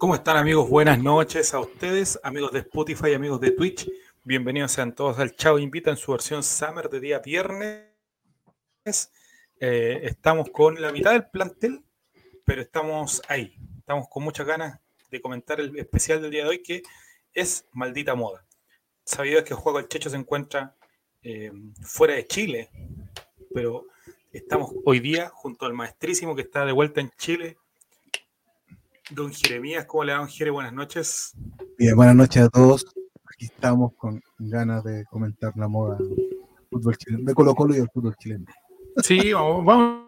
¿Cómo están amigos? Buenas noches a ustedes, amigos de Spotify, amigos de Twitch. Bienvenidos sean todos al Chao Invita en su versión Summer de día viernes. Eh, estamos con la mitad del plantel, pero estamos ahí. Estamos con muchas ganas de comentar el especial del día de hoy que es Maldita Moda. Sabido que el juego del Checho se encuentra eh, fuera de Chile, pero estamos hoy día junto al maestrísimo que está de vuelta en Chile, Don Jeremías, ¿cómo le va, don Jere? Buenas noches. Bien, buenas noches a todos. Aquí estamos con ganas de comentar la moda fútbol chileno, de Colo Colo y el fútbol chileno. Sí, vamos, vamos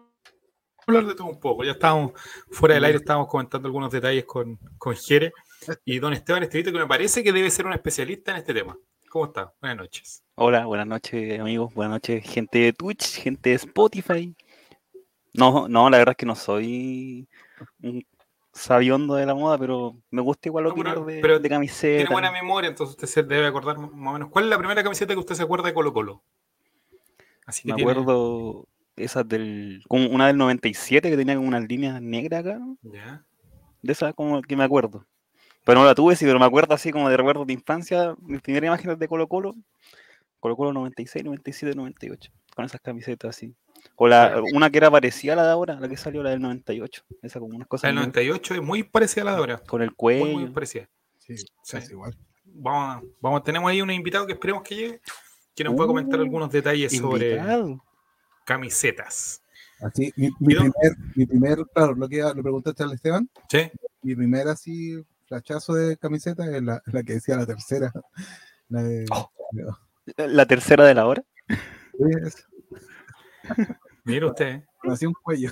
a hablar de todo un poco. Ya estábamos fuera del aire, estábamos comentando algunos detalles con, con Jere y don Esteban Estevito, que me parece que debe ser un especialista en este tema. ¿Cómo está? Buenas noches. Hola, buenas noches, amigos. Buenas noches, gente de Twitch, gente de Spotify. No, no, la verdad es que no soy un sabiondo de la moda, pero me gusta igual opinar No, de, pero de camiseta. Tiene buena memoria, entonces usted se debe acordar más o menos. ¿Cuál es la primera camiseta que usted se acuerda de Colo Colo? Así Me tiene- acuerdo esa del. como una del 97 que tenía como unas líneas negras acá. Ya. De esa como que me acuerdo. Pero no la tuve, sí, pero me acuerdo así como de recuerdos de infancia. Mis primeras imágenes de Colo Colo. Colo Colo 96, 97, 98. Con esas camisetas así. O la, una que era parecida a la de ahora, la que salió, la del 98. Esa como unas La cosas del muy- 98 es muy parecida a la de ahora. con el cuello. muy parecida. Sí, Sí. casi igual. Vamos, a- vamos, tenemos ahí un invitado que esperemos que llegue, que nos va a comentar Uh, algunos detalles sobre camisetas. Así, mi, mi ¿Y don- primer, mi primer, claro, lo que le preguntaste al Esteban, ¿Sí? mi primer así flachazo de camiseta es la, la que decía la tercera. La de, Oh. La tercera de la hora. es- Mire usted. hacía un cuello.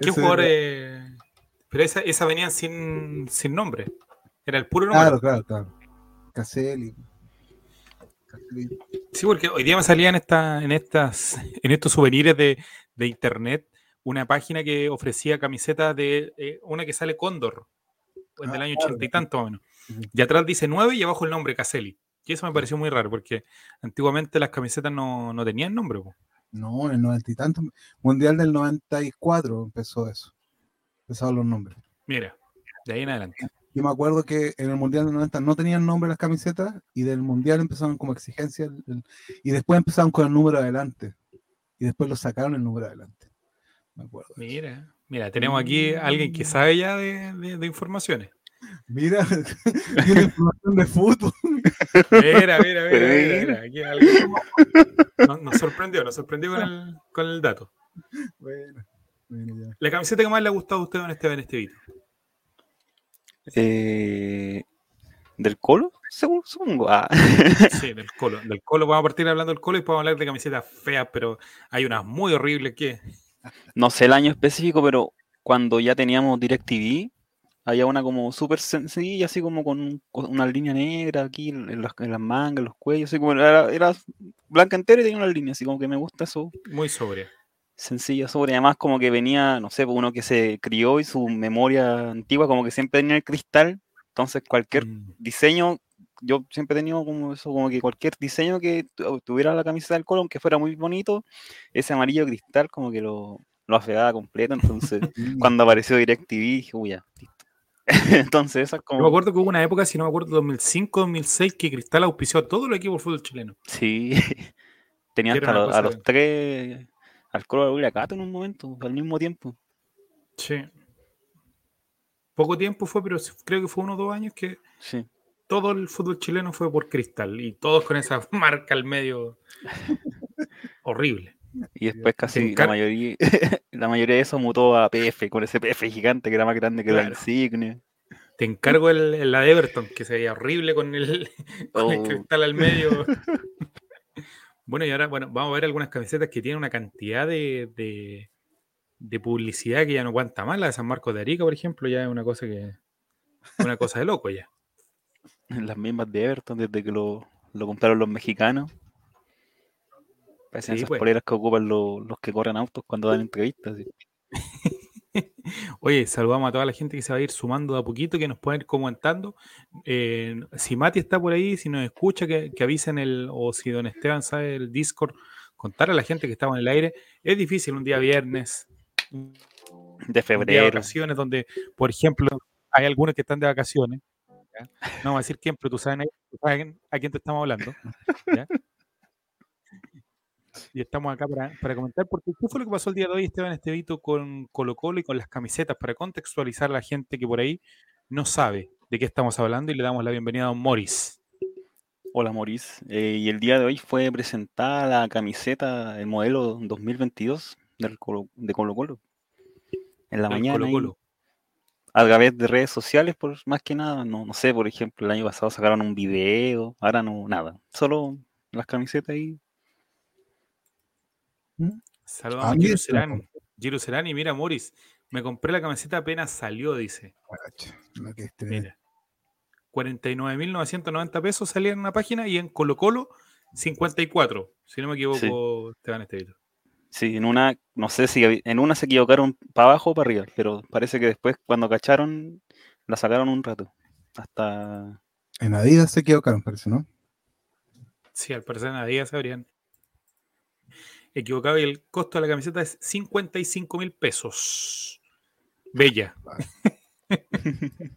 ¿Qué jugador? eh, Pero esa, esa venían sin, sin nombre. Era el puro nombre. Claro, claro, claro. Caselli. Caselli. Sí, porque hoy día me salía en, esta, en, estas, en estos souvenirs de, de internet una página que ofrecía camisetas de eh, una que sale Cóndor, del Ah, año claro. ochenta y tanto más o menos. Y atrás dice 9 y abajo el nombre Caselli. Y eso me pareció muy raro porque antiguamente las camisetas no, no tenían nombre. po. No, en el noventa y tanto. Mundial del 94 empezó eso. Empezaron los nombres. Mira, de ahí en adelante. Yo me acuerdo que en el Mundial del 90 no tenían nombre las camisetas y del Mundial empezaron como exigencia el- el- y después empezaron con el número adelante y después lo sacaron el número adelante. Me acuerdo. Mira, mira, tenemos aquí a alguien que sabe ya de, de- de informaciones. Mira, tiene información de fútbol. Mira, mira, mira, mira, mira, Nos, nos sorprendió, nos sorprendió con el, con el dato. Bueno, bueno, ya. La camiseta que más le ha gustado a usted en este, en este video. Eh, ¿Del Colo? Según- Supongo. Ah. Sí, del Colo. Del Colo, vamos a partir hablando del Colo y podemos hablar de camisetas feas, pero hay unas muy horribles que. No sé el año específico, pero cuando ya teníamos DirecTV, había una como súper sencilla, así como con, con una línea negra aquí en, las, en las mangas, en los cuellos, así como era, era blanca entera y tenía una línea, así como que me gusta eso, Muy sobria. sencilla, sobre. Además, como que venía, no sé, pues, uno que se crió y su memoria antigua, como que siempre tenía el cristal, entonces cualquier Mm, diseño, yo siempre he tenido como eso, como que cualquier diseño que tu- tuviera la camiseta del Colo, aunque fuera muy bonito, ese amarillo cristal como que lo, lo afeaba completo, entonces cuando apareció DirecTV dije, uy, ya. entonces esa es Yo me como, acuerdo que hubo una época, si no me acuerdo, 2005, 2006, que Cristal auspició a todos los equipos del fútbol chileno. sí, tenía hasta los- a los tres, al Colo y a Cato en un momento, al mismo tiempo. Sí. Poco tiempo fue, pero creo que fue uno o dos años que Sí. todo el fútbol chileno fue por Cristal y todos con esa marca al medio horrible. Y después casi la mayoría, la mayoría de eso mutó a PF, con ese PF gigante que era más grande que la Claro. insignia. Te encargo el, el- la de Everton, que se veía horrible con el, con el Oh. cristal al medio. bueno, y ahora, bueno, vamos a ver algunas camisetas que tienen una cantidad de, de, de publicidad que ya no aguanta más. La de San Marcos de Arica, por ejemplo, ya es una cosa que. Una cosa de loco ya. Las mismas de Everton, desde que lo, lo compraron los mexicanos. Parecen Sí, esas pues. poleras que ocupan los, los que corren autos cuando dan entrevistas. sí. Oye, saludamos a toda la gente que se va a ir sumando de a poquito, que nos pueden ir comentando. Eh, si Mati está por ahí, si nos escucha, que, que avisen el, o si don Esteban sabe el Discord, contar a la gente que estamos en el aire. Es difícil un día viernes De día de febrero. vacaciones donde, por ejemplo, hay algunos que están de vacaciones. ¿ya? No vamos a decir quién, pero tú sabes, tú sabes a quién te estamos hablando. ¿ya? Y estamos acá para, para comentar, porque ¿qué fue lo que pasó el día de hoy, Esteban Estevito, con Colo Colo y con las camisetas? Para contextualizar a la gente que por ahí no sabe de qué estamos hablando y le damos la bienvenida a Don Morris. Hola, Maurice. Eh, y el día de hoy fue presentada la camiseta, el modelo 2022 del Colo, de Colo Colo. En la del mañana, Colo Colo. a través de redes sociales, por más que nada. No, no sé, por ejemplo, el año pasado sacaron un video, ahora no, nada. Solo las camisetas ahí. Saludos Ah, a mira, Giro se la Serán. Giro mira, Morris, me compré la camiseta apenas salió, dice. Que este- Mira. 49.990 pesos salía en una página y en Colo Colo 54, si no me equivoco, Esteban Estevito. Sí, en una, no sé si en una se equivocaron para abajo o para arriba, pero parece que después cuando cacharon, la sacaron un rato. Hasta En Adidas se equivocaron, parece, ¿no? Sí, al parecer nadie se habrían equivocado y el costo de la camiseta es 55 mil pesos. Bella.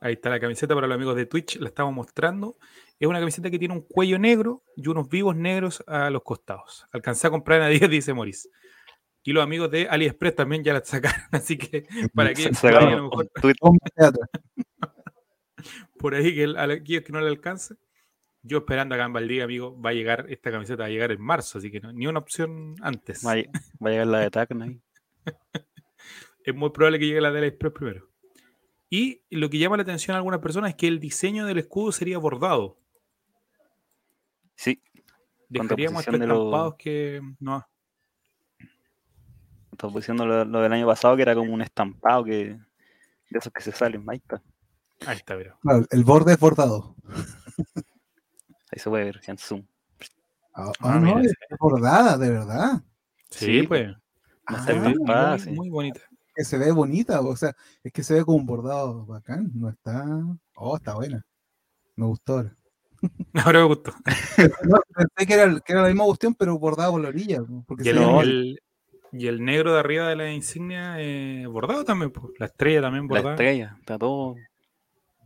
Ahí está la camiseta para los amigos de Twitch, la estamos mostrando. Es una camiseta que tiene un cuello negro y unos vivos negros a los costados. Alcancé a comprar en Adidas, dice Moris. Y los amigos de AliExpress también ya la sacaron, así que para que por ahí, a que el- a aquellos que no le alcance, yo esperando acá en Valdivia, amigo, va a llegar, esta camiseta va a llegar en marzo, así que no- ni una opción antes. Va a, lle- va a llegar la de Tacna ahí. Es muy probable que llegue la de AliExpress primero. Y lo que llama la atención a algunas personas es que el diseño del escudo sería bordado. Sí, Dejaríamos estos Contraposición de que no. estamos diciendo lo, lo del año pasado que era como un estampado que de esos que se salen, ahí está. Ahí está, pero. Claro, el borde es bordado. Ahí se puede ver en Zoom. Ah, Ah, ah, no, es bordada, de verdad. Sí, Sí, pues. Ah, Muy, bonita. Que se ve bonita, o sea, es que se ve como un bordado bacán, no está. Oh, está buena. Me gustó ahora. Ahora me gustó. No, pensé que era, que era la misma cuestión, pero bordada por la orilla. Porque Y se el, y negro de arriba de la insignia eh, bordado también. pues. La estrella también La bordada. estrella, está todo.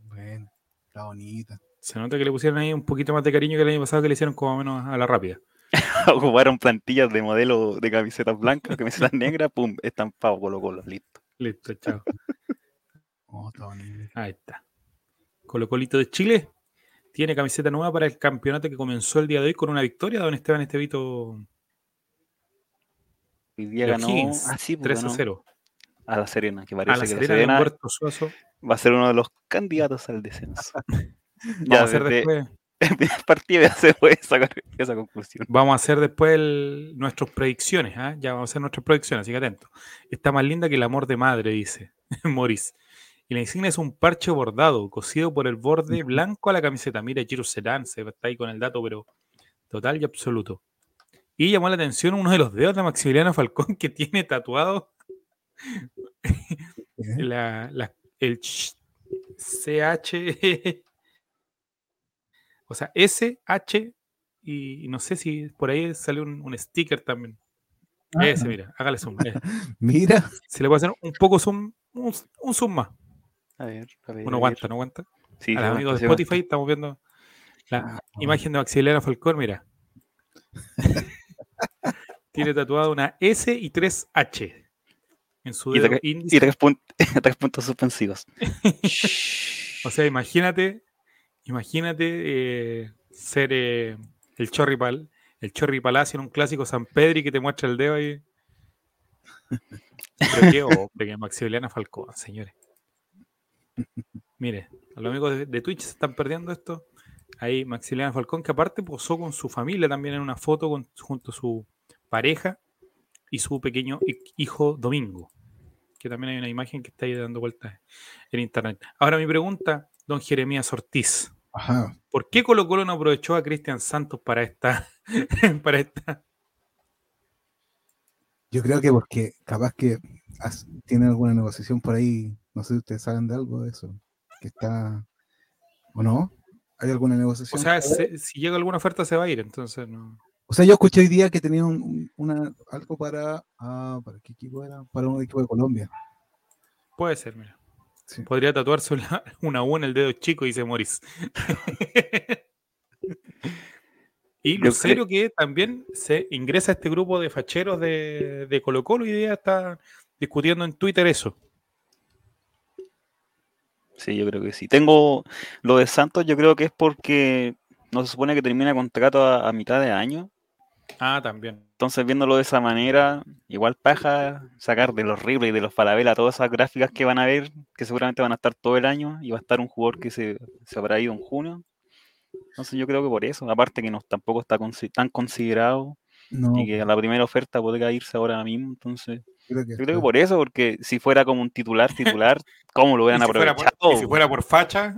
Bueno, está bonita. Se nota que le pusieron ahí un poquito más de cariño que el año pasado que le hicieron como menos a la rápida. Ocuparon plantillas de modelo de camisetas blancas, camisetas negras, pum, estampado Colo Colo, listo. Listo, chao. Oh. Ahí está. Colo Colito de Chile tiene camiseta nueva para el campeonato que comenzó el día de hoy con una victoria, don Esteban Estevito Hoy día ganó ah, sí, pues, 3 a ganó 0. a la Serena, que A parece la que Serena, la Serena Suazo. va a ser uno de los candidatos al descenso. Vamos ya a hacer desde después, partido ya se puede sacar esa conclusión. vamos a hacer después el- nuestras predicciones. ¿ah? Ya vamos a hacer nuestras predicciones, así que atento. Está más linda que el amor de madre, dice Morris. Y la insignia es un parche bordado, cosido por el borde blanco a la camiseta. Mira, Giro Serán se está ahí con el dato, pero total y absoluto. Y llamó la atención uno de los dedos de Maximiliano Falcón que tiene tatuado ¿eh? la, la- el CH, o sea, SH, y, y no sé si por ahí sale un, un sticker también. Ah. Ese, mira, hágale zoom. eh. Mira, Se le puede hacer un poco zoom, un, un zoom más. A ver, a ver. Uno aguanta. ¿no aguanta? Sí, A los amigos de aguanta. Spotify estamos viendo la Ah, imagen de Maximiliano Falcón, mira. Tiene tatuado una S y tres H en su Y dedo tres- índice. Y tres puntos suspensivos. O sea, imagínate, imagínate eh, ser eh, el Chorri Pal, el Chorri Palacio en un clásico San Pedro y que te muestra el dedo ahí. Pero qué hombre, que Maximiliano Falcón, señores. Mire, los amigos de, Twitch se están perdiendo esto. Ahí Maximiliano Falcón, que aparte posó con su familia también en una foto con- junto a su pareja y su pequeño hi- hijo Domingo. Que también hay una imagen que está ahí dando vueltas en internet. Ahora mi pregunta, don Jeremías Ortiz. ajá. ¿Por qué Colo Colo no aprovechó a Cristian Santos para esta, para esta? Yo creo que porque capaz que tienen alguna negociación por ahí, no sé si ustedes saben de algo de eso, que está, ¿o no? ¿Hay alguna O negociación? sea, se- si llega alguna oferta se va a ir, entonces no. O sea, yo escuché hoy día que tenía un, un- una, algo para. ah, ¿Para qué equipo era? Para un equipo de Colombia. Puede ser, mira. Sí. Podría tatuarse una, U en el dedo chico, dice Morris. y Lucero que también se ingresa a este grupo de facheros de, de Colo Colo y día está discutiendo en Twitter eso. Sí, yo creo que sí. Tengo lo de Santos, yo creo que es porque no se supone que termina contrato a, a mitad de año. Ah, también. Entonces, viéndolo de esa manera, igual paja sacar de los Ripley y de los Falabella todas esas gráficas que van a ver, que seguramente van a estar todo el año, y va a estar un jugador que se, se habrá ido en junio. Entonces, yo creo que por eso, aparte que no tampoco está tan considerado No, y que a la primera oferta podría irse ahora mismo. Entonces, creo que, yo creo que por eso, porque si fuera como un titular, titular, ¿cómo lo hubieran si, fuera por, aprovechado? si fuera por facha,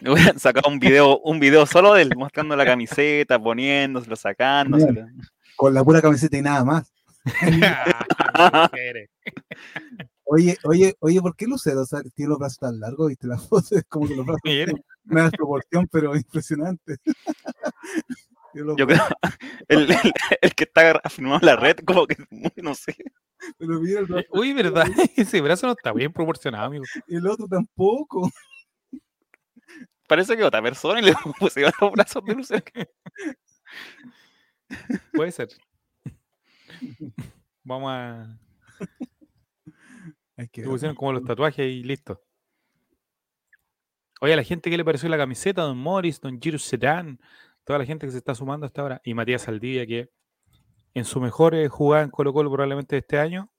Le hubieran sacado un video, un video solo de él mostrando la camiseta, poniéndoselo, sacándoselo. con la pura camiseta y nada más. Oye, oye, oye, ¿por qué Lucero o sea, tiene los brazos tan largos? ¿Viste la foto? Es como que los brazos tienen una desproporción, pero impresionante. Yo creo, el, el- el que está afirmado en la red, como que, muy, no sé. Pero mira el brazo, Uy, ¿verdad? Ese brazo no está bien proporcionado, amigo. y el otro tampoco. Parece que otra persona y le pusieron los brazos de Lucero. Puede ser. Vamos a. Hay que Le pusieron como los tatuajes y listo. Oye, a la gente, ¿qué le pareció la camiseta? Don Morris, Don Giro Sedán, toda la gente que se está sumando hasta ahora. Y Matías Saldivia, que en su mejor eh, jugada en Colo Colo probablemente de este año.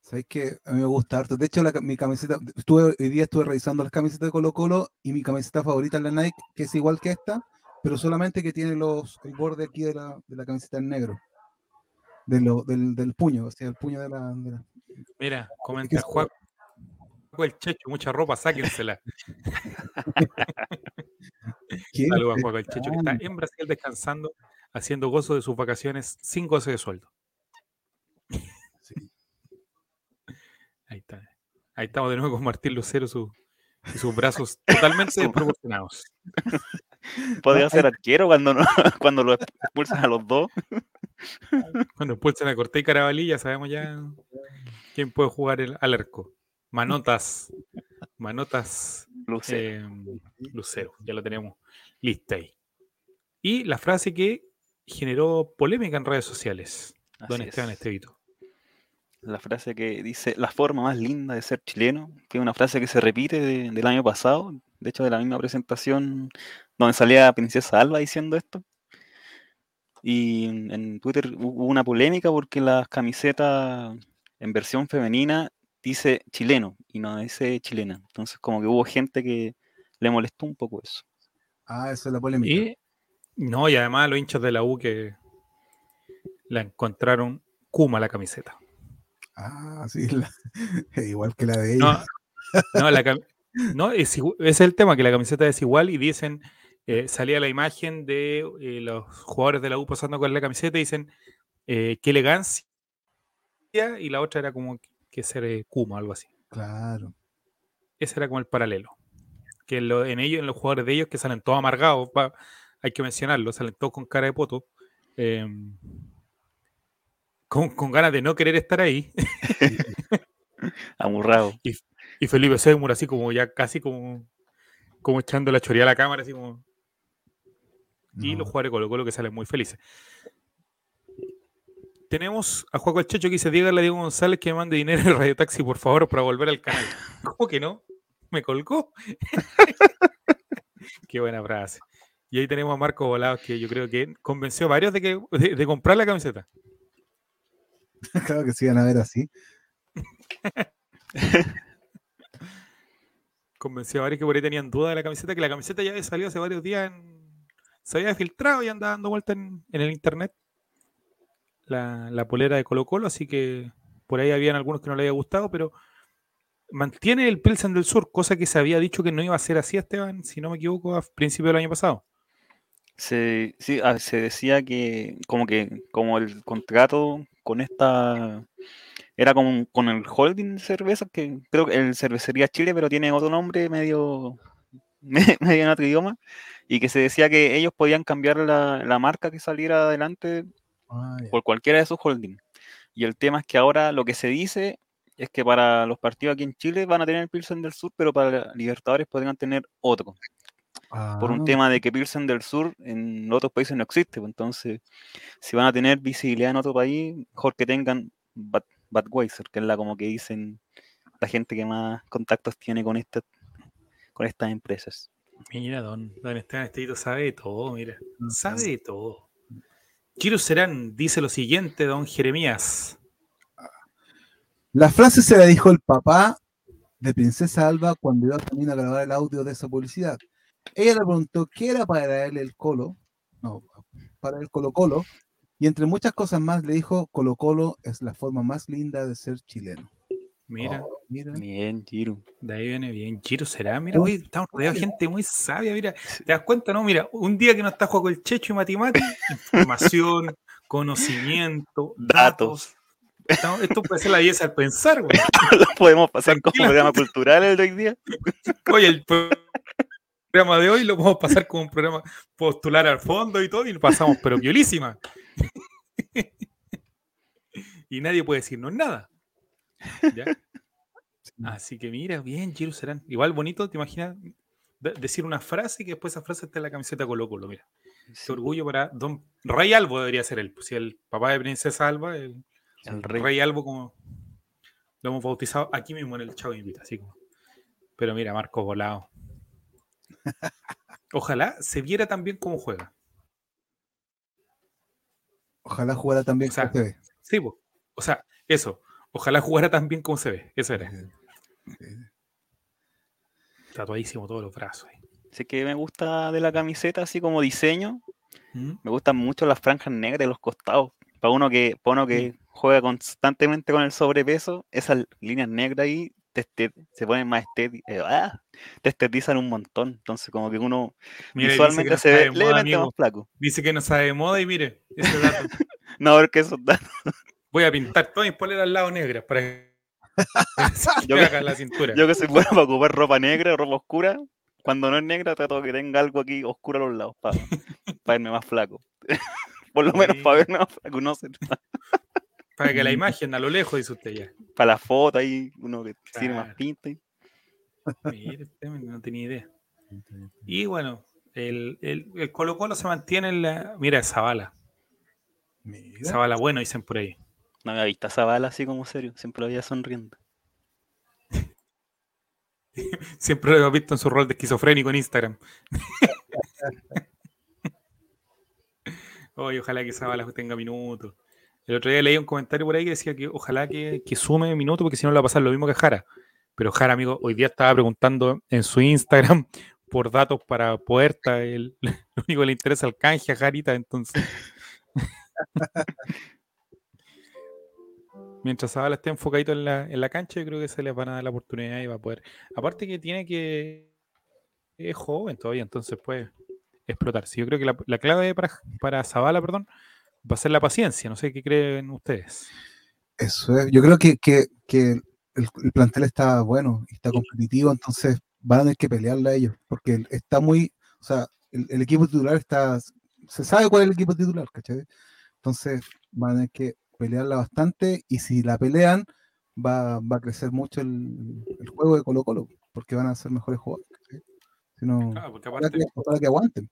¿Sabes qué? A mí me gusta harto. De hecho, la mi camiseta, estuve, hoy día estuve revisando las camisetas de Colo Colo y mi camiseta favorita es la Nike, que es igual que esta, pero solamente que tiene los, el borde aquí de la, de la camiseta en negro. De lo, del, del puño, o sea, el puño de la. de la- Mira, comenta Juaco el Checho, mucha ropa, sáquensela. Saludos a Juaco el Checho, que está en Brasil descansando, haciendo gozo de sus vacaciones sin goce de sueldo. Sí. Ahí está. Ahí estamos de nuevo con Martín Lucero su- y sus brazos totalmente Su- desproporcionados. Podría ser arquero cuando, no, cuando lo expulsan a los dos. Cuando expulsan a Cortés y Carabalí, ya sabemos ya quién puede jugar el, al arco. Manotas. Manotas Lucero. eh, Lucero. Ya lo tenemos lista ahí. Y la frase que generó polémica en redes sociales. Don Esteban es. Estevito. La frase que dice, la forma más linda de ser chileno, que es una frase que se repite de- del año pasado, de hecho de la misma presentación donde salía Princesa Alba diciendo esto. Y en, Twitter hu- hubo una polémica porque las camisetas en versión femenina dice chileno y no dice chilena. Entonces como que hubo gente que le molestó un poco eso. Ah, esa es la polémica. Y no, y además los hinchas de la U que la encontraron Kuma la camiseta. Ah, sí, la- igual que la de No, ella. no, la cam- no, es, igu- ese es el tema, que la camiseta es igual y dicen, eh, salía la imagen de eh, los jugadores de la U pasando con la camiseta y dicen, eh, qué elegancia, y la otra era como que ser eh, Kuma, algo así. Claro. Ese era como el paralelo. Que en, lo- en ellos, en los jugadores de ellos, que salen todos amargados, pa- hay que mencionarlo, salen todos con cara de poto, eh, con, con ganas de no querer estar ahí. Amurrado. Y Felipe Seymour así como ya casi como, como echando la choría a la cámara, así como. Y los jugadores de Colo Colo que salen muy felices. Tenemos a Juaco el Checho que dice: Dígale a Diego González que me mande dinero en Radio Taxi, por favor, para volver al canal. ¿Cómo que no? ¿Me colgó? Qué buena frase. Y ahí tenemos a Marco Volados, que yo creo que convenció a varios de, que, de, de comprar la camiseta. claro que se iban a ver así. convenció a varios que por ahí tenían duda de la camiseta, que la camiseta ya había salido hace varios días, en- se había filtrado y andaba dando vuelta en, en el internet la, polera de Colo Colo, así que por ahí habían algunos que no le había gustado, pero mantiene el Pilsen del Sur, cosa que se había dicho que no iba a ser así, Esteban, si no me equivoco, a principio del año pasado. Se, ah, se decía que como que como el contrato con esta era con, con el holding de cervezas que creo que el cervecería Chile pero tiene otro nombre medio medio en otro idioma, y que se decía que ellos podían cambiar la, la marca que saliera adelante Ah, por cualquiera de sus holdings. Y el tema es que ahora lo que se dice es que para los partidos aquí en Chile van a tener el Pilsen del Sur, pero para Libertadores podrían tener otro. Por un Ah, tema de que Pilsen del Sur en otros países no existe. pues, Entonces, si van a tener visibilidad en otro país, mejor que tengan Bud- Budweiser, que es la como que dicen la gente que más contactos tiene con estas con estas empresas. Mira, don, don Esteban Estevito sabe de todo, mira. Sabe de todo. Serán dice lo siguiente, don Jeremías. La frase se la dijo el papá de Princesa Alba cuando iba camino a grabar el audio de esa publicidad. Ella le preguntó qué era para él el colo, no, para el Colo Colo, y entre muchas cosas más le dijo Colo Colo es la forma más linda de ser chileno. Mira, Oh, mira. Bien, Giro. de ahí viene bien. Kiro Serán, mira, hoy estamos rodeados de gente muy sabia, mira. ¿Te das cuenta, no? Mira, un día que no está jugando el Checho y matemáticas, información, conocimiento, datos. Esto puede ser la belleza al pensar, güey. Lo podemos pasar como programa cultural el de hoy día. Oye, el programa de hoy lo podemos pasar como un programa postular al fondo y todo, y lo pasamos, pero violísima. y nadie puede decirnos nada. ¿Ya? Así que mira, bien, Giro Serán. Igual bonito, ¿te imaginas? de- decir una frase y que después esa frase esté en la camiseta Colo Colo, mira. Qué orgullo para Don Rey Albo debería ser él. pues, Si el papá de Princesa Alba, el, El Rey. rey. Albo, como lo hemos bautizado aquí mismo en el Chavo Invita, así como. Pero mira, Marco Volado. Ojalá se viera también cómo juega. Ojalá jugara también O sea. Sí, po. o sea, eso. Ojalá jugara tan bien como se ve. Eso era. Tatuadísimo todos los brazos. ahí. Así que me gusta de la camiseta, así como diseño. ¿Mm? Me gustan mucho las franjas negras de los costados. Para uno que, para uno que juega constantemente con el sobrepeso, esas líneas negras ahí te este- se ponen más estéticas. te estetizan un montón. Entonces, como que uno que visualmente no se ve moda, levemente amigo. más flaco. Dice que no sabe de moda y mire, ese dato. No, porque eso da- Voy a pintar todas mis poleras al lado negras para que Yo que- haga la cintura. Yo que soy bueno para ocupar ropa negra o ropa oscura, cuando no es negra trato de que tenga algo aquí oscuro a los lados para, verme más flaco. Por lo menos para verme más flaco, no sé. Para que la imagen a lo lejos, dice usted ya. Para la foto ahí, uno que tiene más Claro. pinta. y- Mire, usted no tenía idea. Y bueno, el, el, el Colo Colo se mantiene en la. Mira, Zavala. Mira. Zavala bueno, dicen por ahí. No había visto a Zavala así como serio, siempre lo veía sonriendo. Siempre lo he visto en su rol de esquizofrénico en Instagram. Oye, ojalá que Zavala tenga minutos. El otro día leí un comentario por ahí que decía que ojalá que, que sume minutos porque si no le va a pasar lo mismo que Jara. Pero Jara, amigo, hoy día estaba preguntando en su Instagram por datos para Puerta. El, lo único que le interesa el canje a Jarita, entonces. Mientras Zavala esté enfocadito en la, en la cancha, yo creo que se les van a dar la oportunidad y va a poder. Aparte que tiene que. Es joven todavía, entonces puede explotar. Sí, yo creo que la, la clave para, para Zavala, perdón, va a ser la paciencia. No sé qué creen ustedes. Eso es. Yo creo que, que, que el, el plantel está bueno y está competitivo, entonces van a tener que pelearle a ellos, porque está muy, o sea, el, el equipo titular está, se sabe cuál es el equipo titular, ¿cachai? Entonces van a tener que pelearla bastante y si la pelean va, va a crecer mucho el, el juego de Colo Colo, porque van a ser mejores jugadores. ¿cachai? Si no, Claro, aparte, que, ojalá que aguanten.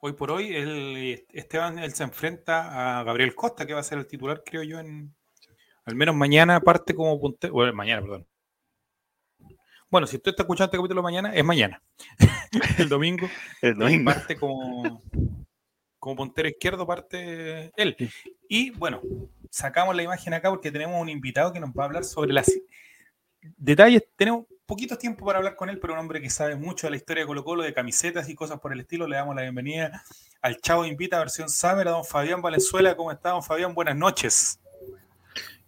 hoy por hoy, el, Esteban él se enfrenta a Gabriel Costa, que va a ser el titular, creo yo, en. Al menos mañana parte como puntero. Bueno, mañana, perdón. Bueno, si usted está escuchando este capítulo mañana, es mañana. el domingo. El domingo. parte como, como puntero izquierdo, parte él. Y bueno, sacamos la imagen acá porque tenemos un invitado que nos va a hablar sobre las detalles. Tenemos poquitos tiempo para hablar con él, pero un hombre que sabe mucho de la historia de Colo Colo, de camisetas y cosas por el estilo. Le damos la bienvenida al Chavo Invita versión Summer, a don Fabián Valenzuela. ¿Cómo está, don Fabián? Buenas noches.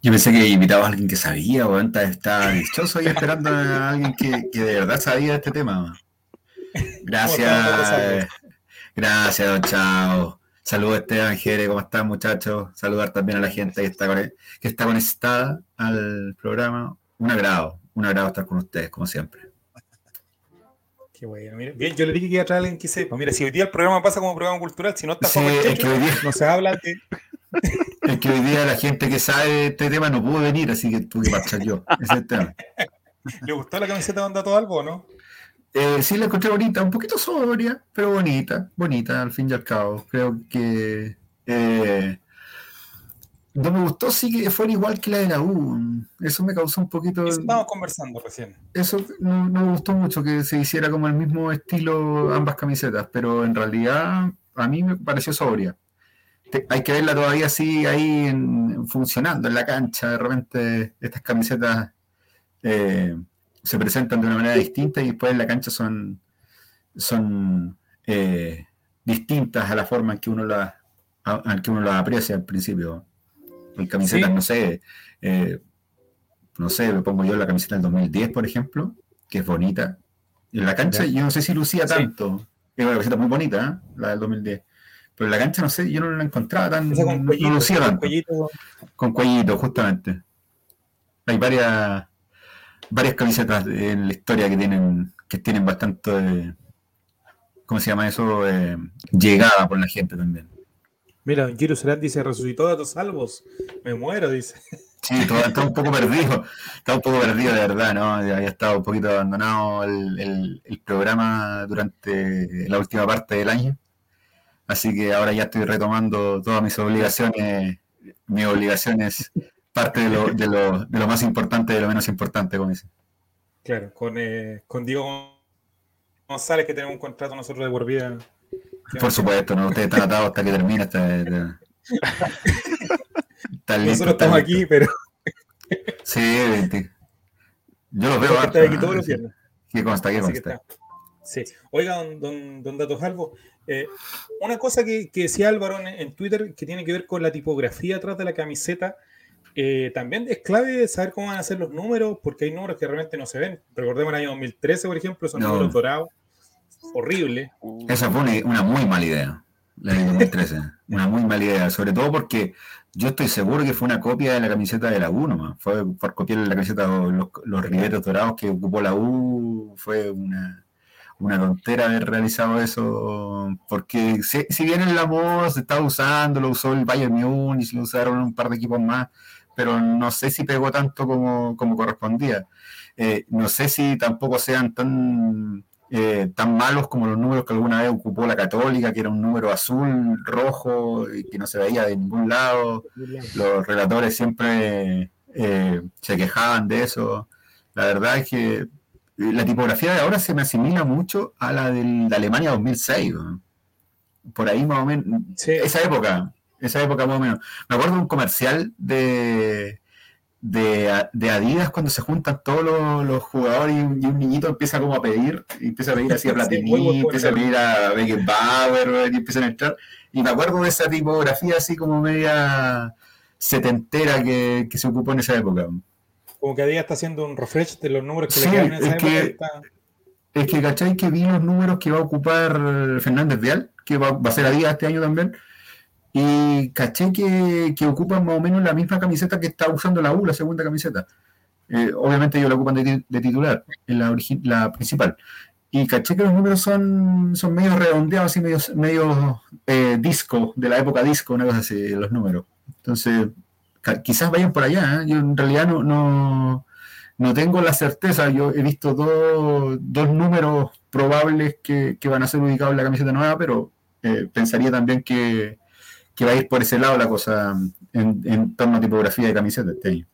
Yo pensé que invitaba a alguien que sabía. Estaba- Estaba dichoso ahí esperando a alguien que, que de verdad sabía de este tema. Gracias. Gracias, don Chao. Saludos, Esteban Jere, ¿cómo están, muchachos? Saludar también a la gente que está, que está conectada al programa. Un agrado, un agrado estar con ustedes, como siempre. Qué bueno. Mira, bien, yo le dije que iba a traer a alguien que sepa. Mira, si hoy día el programa pasa como programa cultural, si no está Sí, es que día- no se habla de. Es que hoy día la gente que sabe de este tema no pudo venir, así que tuve que marchar yo. Ese es el tema. ¿Le gustó la camiseta de Onda Todo Algo o no? Eh, sí, la encontré bonita, un poquito sobria, pero bonita, bonita al fin y al cabo. Creo que eh, no me gustó sí que fuera igual que la de la U. Eso me causó un poquito. Estábamos conversando recién. Eso no, no me gustó mucho que se hiciera como el mismo estilo ambas camisetas, pero en realidad a mí me pareció sobria. Te- hay que verla todavía así ahí en- funcionando en la cancha. De repente estas camisetas eh, se presentan de una manera distinta y después en la cancha son, son eh, distintas a la forma en que uno la, a- en que uno la aprecia al principio. En camisetas, Sí. no sé, eh, no sé, me pongo yo la camiseta del 2010, por ejemplo, que es bonita. En la cancha yo no sé si lucía Sí. tanto. Es una camiseta muy bonita, ¿eh? la del 2010. Pero en la cancha, no sé, yo no la encontraba tan... Con no cuellito, lucía con tanto. cuellito. Con cuellito, justamente. Hay varias varias camisetas en la historia que tienen que tienen bastante ¿cómo se llama eso? Eh, llegada por la gente también. Mira, don Giro Serán dice: resucitó a tus salvos. Me muero, dice. Sí, todo- está un poco perdido, está un poco perdido de verdad, ¿no? Había estado un poquito abandonado el, el- el programa durante la última parte del año. Así que ahora ya estoy retomando todas mis obligaciones, mis obligaciones, parte de lo, de lo, de lo más importante de lo menos importante, como dice. Claro, con, eh, con Diego González, que tenemos un contrato nosotros de por vida. Por supuesto, ¿no? Ustedes están atados hasta que termine. Hasta, hasta- Nosotros estamos aquí, pero Sí. Yo los veo harto, aquí todos los Sí. viernes. ¿Qué consta? ¿Qué Así que consta? está. Sí. Oiga, don, don, don Datos Albo, eh, una cosa que, que decía Álvaro en, en Twitter que tiene que ver con la tipografía atrás de la camiseta, eh, también es clave saber cómo van a ser los números, porque hay números que realmente no se ven. Recordemos el año 2013, por ejemplo, son No. números dorados, horrible. Esa fue una, una muy mala idea, la de 2013. una muy mala idea, sobre todo porque yo estoy seguro que fue una copia de la camiseta de la U nomás. Fue por copiar la camiseta, los, los ribetes dorados que ocupó la U. Fue una, una tontera haber realizado eso, porque si, si bien en la moda se estaba usando, lo usó el Bayern Múnich, lo usaron un par de equipos más, pero no sé si pegó tanto como, como correspondía. Eh, no sé si tampoco sean tan eh, tan malos como los números que alguna vez ocupó la Católica, que era un número azul, rojo, y que no se veía de ningún lado. Los relatores siempre eh, se quejaban de eso. La verdad es que la tipografía de ahora se me asimila mucho a la de Alemania 2006. ¿no? Por ahí más o menos. Sí. Esa época, esa época más o menos. Me acuerdo de un comercial de, de, de Adidas cuando se juntan todos los, los jugadores y un, y un niñito empieza como a pedir, y empieza a pedir así a Platini, empieza a pedir a Beckenbauer y empiezan a entrar. Y me acuerdo de esa tipografía así como media setentera que, que se ocupó en esa época. Como que día está haciendo un refresh de los números que Sí, le quedan en esa es época. que- está- Es que, ¿cachai? Que vi los números que va a ocupar Fernández Vial, que va, va a ser a día este año también. Y caché que, que ocupan más o menos la misma camiseta que está usando la U, la segunda camiseta. Eh, obviamente ellos la ocupan de, ti- de titular, en la, principal. Y caché que los números son, son medio redondeados y medio, medio eh, disco, de la época disco, una cosa así, los números. Entonces, quizás vayan por allá. ¿eh? Yo en realidad no, no, no tengo la certeza. Yo he visto dos, dos números probables que, que van a ser ubicados en la camiseta nueva, pero eh, pensaría también que, que va a ir por ese lado la cosa en, en torno a tipografía de camiseta este año.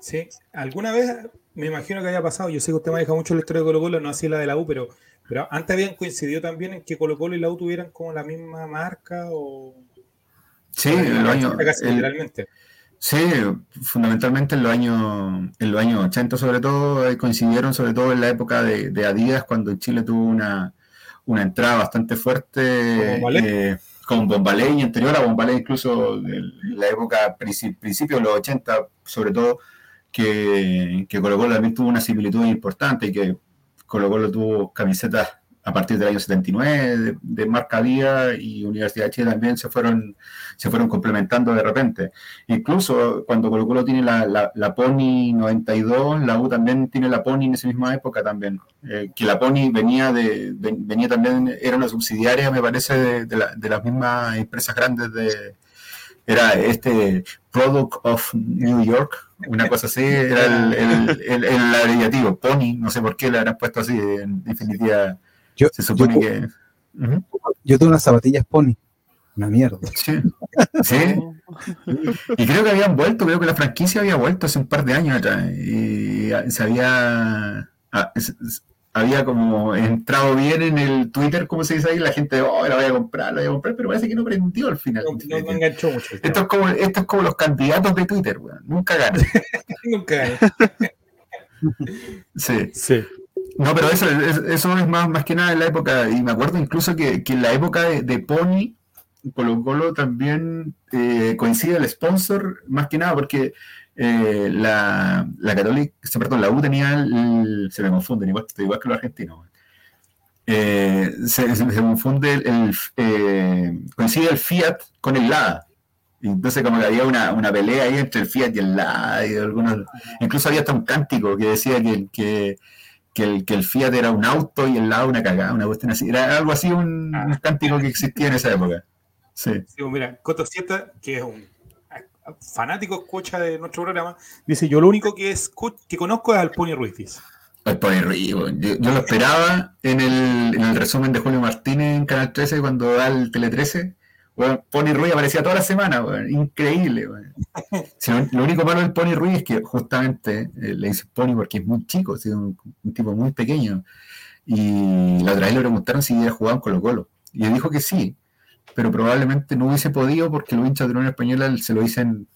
Sí, alguna vez me imagino que había pasado. Yo sé que usted maneja mucho la historia de Colo Colo, no así la de la U, pero, pero antes habían coincidido también en que Colo Colo y la U tuvieran como la misma marca o. Sí, o en los años, casi el-. Sí, fundamentalmente en los años, en los años 80 sobre todo, coincidieron sobre todo en la época de, de Adidas, cuando Chile tuvo una, una entrada bastante fuerte eh, con Bombalé y anterior a Bombalé incluso en la época, princi- principios de los 80 sobre todo, que, que Colo Colo también tuvo una similitud importante y que Colo Colo tuvo camisetas a partir del año 79 de, de Marca Vía y Universidad de Chile también se fueron, se fueron complementando de repente. Incluso cuando Colo Colo tiene la, la, la Pony 92, la U también tiene la Pony en esa misma época también. Eh, que la Pony venía de, ven- venía también, era una subsidiaria, me parece, de, de la- de las mismas empresas grandes de, era este Product of New York, una cosa así, era el- el abreviativo, Pony, no sé por qué le habrán puesto así, en definitiva, Yo, se supone yo, que... Yo tengo unas zapatillas pony. Una mierda. Sí, sí, y creo que habían vuelto, creo que la franquicia había vuelto hace un par de años atrás, y se había... ah, es- Había como entrado bien en el Twitter, como se dice ahí, la gente, oh, la voy a comprar, la voy a comprar, pero parece que no prendió al final. No, no me enganchó mucho. Esto es como, esto es como los candidatos de Twitter, weón. Nunca ganan. Nunca gané. Sí. Sí. No, pero eso, es- eso es más, más que nada en la época, y me acuerdo incluso que, que en la época de, Pony, Colo Colo también eh, coincide el sponsor, más que nada porque eh, la, la Católica, perdón, la U tenía el, se me confunden, igual, igual que los argentinos. Eh, se, se- confunde el, eh, coincide el Fiat con el LADA. Entonces como que había una, una pelea ahí entre el Fiat y el LADA y algunos, incluso había hasta un cántico que decía que que el, que el Fiat era un auto y el lado una cagada, una cuestión así. Era algo así, un, un cántico que existía en esa época. Sí. Sí, pues mira, Coto Sieta, que es un fanático escucha de nuestro programa, dice, yo lo único que, escu- que conozco es al Pony Ruiz, dice. El Pony Ruiz, yo lo esperaba en el, en el resumen de Julio Martínez en Canal 13 cuando da el Tele 13. Weón, Pony Ruiz aparecía toda la semana, weón. increíble. Si lo, lo único malo del Pony Ruiz es que justamente eh, le dice Pony porque es muy chico, es un, un tipo muy pequeño. Y la otra vez le preguntaron si había jugado en Colo Colo. Y él dijo que sí, pero probablemente no hubiese podido porque los hinchas de la Unión Española se lo dicen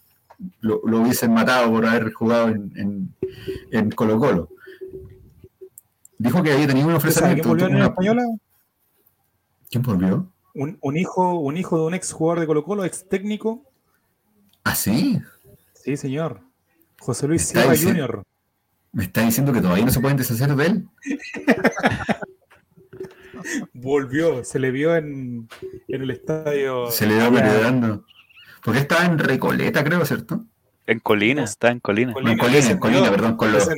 lo, lo hubiesen matado por haber jugado en, en, en Colo Colo. Dijo que había tenido un ¿Usted sabe ofrecimiento. quién volvió a la Española? ¿Quién volvió? Un, un hijo, un hijo de un ex jugador de Colo Colo, ex técnico. ¿Ah, sí? Sí, señor. José Luis Silva Jr. ¿Me está diciendo que todavía no se pueden deshacer de él? Volvió, se le vio en, en el estadio. Se le va allá merodeando. Porque estaba en Recoleta, creo, ¿cierto? En Colina, está en Colina. No, en Colina, en Colina, perdón, con los.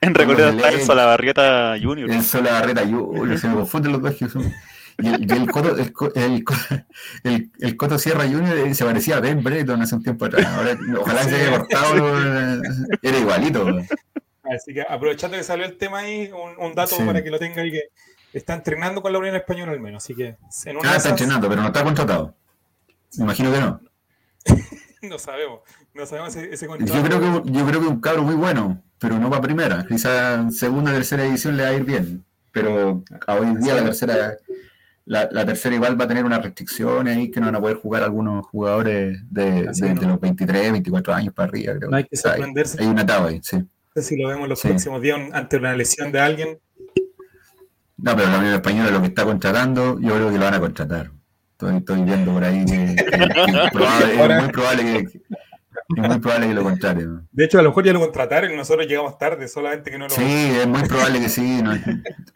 En Recoleta está en Solabarrieta Junior. el Sola Barreta Junior, se me confunden los dos que son. Y el, y el Coto, el, el, el- el Coto Sierra Junior eh, se parecía a Ben Breton hace un tiempo atrás. Ahora, ojalá se haya cortado, eh, era igualito. Así que aprovechando que salió el tema ahí, un, un dato Sí. para que lo tenga ahí que está entrenando con la Unión Española al menos. Así que en una Ah, está entrenando, pero no está contratado. Me imagino que no. no sabemos. No sabemos ese, ese Yo creo que yo creo que un cabro muy bueno, pero no para primera. Quizá segunda, tercera edición le va a ir bien. Pero a hoy en día la tercera, la, la tercera igual va a tener unas restricciones ahí que no van a poder jugar algunos jugadores de, de- no. los 23, 24 años para arriba, creo. No hay que sea, hay, sorprenderse hay una tabla ahí, sí. No sé si lo vemos los Sí. próximos días ante una lesión de alguien. No, pero la Unión Española lo que está contratando, yo creo que lo van a contratar. Estoy, estoy viendo por ahí que, que- que es, probable- es Ahora- muy probable que, es muy probable que lo contrate. ¿no? De hecho, a lo mejor ya lo contrataron y nosotros llegamos tarde, solamente que no lo. Sí, es muy probable que sí. no.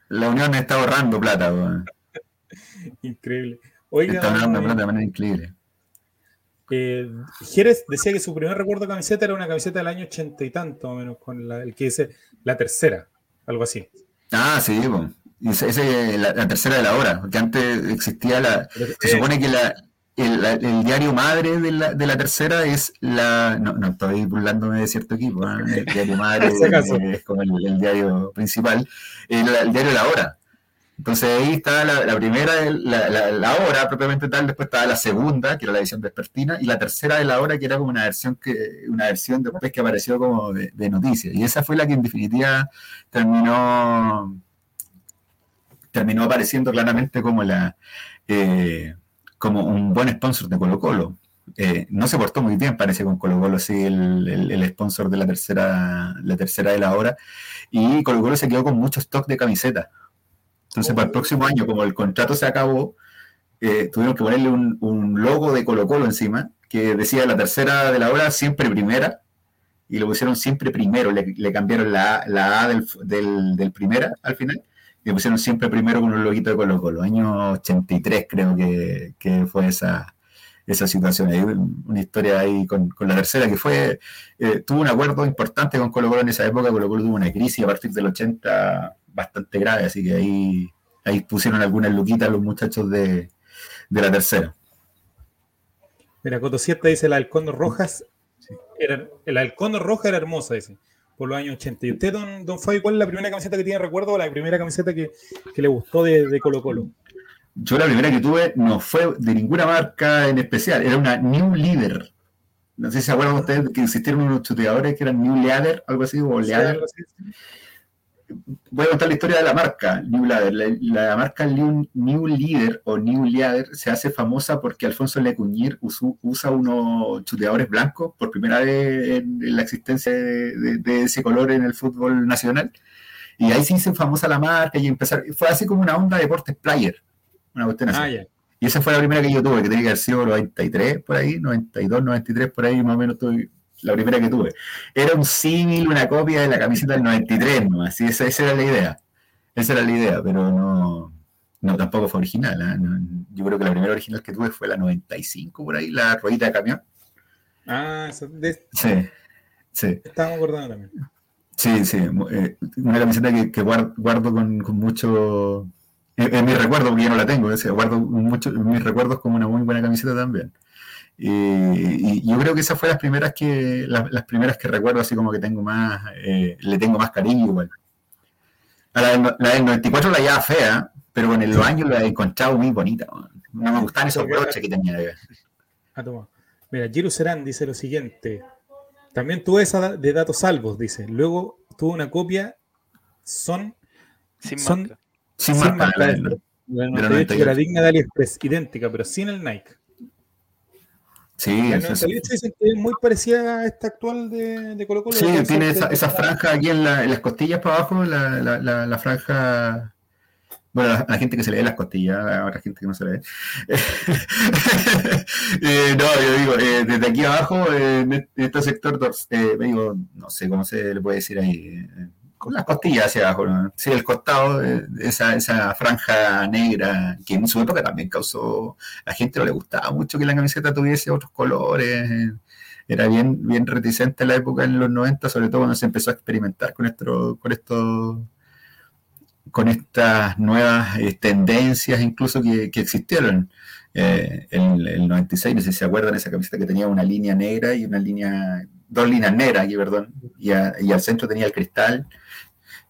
La Unión está ahorrando plata. Increíble. Oiga, Está eh, plata de manera increíble. eh, Jerez decía que su primer recuerdo de camiseta era una camiseta del año ochenta y tanto, o menos, con la, el que dice la tercera, algo así. Ah, sí. Y ese, ese- la, la tercera de la hora, porque antes existía la. Se supone que la, el, diario madre de la, de la tercera es la. No, no estoy burlándome de cierto equipo, ¿eh? el diario madre es como el, el diario principal, el, el diario La Hora. Entonces ahí está la, primera, la, la, la hora propiamente tal, después estaba la segunda, que era la edición vespertina, y la tercera de la hora, que era como una versión que una versión después que apareció como de, noticias. Y esa fue la que en definitiva terminó terminó apareciendo claramente como la eh, como un buen sponsor de Colo Colo. Eh, no se portó muy bien, parece, con Colo Colo, sí, el, el- el sponsor de la tercera, la tercera de la hora. Y Colo Colo se quedó con mucho stock de camisetas. Entonces, para el próximo año, como el contrato se acabó, eh, tuvieron que ponerle un, logo de Colo Colo encima, que decía la tercera de la hora, siempre primera, y lo pusieron siempre primero, le, cambiaron la, la A del, del, del primera al final, y pusieron siempre primero con un loguito de Colo Colo. Año 83 creo que, que fue esa, esa situación. Hay una historia ahí con, con la tercera que fue, eh, tuvo un acuerdo importante con Colo Colo en esa época, Colo Colo tuvo una crisis a partir del 80 bastante grave, así que ahí, ahí pusieron algunas luquitas los muchachos de, de la tercera. Mira, Coto Siete dice el halcón rojas. Era, el halcón roja era hermosa, dice, por los años 80. ¿Y usted, don, don Fabi, cuál es la primera camiseta que tiene recuerdo o la primera camiseta que, que le gustó de, de Colo Colo? Yo la primera que tuve no fue de ninguna marca en especial, era una New Leader. No sé si se acuerdan ustedes que existieron unos chuteadores que eran New Leader, algo así, o Leader. Voy a contar la historia de la marca New Leader. La, la marca New, Leader o New Leader se hace famosa porque Alfonso Lecuñir usa, usa unos chuteadores blancos por primera vez en, en la existencia de, de, de, ese color en el fútbol nacional. Y ahí se hizo famosa la marca y empezar. Fue así como una onda de deportes player una cuestión así. Ah, yeah. Y esa fue la primera que yo tuve, que tenía que haber sido 93 por ahí, 92, 93 por ahí, más o menos tuve, la primera que tuve. Era un símil, una copia de la camiseta del 93, ¿no? Así, esa, esa era la idea. Esa era la idea, pero no, no tampoco fue original. ¿eh? No, yo creo que la primera original que tuve fue la 95 por ahí, la ruedita de camión. Ah, eso de... Sí, sí. Estamos acordando también. Sí, sí, eh, una camiseta que, que guardo, guardo con, con mucho en, mi recuerdo, porque yo no la tengo, sea, guardo mucho, mis recuerdos como una muy buena camiseta también. Y, y, yo creo que esas fueron las primeras que las, las, primeras que recuerdo así como que tengo más eh, le tengo más cariño igual. A la, del, la del 94 la llevaba fea pero con los años la he encontrado muy bonita no me gustaban esos broches que tenía de ah, toma. mira Giro Serán dice lo siguiente. También tuve esa de datos salvos dice. Luego tuve una copia son Sin son marca. sin, sin marca, marca la- de- la- la la 98 que era digna de AliExpress idéntica pero sin el Nike sí, La eso- eso- 98 dicen que es muy parecida a esta actual de, de Colo Colo. Sí, de tiene esa, esa franja aquí en, la- en las costillas para abajo, la, la, la, la franja. Bueno, la, la gente que se le ve las costillas, habrá gente que no se le ve. Eh, no, yo digo, eh, desde aquí abajo, eh, en este- sector, eh, digo, no sé cómo se le puede decir ahí, con las costillas hacia abajo, ¿no? Sí, el costado, eh, esa, esa franja negra, que en su época también causó, a la gente no le gustaba mucho que la camiseta tuviese otros colores. eh, era bien, bien reticente en la época en los 90, sobre todo cuando se empezó a experimentar con esto, con esto, con estas nuevas eh, tendencias incluso que, existieron. En el 96, no sé si se acuerdan, esa camiseta que tenía una línea negra y una línea, dos líneas negras aquí, perdón, y al centro tenía el cristal,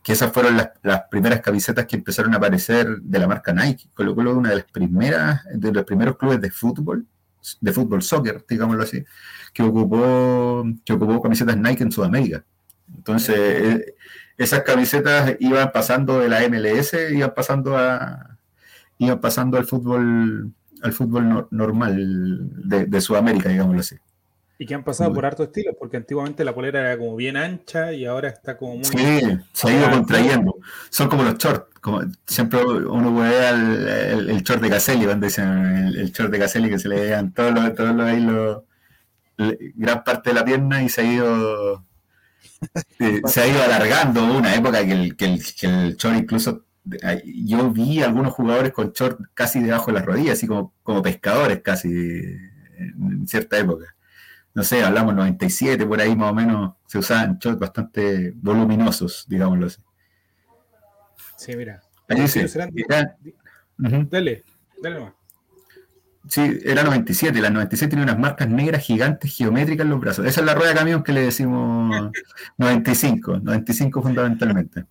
que esas fueron las, las primeras camisetas que empezaron a aparecer de la marca Nike. Colo Colo una de las primeras, de los primeros clubes de fútbol, de fútbol soccer, digámoslo así, que ocupó, que ocupó camisetas Nike en Sudamérica. Entonces, eh, esas camisetas iban pasando de la MLS, iban pasando a iban pasando al fútbol al fútbol no- normal de, de Sudamérica, digámoslo así. Y que han pasado por hartos estilos, porque antiguamente la polera era como bien ancha y ahora está como muy. Sí, se ha ido contrayendo. Son como los shorts. Como siempre uno puede ver el, el, el short de Caselli, cuando dicen el, el short de Caselli que se le vean todos los, todos los, gran parte de la pierna y se ha ido eh, se ha ido alargando una época que el, que el, que el short incluso yo vi algunos jugadores con short casi debajo de las rodillas, así como, como pescadores casi en cierta época. No sé, hablamos 97, por ahí más o menos se usaban shorts bastante voluminosos, digámoslo así. Sí, mira. Ahí dice, Serán, era- Ujú. Dale, dale nomás. Sí, era 97. La 97 tenía unas marcas negras gigantes geométricas en los brazos. Esa es la rueda de camión que le decimos 95. 95 fundamentalmente.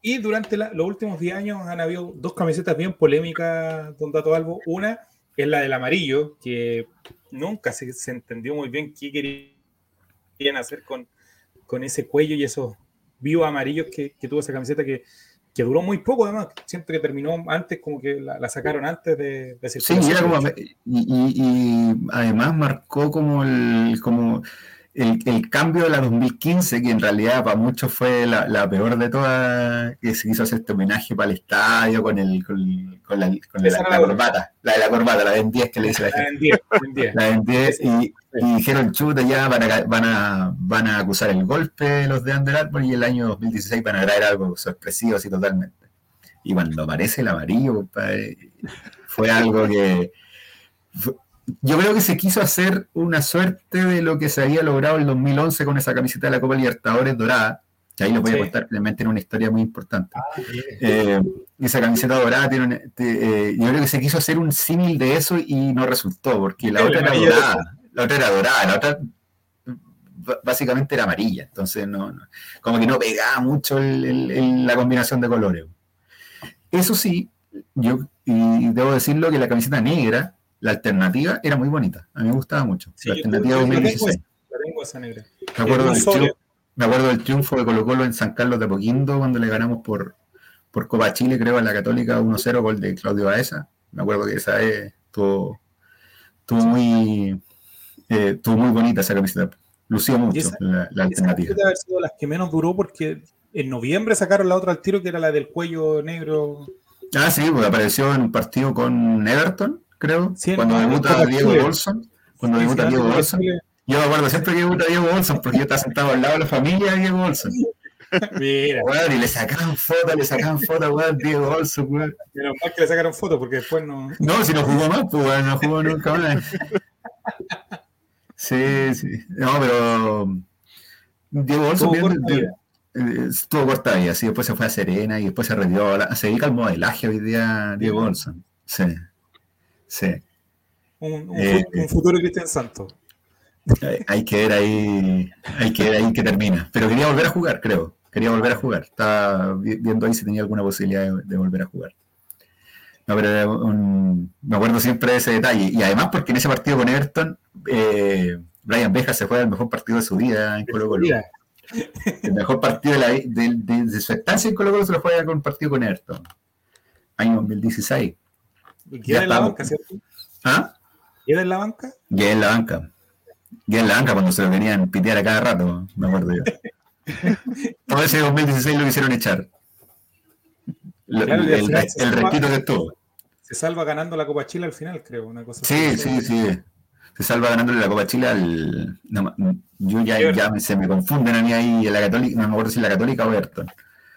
Y durante la- los últimos 10 años han habido dos camisetas bien polémicas, don Dato Albo. Una es la del amarillo, que nunca se, se entendió muy bien qué querían hacer con, con ese cuello y esos vivos amarillos que, que tuvo esa camiseta que, que duró muy poco, además. Siempre que terminó antes, como que la, la sacaron antes de, de Sí, era como, y, y- y además marcó como el, como el, el cambio de la 2015, que en realidad para muchos fue la, la peor de todas, que se quiso hacer este homenaje para el estadio con, el, con, con la, con la- corbata, la de la corbata, la de 10 que le dice la gente. En 10, en 10. La en 10 y, y dijeron, chuta, ya van a, van, a, van a acusar el golpe los de Under Armour y el año 2016 van a traer algo sorpresivo así totalmente. Y cuando aparece el amarillo, compadre, fue algo que. fue- yo creo que se quiso hacer una suerte de lo que se había logrado en 2011 con esa camiseta de la Copa Libertadores dorada, que ahí lo voy a contar, realmente en una historia muy importante. Eh, esa camiseta dorada tiene te- eh, yo creo que se quiso hacer un símil de eso y no resultó, porque la otra era dorada, la otra era dorada, la otra básicamente era amarilla, entonces no, no- como que no pegaba mucho el- el- el- la combinación de colores. Eso sí, yo y debo decirlo que la camiseta negra, la alternativa, era muy bonita, a mí me gustaba mucho, Sí, la alternativa tengo 2016. La tengo esa negra. Me acuerdo, del triunfo, me acuerdo del triunfo de Colo Colo en San Carlos de Apoquindo cuando le ganamos por, por Copa Chile, creo, a la Católica 1-0, gol de Claudio Baeza. Me acuerdo que esa vez estuvo, estuvo muy, eh, estuvo muy bonita esa camiseta. Lució mucho esa- la, la Esa alternativa. debe haber sido las que menos duró porque en noviembre sacaron la otra al tiro que era la del cuello negro. Ah, sí, pues apareció en un partido con Everton, creo, Sí, cuando en debuta Diego Chile. Olson. Cuando Sí, debuta sí, Diego antes de Olson. Chile. Yo me acuerdo siempre que debuta Diego Olson, porque yo estaba sentado al lado de la familia de Diego Olson. Mira, Weón, y le sacaban fotos, le sacaban fotos, weón, Diego Olson, weón. menos mal que le sacaron fotos porque después no. No, si no jugó más, pues weón, no jugó nunca más. Sí, sí. No, pero Diego Olson Tuvo bien- corta de- vida. eh, estuvo corta vida, sí, después se fue a Serena y después se retiró. Se dedica al modelaje hoy día Diego Olson. Sí. Sí. Un, un Eh, un futuro Cristian Santos. Hay- que ver ahí, hay que ver ahí que termina. Pero quería volver a jugar, creo. Quería volver a jugar. Estaba vi- viendo ahí si tenía alguna posibilidad de, de volver a jugar. No, pero un- me acuerdo siempre de ese detalle. Y además porque en ese partido con Everton, eh, Brian Beja se juega el mejor partido de su vida en Colo Colo. El mejor partido de, la- de- de- de su estancia en Colo Colo se lo juega con un partido con Everton. Año 2016. Queda en la banca, ¿cierto? ¿Ah? Queda en la banca. Y en la banca. En la banca cuando se lo venían pitear a cada rato, me acuerdo yo. Todo ese 2016 lo quisieron echar. Lo- Claro, el, el, suma- retiro que estuvo. Se salva ganando la Copa Chile al final, creo. Una cosa Sí, así. sí, sí. Se salva ganándole la Copa Chile al. no, yo ya, ya me- se me confunden a mí ahí en la Católica, no me acuerdo si la Católica o Everton.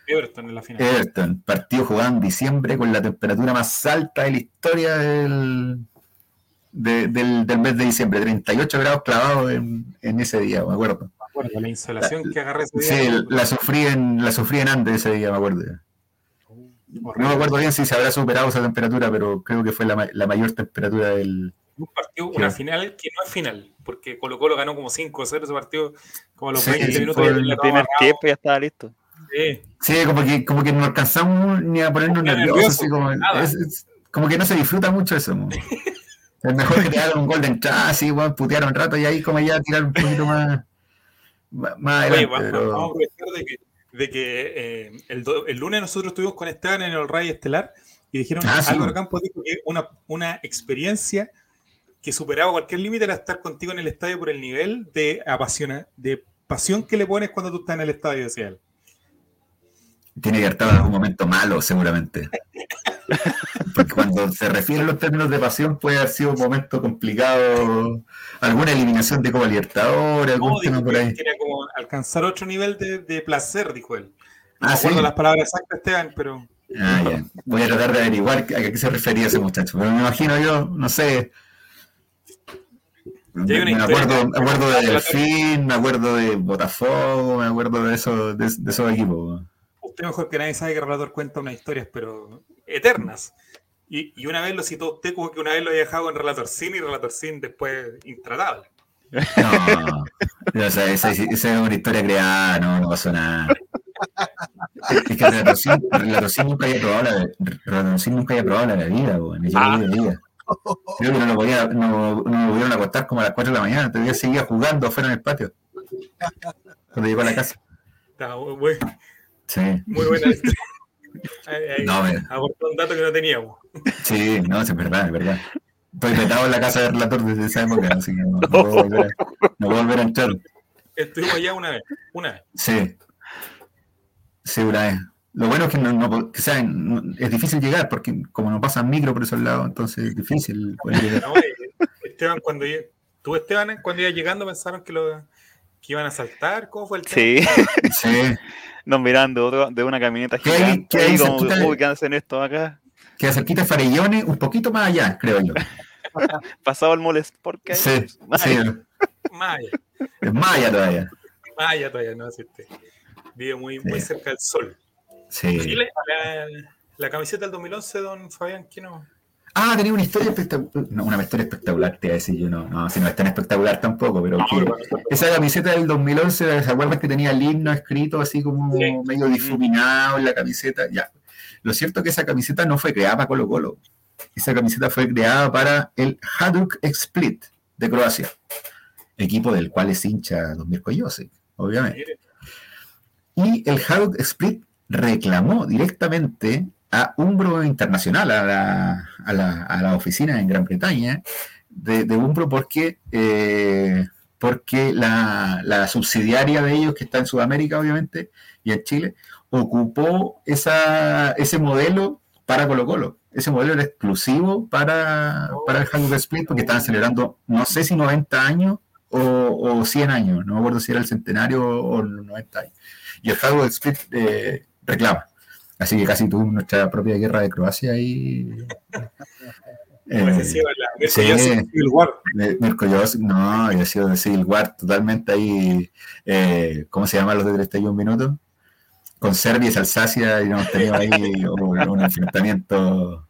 Everton en la final. Everton, partido jugado en diciembre con la temperatura más alta de la historia del, de- del, del mes de diciembre, 38 grados clavados en, en ese día, me acuerdo. Me acuerdo, la instalación que agarré ese Sí, día. la sufrí en, la sufrí en Andes ese día, me acuerdo. No Horrible. me acuerdo bien si se habrá superado esa temperatura, pero creo que fue la, ma- la mayor temperatura del. Un partido, Sí. una final que no es final, porque Colo Colo ganó como 5-0 ese partido, como a los Sí, 20 sí, minutos ya el primer tiempo ya estaba listo. Sí. Sí, como que, como que no alcanzamos ni a ponernos nerviosos, nervioso, así como, nada. es- es- como que no se disfruta mucho eso. Es mejor que te hagan un gol de entrada, así, weón, putear un rato y ahí como ya tirar un poquito más, más, más Oye, adelante. vamos, pero- vamos a aprovechar de que, de que eh, el, do- el lunes nosotros estuvimos con Esteban en el Ray Estelar y dijeron Ah, sí. Álvaro Campos dijo que una, una experiencia que superaba cualquier límite era estar contigo en el estadio por el nivel de apasiona, de pasión que le pones cuando tú estás en el estadio, decía él. Tiene que haber estado en algún momento malo, seguramente. Porque cuando se refiere a los términos de pasión, puede haber sido un momento complicado, alguna eliminación de Copa Libertadores, algún No, tema por ahí. que era como alcanzar otro nivel de, de placer, dijo él. No Ah, sí. las palabras exactas, Esteban, pero Ah, ya. Voy a tratar de averiguar a qué se refería ese muchacho. Pero me imagino yo, no sé. Me acuerdo, me acuerdo de Delfín, me acuerdo de Botafogo, me acuerdo de esos, de, de esos equipos. Usted mejor que nadie sabe que el relator cuenta unas historias, pero eternas. Y, y una vez lo citó usted como que una vez lo había dejado en Relator Sin y Relator Sin después intratable. No, o sea, esa, esa es una historia creada, no, no pasó nada. Es que Relatocín Relatocín nunca había probado la, Relatocín nunca había probado la bebida, po, ni siquiera Ah. bebida. Creo que no lo, podía, no, no lo pudieron acostar como a las 4 de la mañana, todavía seguía jugando afuera en el patio. Cuando llegó a la casa. Está muy, muy- Sí, muy buena. no, me- aportó un dato que no teníamos. sí, no, es verdad, es verdad. Estoy vetado en la casa del relator desde esa época, así que no, no puedo, volver a, no puedo volver a entrar. Estuvimos allá una vez. Una vez. Sí. Sí, una vez. Lo bueno es que, no, no- que sea, no- es difícil llegar porque como no pasan micro por esos lados, entonces es difícil poder llegar. No, eh, Esteban, cuando lle- tú, Esteban, cuando iba llegando pensaron que lo, ¿Que iban a saltar? ¿Cómo fue el tema? Sí, Sí. nos mirando otro- de una camioneta ¿Qué hay- gigante. qué hay ahí como, cerquita de- uy, ¿qué hacen esto acá? Queda cerquita de Farellones, un poquito más allá, creo yo. Pasado el molest porque Sí, sí. Maya. Es Maya todavía. Maya todavía no existe. Vive muy, muy Sí. cerca del sol. Sí. La, la- la camiseta del 2011, don Fabián, ¿qué no? Ah, tenía una historia espectacular. No, una historia espectacular, te iba a decir yo. No, no, si no es tan espectacular tampoco, pero No, que- esa camiseta del 2011, ¿se acuerdan que tenía el himno escrito así como Sí. medio difuminado en la camiseta? Ya. Lo cierto es que esa camiseta no fue creada para Colo Colo. Esa camiseta fue creada para el Hajduk Split de Croacia, equipo del cual es hincha Don Josic, obviamente. Y el Hajduk Split reclamó directamente a Umbro Internacional, a la, a la, a la oficina en Gran Bretaña de, de Umbro, porque, eh, porque la, la subsidiaria de ellos, que está en Sudamérica, obviamente, y en Chile, ocupó esa, ese modelo para Colo Colo. Ese modelo era exclusivo para, para el Hajduk Split, porque estaban celebrando, no sé si 90 años o, o 100 años, no me acuerdo si era el centenario o los 90 años y el Hardwood Split eh, reclama. Así que casi tuvimos nuestra propia guerra de Croacia ahí. como Eh, sí, Civil War. no, he sido de Civil War totalmente ahí. eh, ¿Cómo se llaman los de 31 minutos? Con Serbia y Alsacia y hemos tenido ahí un, un enfrentamiento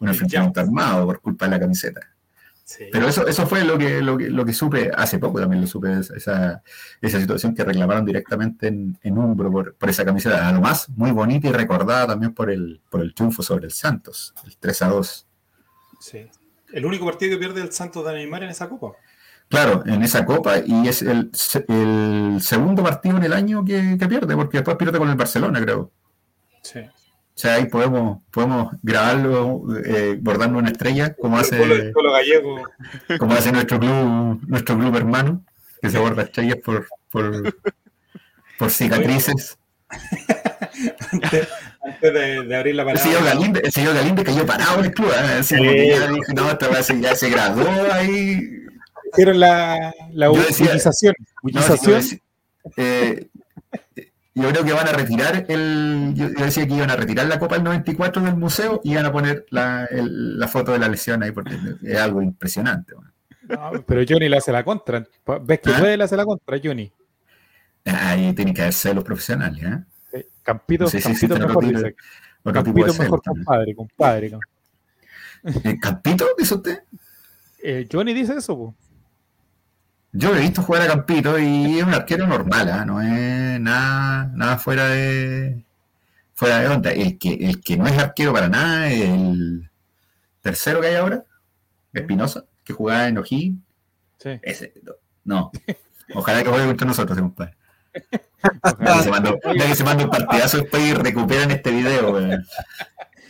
un enfrentamiento armado por culpa de la camiseta. Sí. Pero eso, eso fue lo que, lo, que, lo que supe hace poco también, lo supe esa, esa situación que reclamaron directamente en, en Umbro por, por esa camiseta. Además, muy bonita y recordada también por el, por el triunfo sobre el Santos, el 3 a 2. Sí. El único partido que pierde el Santos de Neymar en esa copa. Claro, en esa copa y es el, el segundo partido en el año que, que pierde, porque después pierde con el Barcelona, creo. Sí. O sea, ahí podemos, podemos grabarlo, eh, bordarnos una estrella, como El hace, el gallego. como hace nuestro club, nuestro club hermano, que se borda estrellas por, por, por cicatrices. antes, antes de, de abrir la El palabra. señor Galinde, el señor Galinde cayó parado en el club, ¿eh? Ya no, esta vez ya se graduó ahí. Hicieron la, la bullización. No, decía- eh, yo creo que van a retirar el. Yo, decía que iban a retirar la Copa del 94 del museo y iban a poner la, el- la foto de la lesión ahí, porque es algo impresionante. bueno. No, pero Johnny le hace la contra. ¿Ves que ¿Ah? puede le hace la contra, Johnny? Ahí tienen que hacerse los profesionales. ¿eh? Eh, Campito, No sé si Campito existen mejor, otro dice. Otro Campito mejor, compadre, compadre. com- ¿El Campito, dice usted? Eh, Johnny dice eso, po. Yo lo he visto jugar a Campito y es un arquero normal, ¿ah? no es nada, nada fuera de fuera de onda. El que, el que no es arquero para nada es el tercero que hay ahora, Espinosa, que jugaba en O'Higgins. Sí. Ese, no. Ojalá que juegue contra nosotros, compadre. Ya que se mandó un partidazo después y recuperan este video, weón.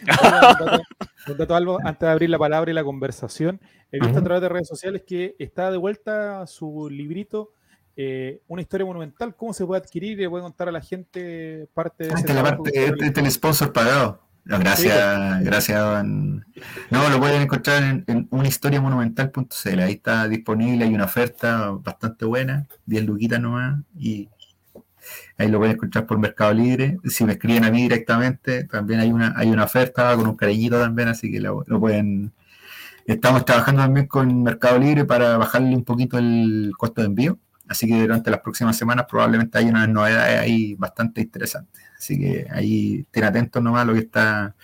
Un dato- antes de abrir la palabra y la conversación, he visto a través de redes sociales que está de vuelta su librito, eh, una historia monumental. ¿Cómo se puede adquirir? ¿Le puede contar a la gente parte de ese es la parte, este, realizó? es el sponsor pagado. No, gracias, gracias, don- No, lo pueden encontrar en, en unahistoriamonumental.cl. Ahí está disponible, hay una oferta bastante buena, 10 luquitas nomás, y ahí lo pueden encontrar por Mercado Libre. Si me escriben a mí directamente, también hay una, hay una oferta con un cariñito también, así que lo, pueden. Estamos trabajando también con Mercado Libre para bajarle un poquito el costo de envío. Así que durante las próximas semanas probablemente hay unas novedades ahí bastante interesantes. Así que ahí estén atentos nomás a lo que está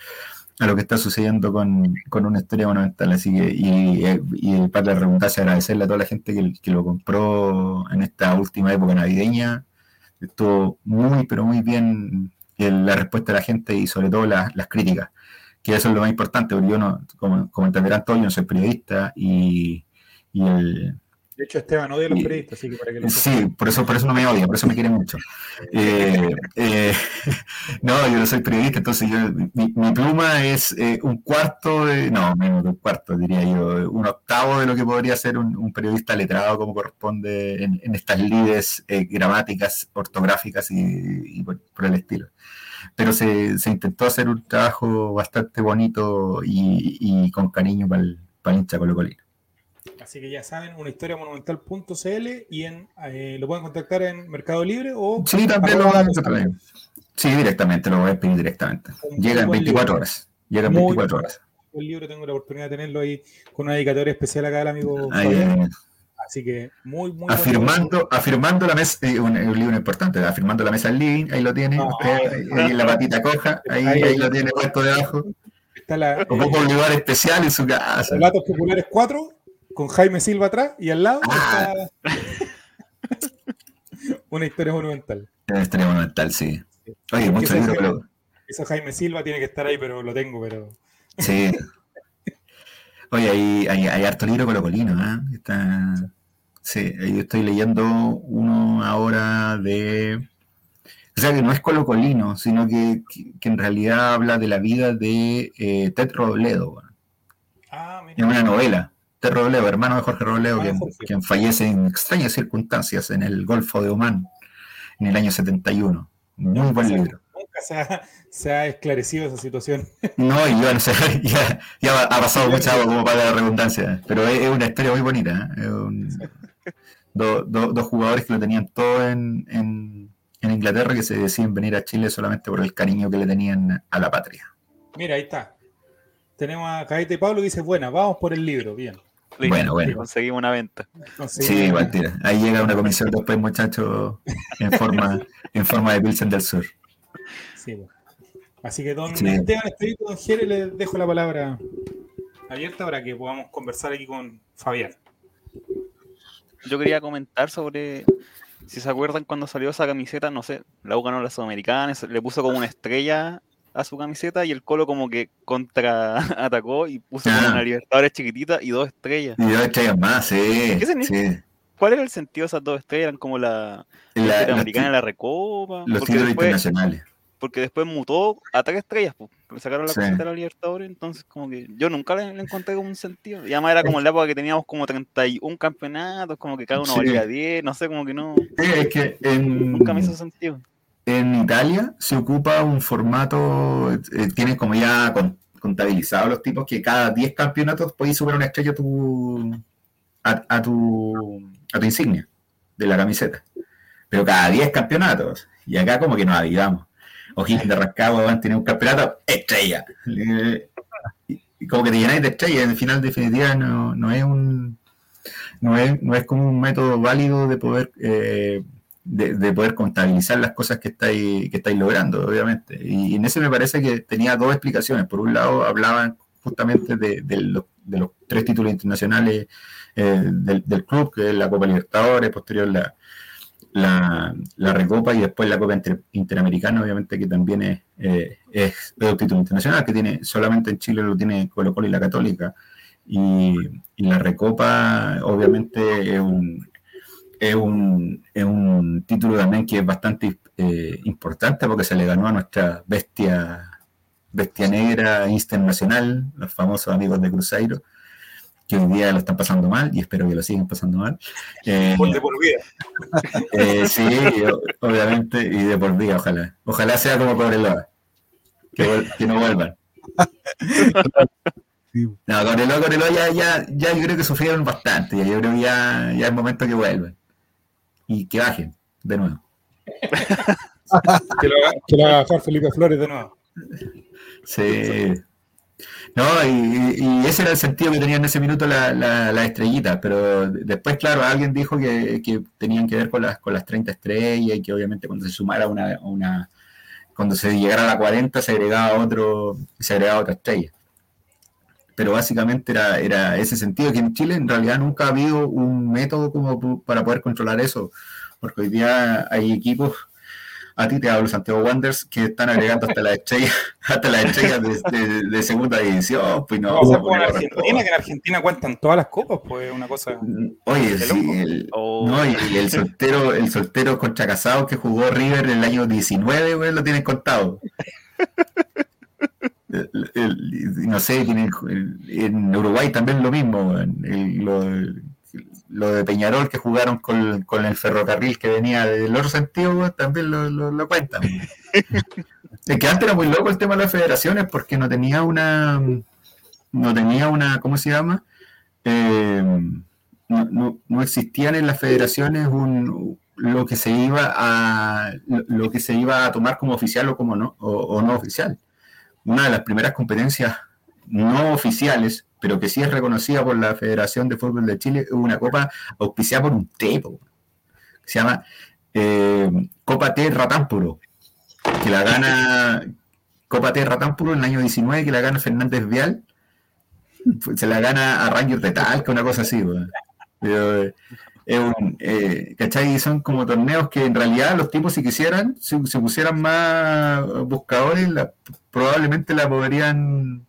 a lo que está sucediendo con, con una historia monumental. Así que, y, y para la redundancia, agradecerle a toda la gente que lo compró en esta última época navideña. Estuvo muy, pero muy bien eh, la respuesta de la gente y sobre todo las, críticas, que eso es lo más importante, porque yo no, como, como entenderán todos, yo no soy periodista y, y el, De hecho, Esteban odia a los periodistas, así que para que lo Sí, por eso, por eso no me odia, por eso me quiere mucho. Eh, eh, no, yo no soy periodista, entonces yo, mi, mi pluma es eh, un cuarto de, no, menos de un cuarto, diría yo, un octavo de lo que podría ser un, un periodista letrado como corresponde en, en estas lides gramáticas, ortográficas y, y por, por el estilo. Pero se, se intentó hacer un trabajo bastante bonito y, y con cariño para el, para el hincha colocolino. Así que ya saben, una historia monumental.cl y en, eh, lo pueden contactar en Mercado Libre o Sí, también lo van a. Sí, directamente, lo voy a pedir directamente. Llega en muy buen 24 libro. horas. Llega en Muy 24 horas. el libro, tengo la oportunidad de tenerlo ahí con una dedicatoria especial acá del amigo eh, Así que muy, muy afirmando, afirmando la mesa, eh, un, un libro importante, afirmando la mesa al living, ahí lo tiene, Ah, usted, ahí, ahí en la patita coja, ahí, Ahí. ahí lo tiene puesto debajo. Está la, ocupa un lugar especial en su casa. Relatos Populares 4 con Jaime Silva atrás y al lado Ah. está una historia monumental. Es historia monumental, sí. Oye, mucho hace- pero Eso Jaime Silva tiene que estar ahí, pero lo tengo, pero sí. Oye, hay, hay, hay harto libro colocolino, ¿eh? Está, sí, yo estoy leyendo uno ahora de... O sea, que no es colocolino, sino que, que, en realidad habla de la vida de eh, Ted Robledo. Ah, mira. Es una novela. Ted Robledo, hermano de Jorge Robledo, Hermano quien, fallece en extrañas circunstancias en el Golfo de Omán en el año 71. Muy buen libro. Nunca se ha, se ha esclarecido esa situación. No, y yo no sé, ya, ya ha pasado mucha agua como para la redundancia, pero es, es una historia muy bonita. ¿eh? Es un- do- do- dos jugadores que lo tenían todo en, en, en Inglaterra que se deciden venir a Chile solamente por el cariño que le tenían a la patria. Mira, ahí está. Tenemos a Caete Pablo que dice, buena, vamos por el libro, bien. Listo, Bueno, bueno. Conseguimos una venta. Sí, igual tira. Ahí llega una comisión después, muchachos, en forma, en forma de Pilsen del Sur. sí, bueno. Así que don Sí. Esteban Estevito, don Jere, le dejo la palabra abierta para que podamos conversar aquí con Fabián. Yo quería comentar sobre, si se acuerdan cuando salió esa camiseta, no sé, la U ganó la Sudamericana, le puso como una estrella a su camiseta y el Colo como que contra atacó y puso como Ah. una Libertadores chiquitita y dos estrellas. Y dos estrellas más, sí. Sí. ¿Cuál era el sentido de esas dos estrellas? ¿Eran como la La- y la Recopa? los Porque títulos después, internacionales. porque después mutó a tres estrellas, pues, sacaron la Sí. camiseta de la Libertadores, entonces como que yo nunca le, le encontré como un sentido. Y además era como en la época que teníamos como 31 campeonatos, como que cada uno Sí. valía 10, no sé, como que no, Sí, es que en, nunca me hizo sentido. En Italia se ocupa un formato, eh, tienen como ya con- contabilizados los tipos que cada 10 campeonatos podéis subir una estrella a tu, a, a tu, a tu insignia de la camiseta. Pero cada 10 campeonatos. Y acá como que nos avivamos. O'Higgins de Rancagua van a tener un campeonato, estrella. Y como que te llenáis de estrellas. En final definitiva no, no es un no es, no es como un método válido de poder eh, de, de poder contabilizar las cosas que estáis, que estáis logrando, obviamente. Y en ese me parece que tenía dos explicaciones. Por un lado, hablaban justamente de, los, de los tres títulos internacionales eh, del, club, que es la Copa Libertadores, posterior la, la, Recopa y después la Copa Inter- Interamericana, obviamente que también es, eh, es, es título internacional, que tiene solamente en Chile lo tiene Colo Colo y la Católica. Y, y la Recopa, obviamente, es un, es un, es un título también que es bastante eh, importante porque se le ganó a nuestra bestia, bestia negra internacional, los famosos amigos de Cruzeiro, que hoy día lo están pasando mal y espero que lo sigan pasando mal. Eh, Por de por vida. eh, sí, obviamente, y de por vida, ojalá. Ojalá sea como Cobreloa, que, que no vuelvan. No, Cobreloa, Cobreloa ya, ya, ya yo creo que sufrieron bastante, ya, yo creo que ya, ya es momento que vuelvan. Y que bajen, de nuevo. Que lo haga, que lo haga bajar Felipe Flores de nuevo. Sí. No, y, y ese era el sentido que tenía en ese minuto la, la, la estrellita, pero después, claro, alguien dijo que, que tenían que ver con las, con las 30 estrellas y que obviamente cuando se sumara una, una cuando se llegara a la 40 se agregaba otro, se agregaba otra estrella. Pero básicamente era, era ese sentido que en Chile en realidad nunca ha habido un método como para poder controlar eso, porque hoy día hay equipos a ti te hablo Santiago Wanderers que están agregando hasta las estrellas, hasta las estrellas de, de- de segunda división, pues no. En pues, Argentina, que en Argentina cuentan todas las copas, pues una cosa. Oye, de sí, el, Oh. no, y el soltero, el soltero contra casado que jugó River en el año 19, güey, lo tienen contado. El- el- no sé, en Uruguay también lo mismo, lo, lo de Peñarol que jugaron con, con el ferrocarril que venía del otro sentido, también lo, lo, lo cuentan. Es que antes era muy loco el tema de las federaciones porque no tenía una, no tenía una, ¿cómo se llama? eh, no, no- no existían en las federaciones un, lo que se iba a lo, lo que se iba a tomar como oficial o como no o, o no oficial. Una de las primeras competencias no oficiales, pero que sí es reconocida por la Federación de Fútbol de Chile, una copa auspiciada por un tepo. Se llama eh, Copa T Ratámpuro, que la gana Copa T Ratámpuro en el año 19, que la gana Fernández Vial. Se la gana a Rangers de Talca, una cosa así. Pero, eh, es un, eh, ¿cachai? Son como torneos que en realidad los tipos si quisieran, si se pusieran más buscadores, la- probablemente la podrían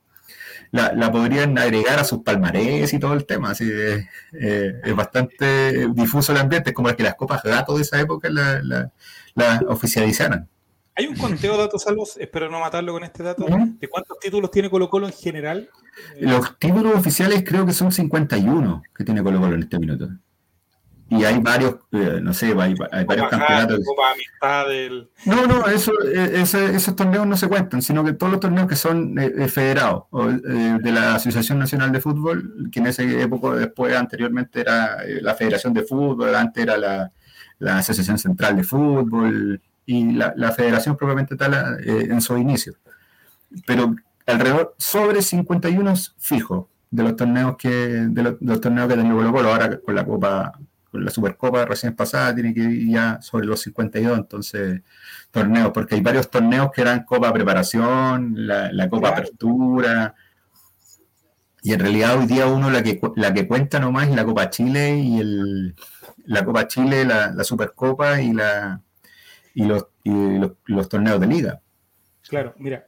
la, la podrían agregar a sus palmarés y todo el tema. Así que, eh, es bastante difuso el ambiente, es como que las copas gato de esa época la, la, la oficializaran. Hay un conteo de datos salvos, espero no matarlo con este dato, Ujú. de cuántos títulos tiene Colo Colo en general. Eh, Los títulos oficiales creo que son 51 que tiene Colo Colo en este minuto. Y hay varios, eh, no sé, hay, hay varios campeonatos. Copa del... No, no, eso, eh, ese- esos torneos no se cuentan, sino que todos los torneos que son eh, eh, federados o, eh, de la Asociación Nacional de Fútbol, que en esa época después anteriormente era la Federación de Fútbol, antes era la, la Asociación Central de Fútbol y la, la Federación propiamente tal en su inicio. Pero alrededor, sobre 51 fijos de los torneos que de los, de los torneos que ha tenido Colo Colo, ahora con la Copa la Supercopa recién pasada tiene que ir ya sobre los 52, entonces torneos, porque hay varios torneos que eran Copa Preparación, la, la Copa Claro. Apertura, y en realidad hoy día uno la que, la que cuenta nomás es la Copa Chile y el, la Copa Chile, la, la Supercopa y, la, y, los, y los, los torneos de liga. Claro, mira.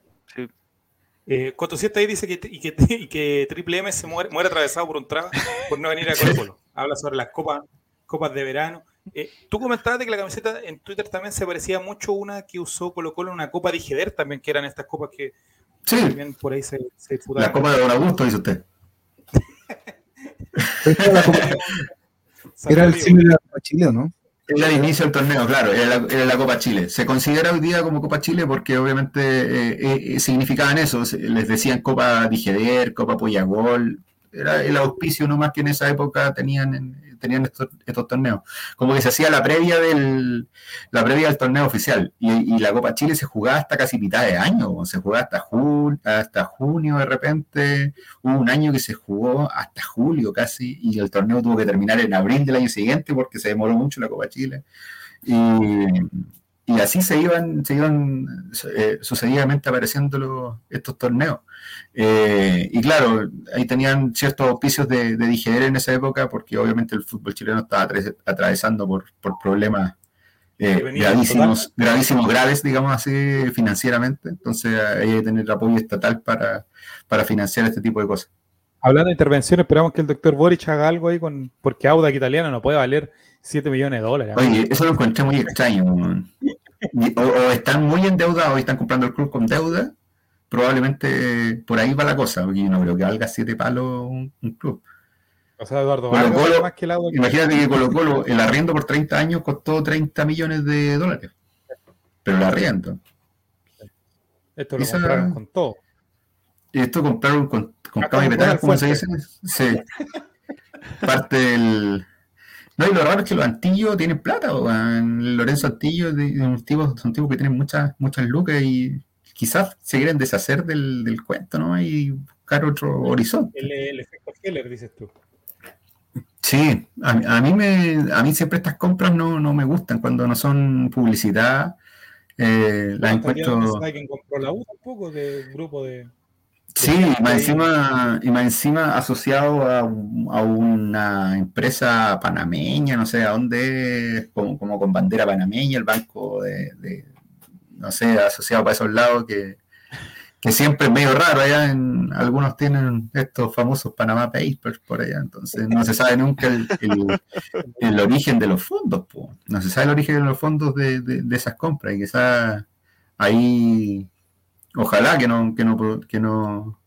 Eh, Coto Siete ahí dice que, y que, y que Triple M se muere, muere atravesado por un traba por no venir a Colo Colo. Habla sobre las copas, copas de verano. Eh, tú comentabas de que la camiseta en Twitter también se parecía mucho a una que usó Colo Colo en una copa de Igeder también, que eran estas copas que Sí, también por ahí se, se la disputaban. Copa de Don Augusto, dice usted. Era, el cine de la Copa Chile, ¿no? Era el inicio del torneo, claro, era la, era la Copa Chile. Se considera hoy día como Copa Chile porque obviamente eh, eh, significaban eso, les decían Copa Dijeder, Copa Pollagol, era el auspicio nomás que en esa época tenían, en- tenían estos, torneos. Como que se hacía la previa del, la previa del torneo oficial y, la Copa Chile se jugaba hasta casi mitad de año, se jugaba hasta, hasta junio de repente, hubo un año que se jugó hasta julio casi y el torneo tuvo que terminar en abril del año siguiente porque se demoró mucho la Copa Chile. Y, y así se iban, se iban eh, sucesivamente apareciendo los- estos torneos. Eh, y claro, ahí tenían ciertos auspicios de, de en esa época porque obviamente el fútbol chileno estaba atravesando por, por problemas eh, gravísimos, gravísimos, graves, digamos así, financieramente. Entonces hay que tener apoyo estatal para, para financiar este tipo de cosas. Hablando de intervención, esperamos que el doctor Boric haga algo ahí con. Porque Audac italiano no puede valer 7 millones de dólares. Oye, eso lo encontré muy extraño. O, o están muy endeudados y están comprando el club con deuda. Probablemente por ahí va la cosa, porque yo no creo que valga siete palos un, un club. O sea, Eduardo Colo más que Audac. Imagínate que Colo Colo, el arriendo por 30 años costó 30 millones de dólares. Pero el arriendo. Esto lo esa- compraron con todo. Y esto compraron con, con y ¿cómo se dice? Sí. Parte del. No, y lo raro es que los Antillos tienen plata, weón. Lorenzo Antillo de- de unos tipos, son tipos que tienen muchas, muchas lucas y quizás se quieren deshacer del, del cuento, ¿no? Y buscar otro horizonte. El, el efecto Heller, dices tú. Sí, a, a mí me, a mí siempre estas compras no, no me gustan cuando no son publicidad. eh, las encuentro. ¿Sabe quién compró la U tampoco? Del grupo de. Sí, y más encima, y más encima asociado a, a una empresa panameña, no sé a dónde, como, como con bandera panameña, el banco de, de- no sé, asociado para esos lados, que, que siempre es medio raro, allá en, algunos tienen estos famosos Panama Papers por allá, entonces no se sabe nunca el, el- el origen de los fondos, po. no se sabe el origen de los fondos de, de- de esas compras, y quizás ahí ojalá que no, que no, que no,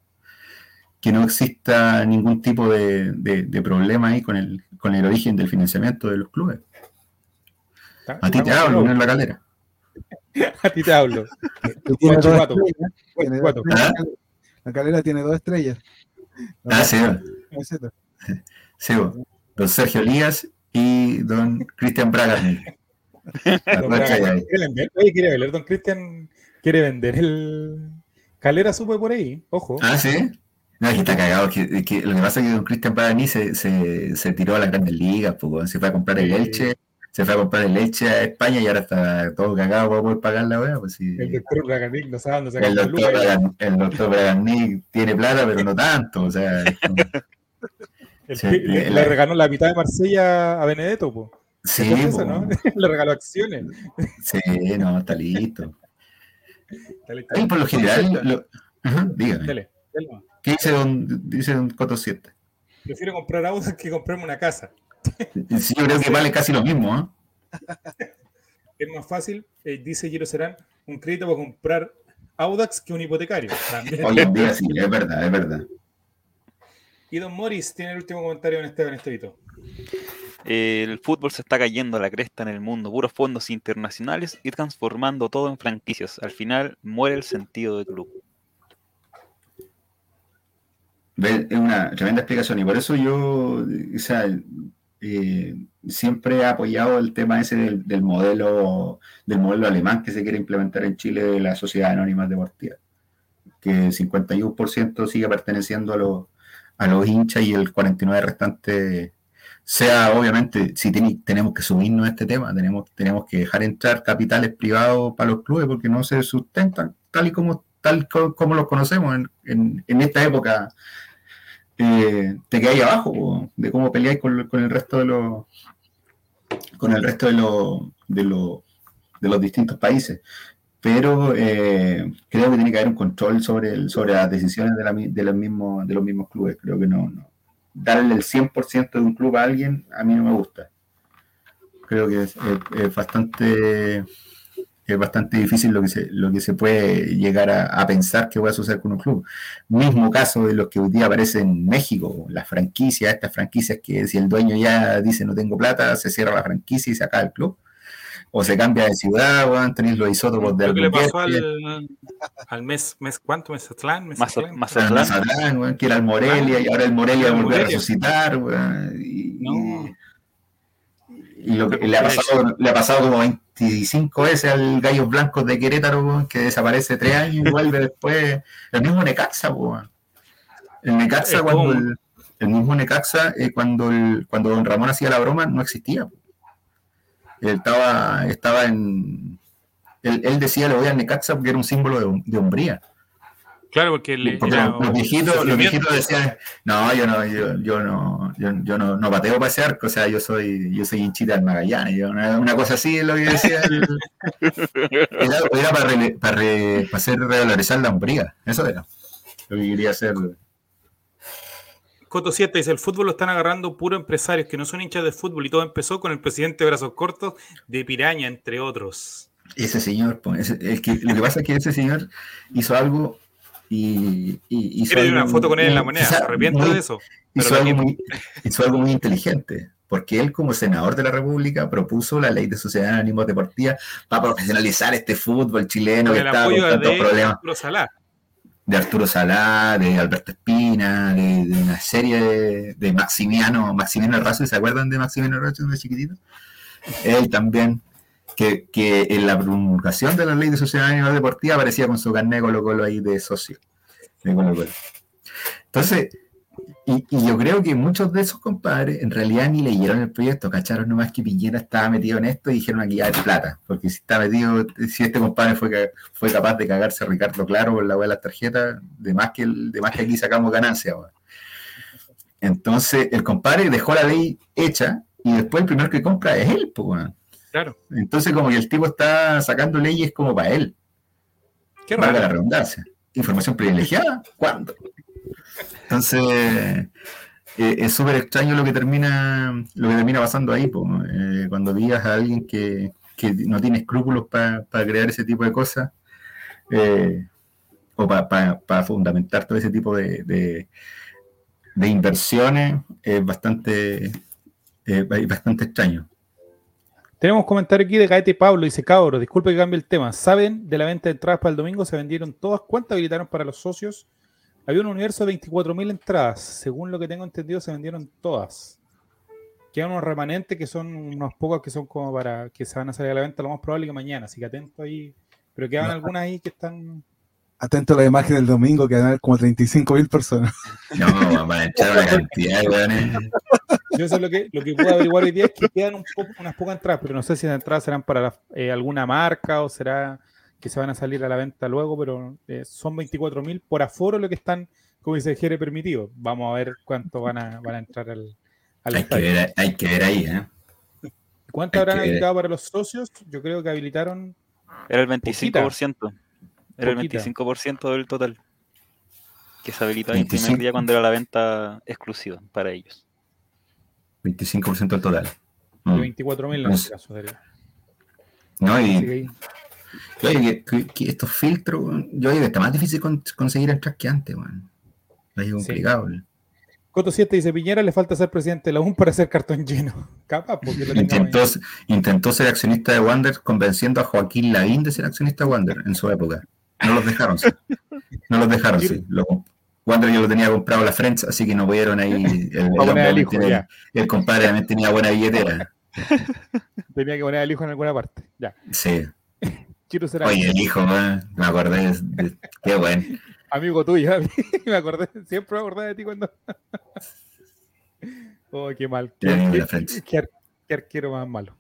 que no exista ningún tipo de, de- de problema ahí con el, con el origen del financiamiento de los clubes. A ti te hablo, no en la calera. A ti te hablo. ¿Ah? La calera tiene dos estrellas. Ah, sí. Sí, don Sergio Lías y don Cristian Braga. Oye, quiere vender, don Cristian quiere vender el Calera supe por ahí, ojo. Ah, sí. No, que está cagado. Que, que lo que pasa es que don Cristian Pagani se, se, se tiró a las grandes ligas, pues, se fue a comprar el Sí. leche, se fue a comprar el leche a España y ahora está todo cagado para poder pagar la wea. Pues, sí. El doctor Braganic no sabe dónde El doctor, luca. Bragan- el doctor Braganic tiene plata, pero no tanto. O sea, es como- El Sí, pi- le, la- regaló la mitad de Marsella a Benedetto, po. sí, ¿Te acuerdas po, eso, no? le regaló acciones. sí, no, está listo. Dale, Ahí por lo general, lo- dígame. dale, dale. ¿Qué dice don, dice don Coto 7? Prefiero comprar autos que comprarme una casa. Sí, yo creo que vale casi lo mismo, ¿eh? Es más fácil, eh, dice Giro Serán, un crédito para comprar Audax que un hipotecario. También. Hoy en día sí, es verdad, es verdad. Y Don Morris tiene el último comentario en este, en este video. El fútbol se está cayendo a la cresta en el mundo, puros fondos internacionales y transformando todo en franquicias. Al final muere el sentido del club. Es una tremenda explicación y por eso yo, o sea, eh, siempre he apoyado el tema ese del, del modelo del modelo alemán que se quiere implementar en Chile de la sociedad anónima deportiva, que el 51% sigue perteneciendo a los, a los hinchas y el 49% restante sea, obviamente, si tiene- tenemos que subirnos a este tema, tenemos, tenemos que dejar entrar capitales privados para los clubes porque no se sustentan tal y como, tal co- como los conocemos en, en- esta época eh, te quedáis abajo de cómo peleáis con, el resto de los con el resto de los de los de los distintos países. Pero eh, creo que tiene que haber un control sobre el, sobre las decisiones de, la de los mismos de los mismos clubes. Creo que no, no darle el 100% de un club a alguien a mí no me gusta creo que es, bastante es bastante difícil lo que se, lo que se puede llegar a, a pensar que va a suceder con un club mismo caso de los que hoy día aparecen en México, las franquicias, estas franquicias que si el dueño ya dice no tengo plata, se cierra la franquicia y se acaba el club. O se cambia de ciudad, weón, tenéis los isótopos de Lo que le pasó al, al mes, mes, ¿cuánto? ¿Mesatlán? Maza- ¿Mesatlán? al Mazatlán. Mazatlán, weón, que era el Morelia, y ahora el Morelia El volvió a resucitar, weón, y, No. y lo que le ha, pasado, le ha pasado como 25 veces al Gallos Blancos de Querétaro, weón, que desaparece tres años y vuelve después. El mismo Necaxa, weón. El Necaxa, cuando el, el mismo Necaxa, eh, cuando, el, cuando Don Ramón hacía la broma, no existía. po. Él estaba, estaba en. Él, él decía le voy al Necaxa porque era un símbolo de, de hombría. Claro, porque le, Porque era los, viejitos, los viejitos decían, no, yo no, yo, yo no, yo, yo no, no pateo para ese arco, o sea, yo soy, yo soy hinchita del Magallanes, yo, una, una cosa así es lo que decía era, era para, para, re- para hacer revalorizar la hombría, eso era lo que quería hacer. Coto 7 dice, el fútbol lo están agarrando puro empresarios que no son hinchas de fútbol y todo empezó con el presidente de brazos cortos de Piraña, entre otros. Ese señor, ese- el que, lo que pasa es que ese señor hizo algo y, y hizo algo una foto con él en la moneda, quizá se arrepiente muy- de eso. pero hizo algo, muy, hizo algo muy inteligente, porque él como senador de la República propuso la ley de sociedad de ánimos deportiva para profesionalizar este fútbol chileno que estaba con tantos problemas. De Arturo Salá, de Alberto Espina, de, una serie de, Maximiano, Maximiano Razo, ¿se acuerdan de Maximiano Razo de chiquitito? Él también, que, en la promulgación de la ley de sociedad ánimos deportiva aparecía con su carnet Colo Colo ahí de socio. Entonces, y, y yo creo que muchos de esos compadres en realidad ni leyeron el proyecto, cacharon nomás que Piñera estaba metido en esto y dijeron aquí ya es plata, porque si está metido, si este compadre fue, fue capaz de cagarse a Ricardo Claro por la wea de las tarjetas, de más que, el- de más que aquí sacamos ganancia. Entonces, el compadre dejó la ley hecha y después el primero que compra es él, pues. Claro. Entonces, como que el tipo está sacando leyes como para él, Qué valga la redundancia. Información privilegiada, ¿cuándo? Entonces, eh, es súper extraño lo que termina lo que termina pasando ahí, eh, cuando digas a alguien que, que no tiene escrúpulos para crear ese tipo de cosas, eh, o para fundamentar todo ese tipo de, de, inversiones, es bastante, bastante extraño. Tenemos un comentario aquí de Gaete Pablo. Dice, cabro, disculpe que cambie el tema. ¿Saben de la venta de entradas para el domingo? Se vendieron todas. ¿Cuántas habilitaron para los socios? Había un universo de 24.000 entradas. Según lo que tengo entendido, se vendieron todas. Quedan unos remanentes que son unos pocos que son como para que se van a salir a la venta lo más probable que mañana. Así que atento ahí. Pero quedan No. algunas ahí que están. Atento a la imagen del domingo, que van a haber como 35.000 personas. No, van a echar una cantidad. Yo es lo que, lo que puedo averiguar hoy día es que quedan un poco, unas pocas entradas, pero no sé si las entradas serán para la- eh, alguna marca o será que se van a salir a la venta luego, pero eh, son 24.000 por aforo lo que están, como dice Jere, permitidos. Vamos a ver cuánto van a, van a entrar al, al Hay que, ver, hay que ver ahí, ¿eh? ¿Cuánto hay habrán habilitado para los socios? Yo creo que habilitaron Era el 25%. Era el Poquita. 25% del total. Que se habilitaba el primer 25. día cuando era la venta exclusiva para ellos. 25% del total. Mm. 24.000 en Pues- este caso. sería. No, Así y que, que- que estos filtros, yo digo, está más difícil con- conseguir entrar que antes, weón. Sí. complicado. weón. Coto 7 dice, Piñera le falta ser presidente de la UN para hacer cartón lleno. Capaz, porque lo Intentó, intentó ser accionista de Wander convenciendo a Joaquín Lavín de ser accionista de Wander en su época. No los dejaron, sí. No los dejaron, sí. Lo- Wander yo lo tenía comprado a la Friends, así que no pudieron ahí. El, el hijo, el compadre también tenía buena billetera. Tenía que poner al hijo en alguna parte. Ya. Sí. Oye, el hijo, weón, me acordé. de- qué bueno. amigo tuyo. me acordé, siempre me acordé de ti cuando. oh, qué mal. Qué, arquero más malo.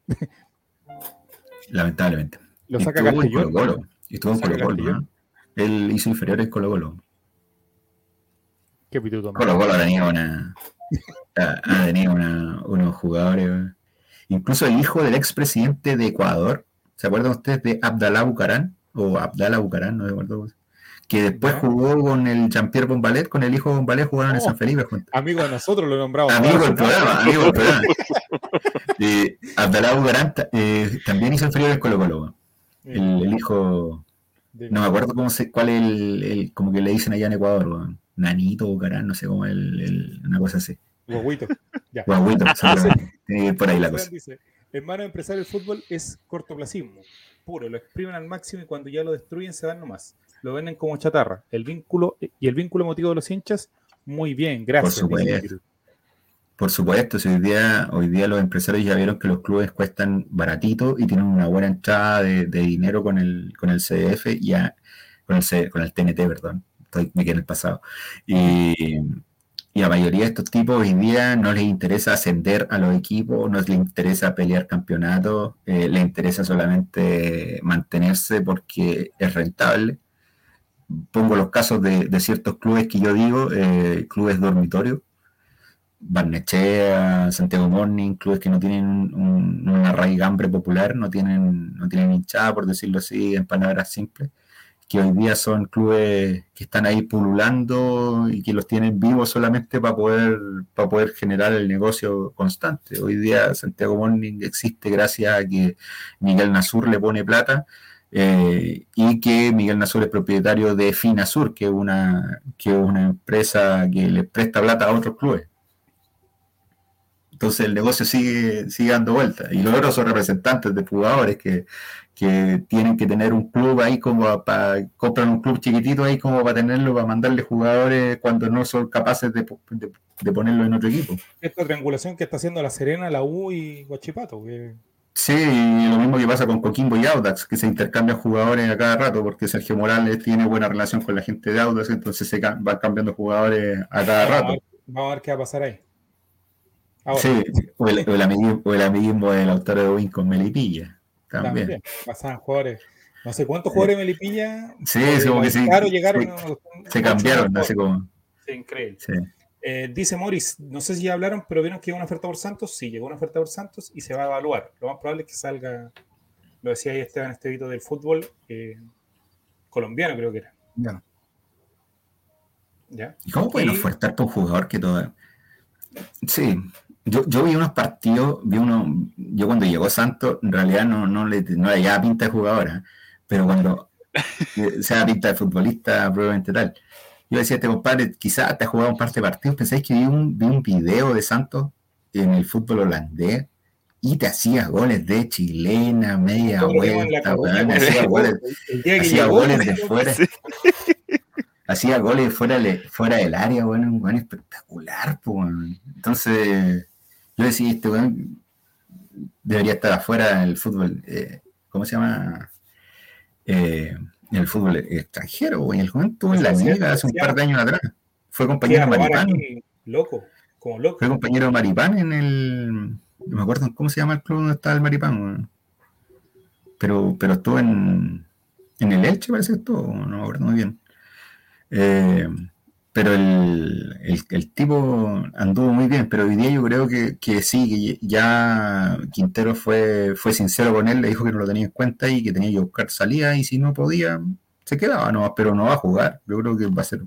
Lamentablemente. Lo saca Estuvo en. Colo Colo. Estuvo en Colo Colo. ¿no? Él hizo inferiores Colo Colo. Qué pituto. Colo Colo ha tenido una. Ha, ha tenido una- unos jugadores. Incluso el hijo del expresidente de Ecuador. ¿Se acuerdan ustedes de Abdalá Bucarán? O Abdalá Bucarán, no me acuerdo. Que después jugó con el Jean-Pierre Bombalet, con el hijo de Bombalet, jugaron en Oh. San Felipe juntos. Amigo de nosotros lo nombramos. Amigo del programa, amigo del programa. Eh, Abdalá Bucarán eh, también hizo inferiores Colo Colo. El, el hijo. No me acuerdo cómo se, cuál es el, el- como que le dicen allá en Ecuador, weón. Nanito Bucarán, no sé cómo el, el- una cosa así. Guaguito. Ya. Guaguito, seguramente. Tiene que ir por ahí la cosa. dice, hermano empresario del fútbol es cortoplacismo, puro, lo exprimen al máximo y cuando ya lo destruyen se van nomás. Lo venden como chatarra. El vínculo y el vínculo emotivo de los hinchas, muy bien, gracias. Por supuesto. Por si hoy día, hoy día los empresarios ya vieron que los clubes cuestan baratito y tienen una buena entrada de, de dinero con el, con el CDF y a- con el, C- con el TNT, perdón. Estoy, me quedé en el pasado. Y, y la mayoría de estos tipos hoy día no les interesa ascender a los equipos, no les interesa pelear campeonatos, eh, les interesa solamente mantenerse porque es rentable. Pongo los casos de, ciertos clubes que yo digo, eh, clubes dormitorio, Barnechea, Santiago Morning, clubes que no tienen un- un- una popular, no tienen, no tienen hinchada, por decirlo así, en palabras simples, que hoy día son clubes que están ahí pululando y que los tienen vivos solamente para poder, para poder generar el negocio constante. Hoy día Santiago Morning existe gracias a que Miguel Nasur le pone plata eh, y que Miguel Nasur es propietario de Finasur, que es una, que es una empresa que le presta plata a otros clubes. Entonces el negocio sigue, sigue dando vueltas. Y los otros son representantes de jugadores que, que tienen que tener un club ahí como para, compran un club chiquitito ahí como para tenerlo, para mandarle jugadores cuando no son capaces de, de- de ponerlo en otro equipo. Esta triangulación que está haciendo La Serena, la U y Guachipato. que- Sí, y lo mismo que pasa con Coquimbo y Audax, que se intercambian jugadores a cada rato, porque Sergio Morales tiene buena relación con la gente de Audax, entonces se van cambiando jugadores a cada Vamos a, rato. ver, vamos a ver qué va a pasar ahí. Ahora, Sí, o el, o el amiguismo, o el amiguismo del autor de Win con Melipilla, también. también. Pasaban jugadores. No sé cuántos jugadores de Melipilla. Sí, o de sí, como que sí, llegaron. sí, Se cambiaron, así como. Sí, increíble. Sí. Eh, dice Morris, no sé si ya hablaron, pero vieron que llegó una oferta por Santos. Sí, llegó una oferta por Santos y se va a evaluar. Lo más probable es que salga, lo decía ahí Esteban Estevito del fútbol eh, colombiano, creo que era. Ya. ¿Ya? ¿Y cómo pueden Y- ofertar por un jugador que todo... Sí, yo, yo vi unos partidos, vi uno, yo cuando llegó Santos, en realidad no, no le no le llevaba pinta de jugador, ¿eh? pero cuando eh, se da pinta de futbolista, probablemente tal. Yo decía, este compadre, quizás te ha jugado un par de partidos, pensáis que vi un, vi un video de Santos en el fútbol holandés y te hacía goles de chilena, media vuelta, weón, hacía goles, hacía goles de fuera. hacía goles fuera, de- fuera del área, bueno, un weón espectacular, pues. Entonces, yo decía, este weón debería estar afuera del fútbol, eh, ¿cómo se llama? Eh, en el fútbol extranjero, weón. El weón estuvo en la liga hace un par de años atrás. Fue compañero de Maripán. aquí, loco, como loco. Fue compañero de Maripán en el. No me acuerdo cómo se llama el club donde estaba el Maripán. Pero, pero estuvo en, en el Elche, parece que estuvo, no me acuerdo muy bien. Eh, pero el, el- el tipo anduvo muy bien, pero hoy día yo creo que, que sí, que ya Quintero fue, fue sincero con él, le dijo que no lo tenía en cuenta y que tenía que buscar salida y si no podía, se quedaba, no, pero no va a jugar. Yo creo que va a ser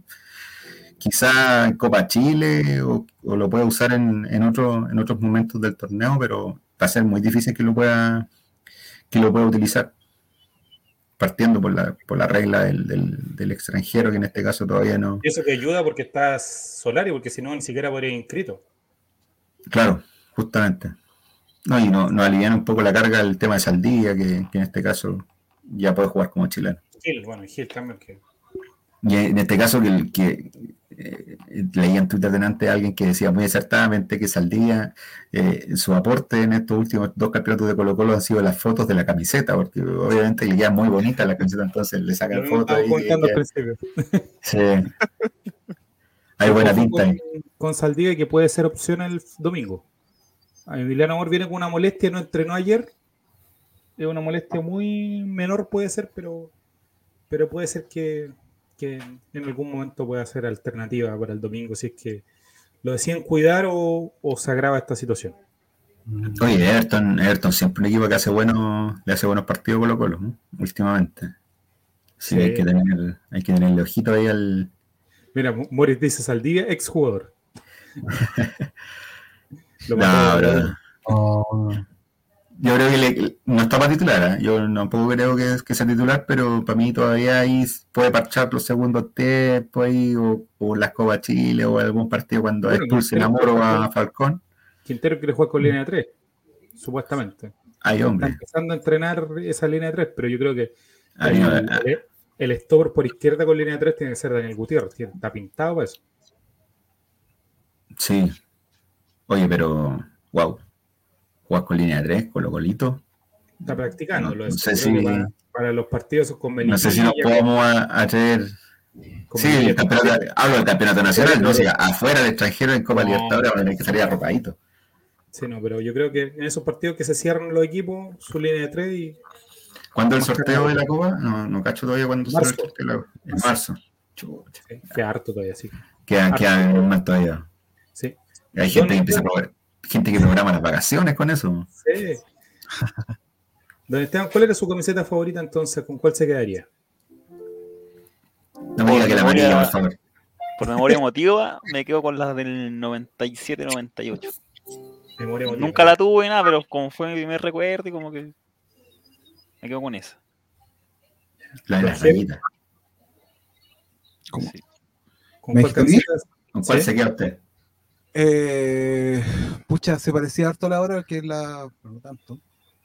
quizá en Copa Chile o, o lo pueda usar en, en, otro- en otros momentos del torneo, pero va a ser muy difícil que lo pueda, que lo pueda utilizar. Partiendo por la, por la regla del, del- del extranjero, que en este caso todavía no. Y eso que ayuda porque está Solari, porque si no, ni siquiera podría ir inscrito. Claro, justamente. No, y no, nos alivian un poco la carga el tema de Saldivia, que, que en este caso ya puede jugar como chileno. Gil, bueno, Gil también, que Y en este caso que, que eh, leía en Twitter delante a alguien que decía muy acertadamente que Saldivia, eh, su aporte en estos últimos dos campeonatos de Colo Colo han sido las fotos de la camiseta, porque obviamente le queda muy bonita la camiseta, entonces le sacan fotos estaba y comentando al que- principio. sí. hay buena Ojo pinta ahí. Con, con Saldivia que puede ser opción el domingo. A Emiliano Amor viene con una molestia, no entrenó ayer. Es una molestia muy menor, puede ser, pero, pero puede ser que, que en algún momento pueda ser alternativa para el domingo si es que lo deciden cuidar o, o se agrava esta situación. Oye, Everton, Everton siempre un equipo que hace buenos, le hace buenos partidos Colo Colo, ¿no? últimamente. Sí, Sí. Hay, que tener, hay que tenerle ojito ahí al. Mira, Morris dice Saldivia, exjugador. Lo No, bro. Oh, Yo creo que le- no está para titular, ¿eh? yo tampoco creo que, que sea titular, pero para mí todavía ahí puede parchar los segundos tiempos ahí, o, o las Copa Chile, o algún partido cuando Bueno, expulsen a Moro a Falcón. Quintero quiere jugar con línea 3, supuestamente. Ay, Está hombre. empezando a entrenar esa línea 3, pero yo creo que Ay, el, el, el stopper por izquierda con línea 3 tiene que ser Daniel Gutiérrez. Está pintado para eso. sí. Oye, pero, wow. Jugar con línea 3, con los golitos. Está practicándolo. No eso. sé Creo si- para, para los partidos con No sé si nos Melipilla, podemos a, a traer. con Sí, Melipilla, el campeonato, hablo del campeonato nacional, no, o sea, afuera del extranjero en Copa No. Libertadores van a tener que salir arropaditos. Sí, no, pero yo creo que en esos partidos que se cierran los equipos, su línea de 3 y ¿Cuándo el sorteo de la Copa? No, no cacho todavía cuándo será el sorteo. En marzo. Chucha. sí, queda harto todavía, sí. Queda, queda un mes todavía. Sí. Hay gente que empieza a probar- gente que programa las vacaciones con eso. sí. Don Esteban, ¿cuál era su camiseta favorita entonces? ¿Con cuál se quedaría? No me diga que la Memoria- amarilla, por favor. Por memoria emotiva, me quedo con las del 97-98. Memoria emotiva. Nunca la tuve nada, pero como fue mi primer recuerdo y como que me quedo con esa. La de las rayitas. ¿Cómo? Sí. ¿Con cuál. ¿Con cuál ¿Sí? se queda usted? Eh, pucha, se parecía harto a la hora que es la, pero no tanto,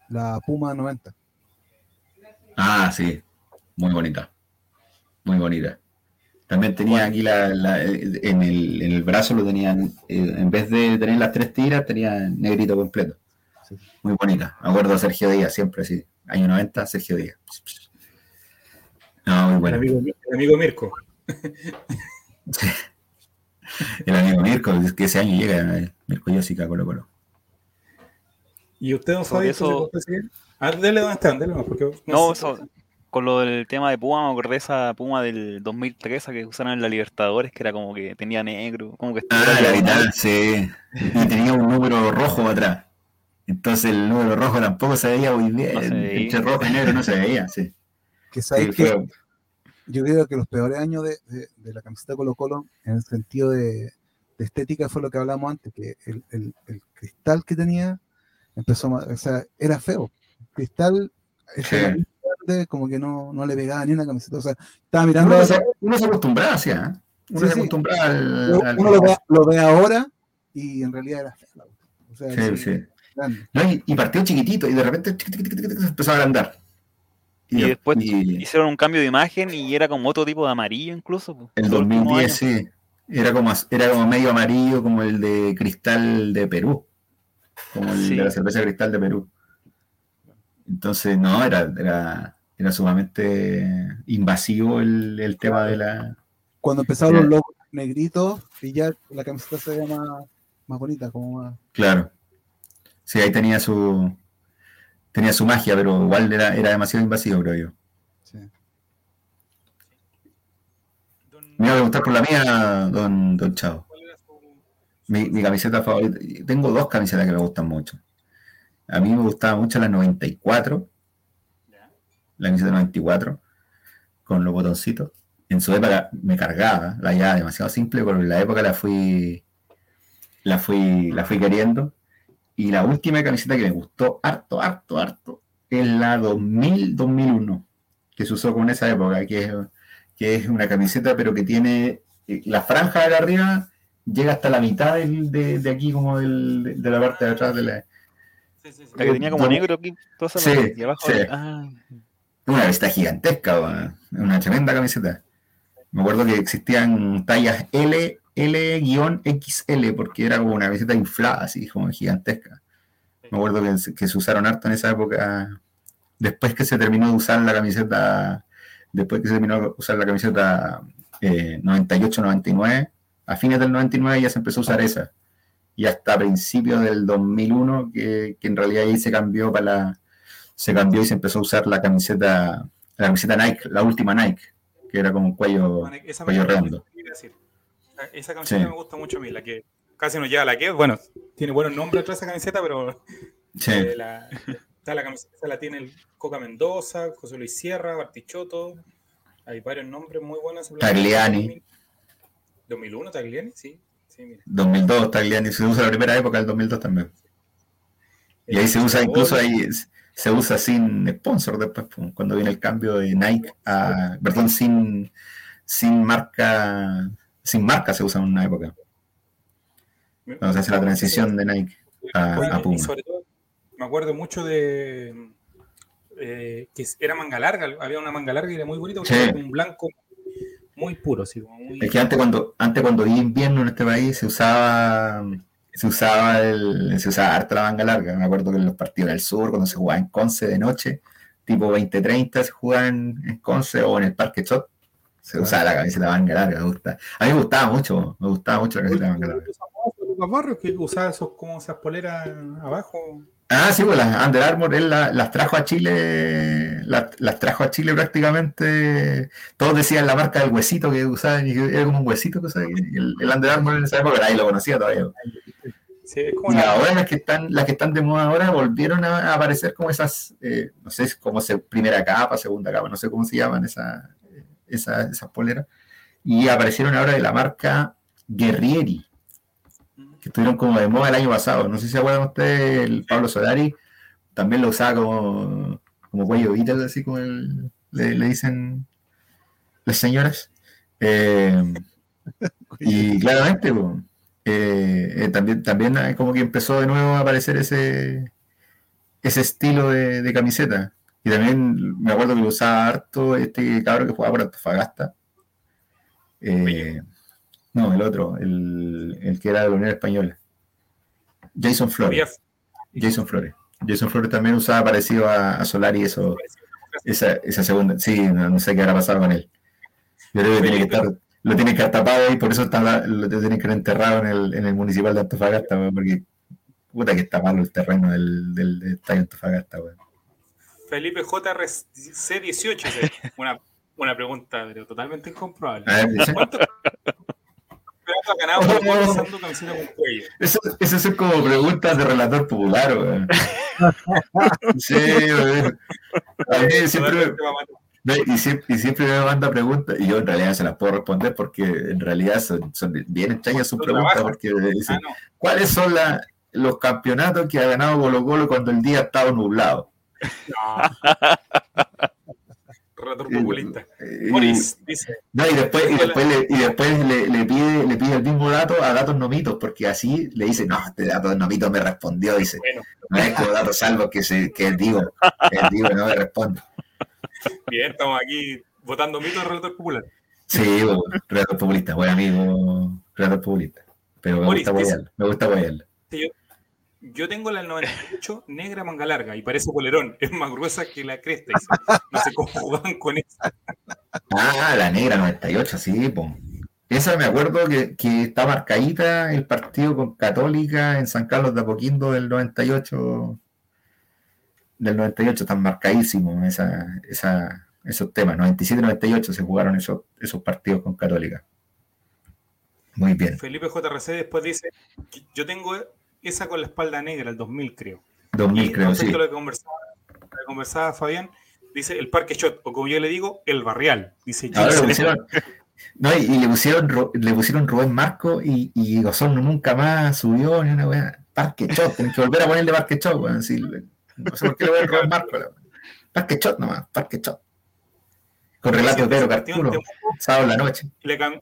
la Puma 90. Ah, sí. Muy bonita. Muy bonita. También tenía aquí la, la- en, el, en el brazo lo tenían, eh, en vez de tener las tres tiras, tenía negrito completo. Sí. Muy bonita. Me acuerdo de Sergio Díaz, siempre así. Año 90, Sergio Díaz. No, muy El, bueno. amigo, el amigo Mirko. El amigo Mirko, que ese año llega, eh, Mirko Jessica Colo Colo. ¿Y usted, don Sobre Fabio? eso-. Ah, dele, don Esteban, dele porque No, sé. eso, con lo del tema de Puma, me acordé de esa Puma del 2013 que usaron en la Libertadores, que era como que tenía negro, como que Ah, la vital, sí. Y tenía un número rojo atrás. Entonces el número rojo tampoco se veía muy bien. No se veía. Entre rojo y negro no se veía, sí. Que Sí, sabes que fue- yo creo que los peores años de, de- de la camiseta Colo Colo, en el sentido de, de estética, fue lo que hablamos antes, que el, el- el cristal que tenía empezó, o sea, era feo. El cristal, Sí. como que no, no le pegaba ni una camiseta. O sea, estaba mirando, Uno se, uno se acostumbraba, ¿eh? Uno Sí, se sí. acostumbraba al. uno, al- uno lo, ve, lo ve ahora y en realidad era feo. O sea, Sí, sí. No, y, y partió chiquitito y de repente tic, tic, tic, tic, tic, se empezó a agrandar. Y, después y hicieron un cambio de imagen y era como otro tipo de amarillo incluso. el los últimos 2010, años. sí. Era como, era como medio amarillo, como el de cristal de Perú. Como el Sí. de la cerveza cristal de Perú. Entonces, no, era, era, era sumamente invasivo el, el tema de la. Cuando empezaron los logos negritos y ya la camiseta se veía más, más bonita, como más. Claro. Sí, ahí tenía su. Tenía su magia, pero igual era, era demasiado invasivo, creo yo. sí. Me iba a preguntar por la mía, don, don Chavo. ¿Cuál era su- Mi, mi camiseta favorita. Tengo dos camisetas que me gustan mucho. A mí me gustaba mucho la 94, Ya. la camiseta 94, con los botoncitos. En su época me cargaba, la ya demasiado simple, pero en la época la fui, la fui, la fui queriendo. Y la última camiseta que me gustó harto, harto, harto, es la 2000-2001, que se usó con esa época, que es, que es una camiseta, pero que tiene eh, la franja de arriba, llega hasta la mitad del- de, de aquí, como del- de la parte de atrás de la, Sí, sí, sí. La que tenía como Dos- negro aquí, toda esa parte, y abajo. sí. Ah, Una camiseta gigantesca, una tremenda camiseta. Me acuerdo que existían tallas L, L-XL, porque era como una camiseta inflada, así como gigantesca. Me acuerdo que, se- que se usaron harto en esa época. Después que se terminó de usar la camiseta, después que se terminó de usar la camiseta eh, 98-99, a fines del 99 ya se empezó a usar esa. Y hasta principios del 2001, que, que en realidad ahí se cambió para la, se cambió y se empezó a usar la camiseta, la camiseta Nike, la última Nike, que era como un cuello, Esa cuello redondo. decir. Esa camiseta Sí. me gusta mucho a mí, la que casi nos lleva a la que, bueno, tiene buenos nombres atrás esa camiseta, pero Sí, eh, la, está la camiseta la tiene el Coca Mendoza, José Luis Sierra, Bartichotto, hay varios nombres muy buenos. Tagliani. 2001, Tagliani, sí. sí mira. 2002 Tagliani, se usa la primera época del 2002 también. Y ahí se usa, incluso ahí se usa sin sponsor después, cuando viene el cambio de Nike a, perdón, sin, sin marca, sin marca se usa en una época, cuando se hace la transición de Nike a, Oye, a y Puma. sobre todo, me acuerdo mucho de eh, que era manga larga, había una manga larga y era muy bonito porque Sí. era un blanco muy puro, así muy... Es que antes cuando, antes cuando había invierno en este país se usaba, se usaba el, se usaba harta la manga larga. Me acuerdo que en los partidos del sur, cuando se jugaba en Conce de noche, tipo 20-30 se jugaba en, en Conce o en el Parque Chot, se usaba la camiseta manga larga, me gusta. A mí me gustaba mucho, me gustaba mucho la camiseta manga larga. Lucas Barrios que usaba esos, como esas poleras abajo. Ah, sí, pues las Under Armour, él la- las trajo a Chile, las, las trajo a Chile prácticamente, todos decían la marca del huesito que usaban, y que era como un huesito que usaban, el, el Under Armour en esa época nadie lo conocía todavía. Sí, es como Y ahora las que están, las que están de moda ahora volvieron a, a aparecer como esas, eh, no sé, como se, primera capa, segunda capa, no sé cómo se llaman esa, esa- esas poleras. Y aparecieron ahora de la marca Guerrieri, que estuvieron como de moda el año pasado. No sé si se acuerdan ustedes, el Pablo Solari también lo usaba como, como cuello Beatle, así como el- le, le dicen las señoras. Eh, y claramente, pues, eh, eh, también, también eh, como que empezó de nuevo a aparecer ese, ese estilo de, de camiseta. Y también me acuerdo que lo usaba harto este cabro que jugaba por Antofagasta. Eh, no, el otro, el, el que era de la Unión Española. Jason Flores. Jason Flores. Jason Flores también usaba parecido a, a Solari eso, esa, esa segunda. Sí, no, no sé qué habrá pasado con él. Yo creo que tiene que estar, lo tiene que estar tapado y por eso está, lo tienen que enterrado en el, en el municipal de Antofagasta, porque puta que está malo el terreno del, del, del estadio Antofagasta, weón. Felipe JRC18, sí. una, una pregunta pero totalmente incomprobable. A ver, dice. ¿Cuántos campeonatos ha ganado Colo Colo usando camiseta con cuello? Eso, eso son como preguntas de relator popular, weón. Sí, weón. A mí siempre y, siempre, y siempre me manda preguntas, y yo en realidad se las puedo responder porque en realidad son, son bien extrañas sus preguntas, porque dicen, Ah, no. ¿cuáles son la- los campeonatos que ha ganado Colo Colo cuando el día ha estado nublado? Relator populista. Y- Boris dice, no, y después, y después, le, y después le, le pide, le pide el mismo dato a Datos Nomitos, porque así le dice, no, este Datos Nomitos me respondió, dice, bueno, no es como Datos Salvo que, se, que el Digo, que el Digo no me responde. Bien, estamos aquí votando mito del relator popular. Sí, bueno, relator populista, buen amigo, relator populista. Pero me Boris, gusta apoyarlo, me gusta apoyarlo. Yo, yo tengo la del 98 negra manga larga y parece polerón. Es más gruesa que la cresta. No sé cómo jugaban con eso. Ah, la negra 98, sí, po. Esa me acuerdo que, que está marcadita el partido con Católica en San Carlos de Apoquindo del 98. Del 98, están marcadísimos esa, esa, esos temas. 97-98 se jugaron esos, esos partidos con Católica. Muy bien. Felipe JRC después dice: Yo tengo esa con la espalda negra, el 2000, creo. 2000 Y creo, sí. a lo que conversaba, lo que conversaba Fabián, dice el Parque Shot, o como yo le digo, el Barrial. Dice Ahora Gilles pusieron, no, y, y le pusieron Ro- le pusieron Rubén Marco y, y Osorno nunca más subió ni una weá. Parque Shot, tienen que volver a ponerle Parque Shot, weón. sí, no sé por qué le ponen Rubén Marco. la. Parque Shot nomás, Parque Shot. Con relato de Pedro Carculo, sábado en la noche. Y la,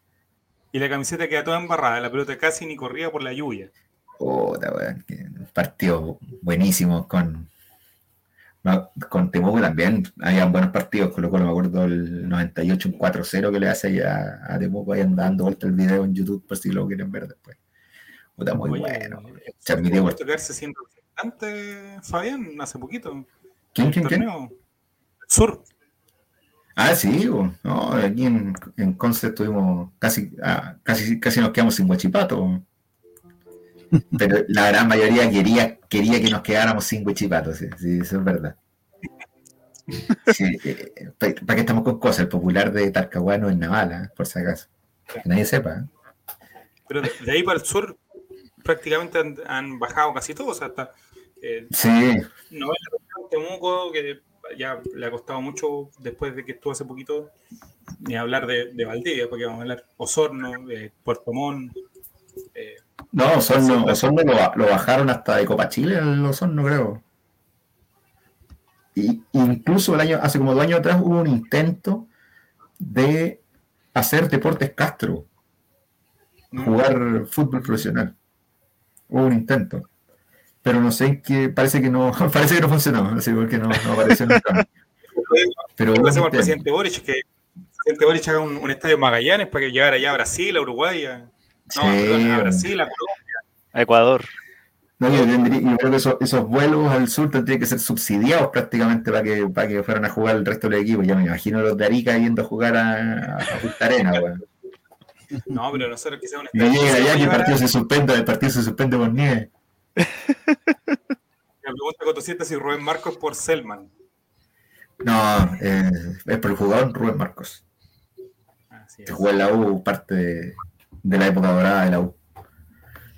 y la camiseta queda toda embarrada, la pelota casi ni corría por la lluvia. Puta, weón, que partido buenísimo con, con Temuco también. Habían buenos partidos, con lo cual me acuerdo el 98, un 4-0 que le hace allá a Temuco, ahí dando vuelta el video en YouTube por si lo quieren ver después. Puta, muy Oye, bueno. eh, Transmitido por- ¿Puesto quedarse sin representante, Fabián, hace poquito? ¿Quién, quién, quién? Sur. Ah, sí, no, aquí en, en Conce estuvimos casi, ah, casi, casi nos quedamos sin guachipato. Pero la gran mayoría quería, quería que nos quedáramos sin guachipato, sí, sí, eso es verdad. Sí, eh, ¿Para qué estamos con cosas? El popular de Talcahuano en Navala, por si acaso. Que nadie sepa. ¿eh? Pero de, de ahí para el sur prácticamente han, han bajado casi todos. Hasta eh, Sí, no es Temuco, que ya le ha costado mucho después de que estuvo hace poquito, ni hablar de, de Valdivia, porque vamos a hablar Osorno, de Puerto Montt. eh, no, Osorno, Osorno lo, lo bajaron hasta de Copa Chile, el Osorno, creo. Y, incluso el año, hace como dos años atrás hubo un intento de hacer deportes Castro, jugar fútbol profesional. Hubo un intento. Pero no sé qué, parece que no, parece que no funcionó, así porque no, no apareció nunca. Pero ¿Qué hubo le un hacemos al presidente Boric? Que el presidente Boric haga un, un estadio Magallanes para que llegara allá a Brasil, a Uruguay, a, no, Sí, perdón, a. Brasil, a Colombia. A Ecuador. No, yo, tendría- yo creo que esos, esos vuelos al sur tendrían que ser subsidiados prácticamente para que, para que fueran a jugar el resto del equipo. Ya me imagino los de Arica yendo a jugar a, a Punta Arena, weón. No, pero nosotros quizás un No estadio. llega allá que el partido se suspende, el partido se suspende por nieve. Me pregunta Cotosieta si Rubén Marcos por Selman. No, eh, es por el jugador Rubén Marcos, Así que es. jugó en la U, parte de, de la época dorada de la U.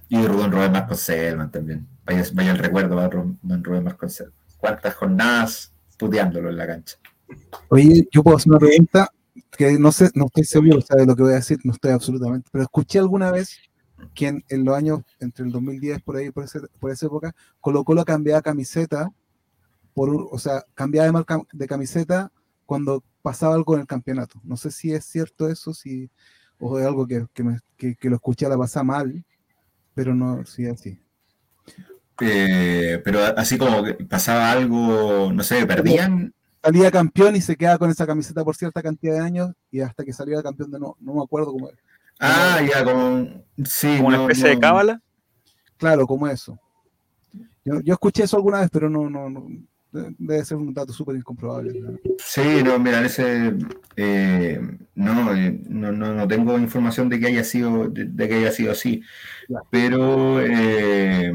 Y Rubén Rubén Marcos Selman también. Vaya, vaya el recuerdo don Rubén Marcos Selman. ¿Cuántas jornadas puteándolo en la cancha? Oye, yo puedo hacer una pregunta que no sé, no estoy seguro de lo que voy a decir, no estoy absolutamente, pero escuché alguna vez que en, los años entre el 2010 por ahí, por, ese- por esa época, Colo Colo cambiaba camiseta, por o sea, cambiaba de marca de camiseta cuando pasaba algo en el campeonato. No sé si es cierto eso, si, o es algo que, que, me- que- que lo escuché a la pasada mal, pero no, sí así. Eh, pero así como que pasaba algo, no sé, perdían. Salía campeón y se quedaba con esa camiseta por cierta cantidad de años y hasta que saliera campeón de no, no me acuerdo cómo era. Ah, ya, como. Sí, Como una no, especie de cábala. Claro, como eso. Yo, yo escuché eso alguna vez, pero no, no, no debe ser un dato súper incomprobable. ¿no? Sí, no, mira, ese. eh, no, eh, no, no, no tengo información de que haya sido, de, de que haya sido así. Pero. eh,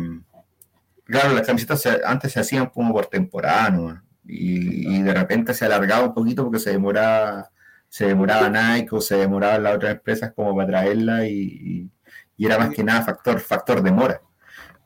claro, las camisetas se- antes se hacían como por temporada, ¿no? Y, y de repente se alargaba un poquito porque se demoraba, se demoraba Nike o se demoraban las otras empresas como para traerla y, y- y era más que nada factor, factor demora.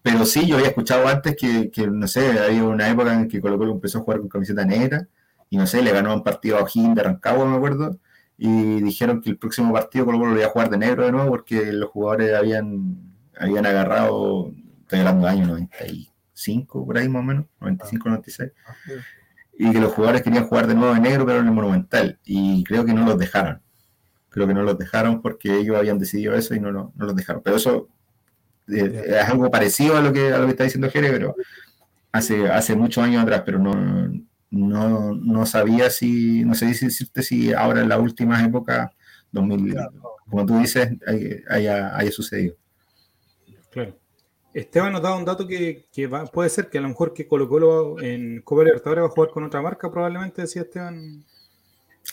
Pero sí, yo había escuchado antes que, que, no sé, había una época en que Colo Colo empezó a jugar con camiseta negra y no sé, le ganó un partido a O'Higgins de Rancagua, me acuerdo, y dijeron que el próximo partido Colo Colo lo iba a jugar de negro de nuevo porque los jugadores habían, habían agarrado, estoy hablando de año 95, por ahí más o menos, 95, 96, y que los jugadores querían jugar de nuevo de negro, pero en el Monumental, y creo que no los dejaron. Creo que no los dejaron porque ellos habían decidido eso y no, lo- no los dejaron. Pero eso eh, es algo parecido a lo que, a lo que está diciendo Jere, pero hace, hace muchos años atrás, pero no, no, no sabía si, no sé si decirte si ahora en las últimas épocas, 2000, como tú dices, hay- haya, haya sucedido. Claro. Esteban nos da un dato que, que va- puede ser que a lo mejor que Colo Colo en Copa Libertadores va a jugar con otra marca, probablemente decía Esteban.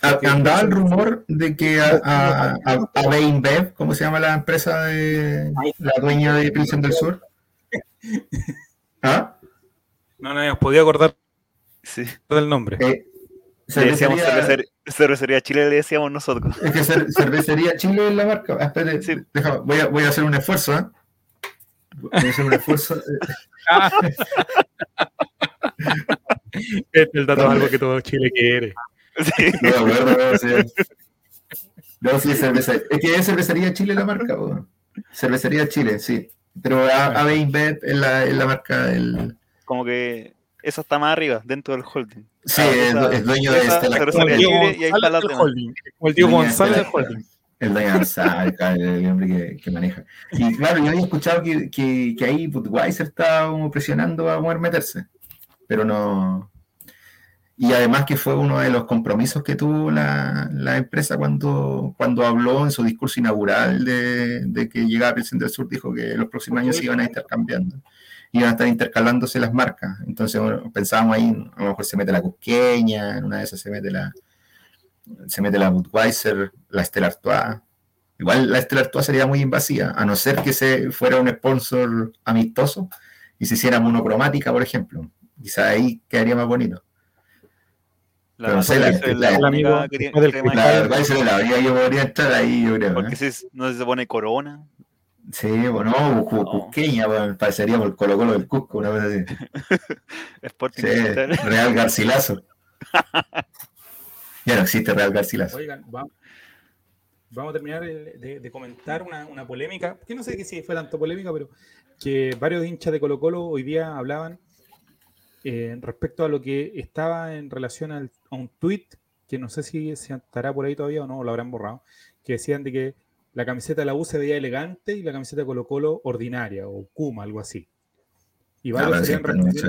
Andaba el rumor de que a, a, a, a Beinbev, ¿cómo se llama la empresa de la dueña de Pilsen del Sur? ¿Ah? No, no habíamos podido acordar Sí. del nombre. Eh, Le decíamos cervecería- cervecería, cervecería Chile, le decíamos nosotros. Es que cer- cervecería Chile es la marca. Ah, espérate, Sí. déjame, voy, a, voy a hacer un esfuerzo, ¿eh? Voy a hacer un esfuerzo. Este es el dato es algo que todo Chile quiere. Sí. No me acuerdo cómo se llama. No, sí, es cerveza. Es que es cervecería Chile la marca, po. Cervecería Chile, sí. Pero A- AB InBev es la, es la marca del. Como que eso está más arriba, dentro del holding. Sí, Ah, es, esa- es dueño de esa cervecería Como el está González la del holding. Como el Dueño de González del Stella- holding. El dueño González, el hombre que, que maneja. Y claro, yo había escuchado que, que, que ahí Budweiser estaba como presionando a poder meterse. Pero no. Y además que fue uno de los compromisos que tuvo la, la empresa cuando, cuando habló en su discurso inaugural de, de que llegaba Pilsen del Sur, dijo que los próximos años iban a estar cambiando. Iban a estar intercalándose las marcas. Entonces pensábamos ahí, a lo mejor se mete la Cusqueña, en una de esas se mete la, se mete la Budweiser, la Stella Artois. Igual la Stella Artois sería muy invasiva, a no ser que se fuera un sponsor amistoso y se hiciera monocromática, por ejemplo. Quizá ahí quedaría más bonito. La, Pero no sé, la- es la- la el amigo única que tiene- del La podría entrar ahí, yo creo. ¿eh? Porque si no se pone corona. Sí, bueno, No. Cusqueña, bueno, parecería por el Colo Colo del Cusco, una cosa así. Sporting Sí. Real Garcilaso. Ya no existe Real Garcilaso. Oigan, va- vamos a terminar el- de, de comentar una, una polémica, que no sé que si fue tanto polémica, pero que varios hinchas de Colo Colo hoy día hablaban eh, respecto a lo que estaba en relación al- a un tweet que no sé si se estará por ahí todavía o no, o lo habrán borrado, que decían de que la camiseta de la U se veía elegante y la camiseta de Colo Colo ordinaria o Kuma, algo así. Y Ah, varios pero serían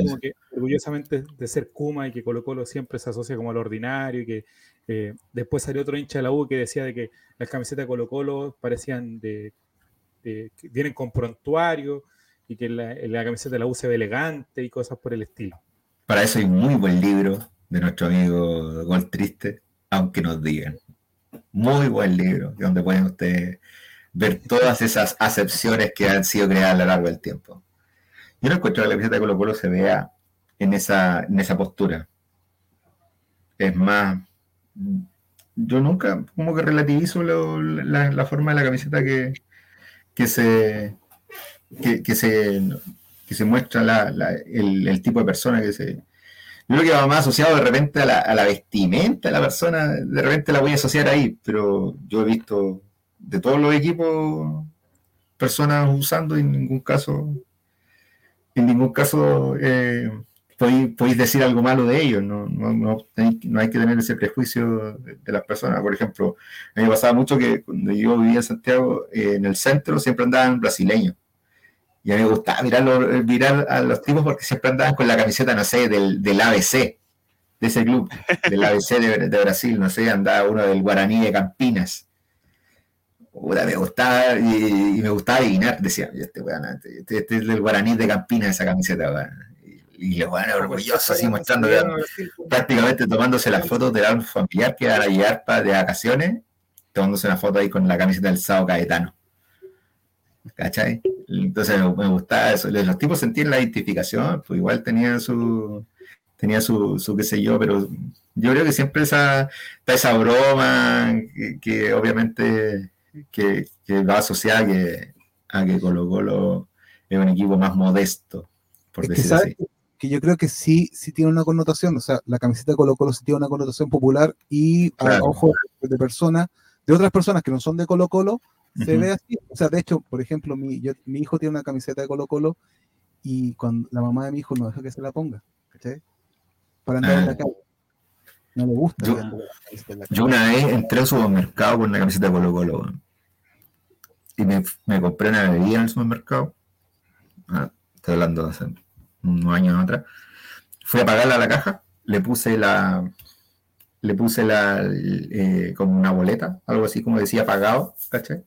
como que orgullosamente de ser Kuma y que Colo Colo siempre se asocia como al ordinario y que eh, después salió otro hincha de la U que decía de que las camisetas de Colo Colo parecían de, de- que vienen con prontuario y que la, la camiseta la U se ve elegante y cosas por el estilo. Para eso hay muy buen libro de nuestro amigo Gol Triste, aunque nos digan. Muy buen libro, donde pueden ustedes ver todas esas acepciones que han sido creadas a lo largo del tiempo. Yo no encuentro que la camiseta de Colo Colo se vea en esa, en esa postura. Es más, yo nunca como que relativizo lo- la, la forma de la camiseta que, que se que, se que se muestra la- el, tipo de persona que se. Yo creo que va más asociado de repente a la, vestimenta de la persona, de repente la voy a asociar ahí, pero yo he visto de todos los equipos personas usando y en ningún caso, en ningún caso eh, podéis, decir algo malo de ellos, no, no, no, tenéis- no hay que tener ese prejuicio de, de las personas. Por ejemplo, a mí me pasaba mucho que cuando yo vivía en Santiago, eh, en el centro siempre andaban brasileños. Y a mí me gustaba mirarlo- mirar a los tipos porque siempre andaban con la camiseta, no sé, del, del ABC, de ese club, del ABC de, de Brasil, no sé, andaba uno del Guaraní de Campinas. Puta, me gustaba y, y me gustaba adivinar, decía, "Oye, este weón, este, este es del Guaraní de Campinas, esa camiseta. Y, los weones orgullosos así mostrando prácticamente tomándose las fotos del árbol familiar que van a llegar de vacaciones, tomándose una foto ahí con la camiseta del Sao Caetano. ¿Cachai? Entonces me, me gustaba eso. Los tipos sentían la identificación, pues igual tenían su, tenía su, su qué sé yo, pero yo creo que siempre esa, está esa broma que, que obviamente que, que va asociada a que, a que Colo Colo es un equipo más modesto, por Es que, decir ¿sabes así. que yo creo que sí, sí tiene una connotación, o sea, la camiseta de Colo Colo sí tiene una connotación popular y a Claro. ojo de personas, de otras personas que no son de Colo Colo, se ve así. O sea, de hecho, por ejemplo, mi, yo- mi hijo tiene una camiseta de Colo Colo y cuando la mamá de mi hijo no deja que se la ponga, ¿cachai? Para andar en Ah. la calle. No le gusta. Yo- la en Yo una vez entré al supermercado con una camiseta de Colo Colo y me, me compré una bebida en el supermercado. Ah, estoy hablando de hace unos años atrás. Fui a pagarla a la caja le puse la, le puse la, eh, como una boleta, algo así como decía pagado, ¿cachai?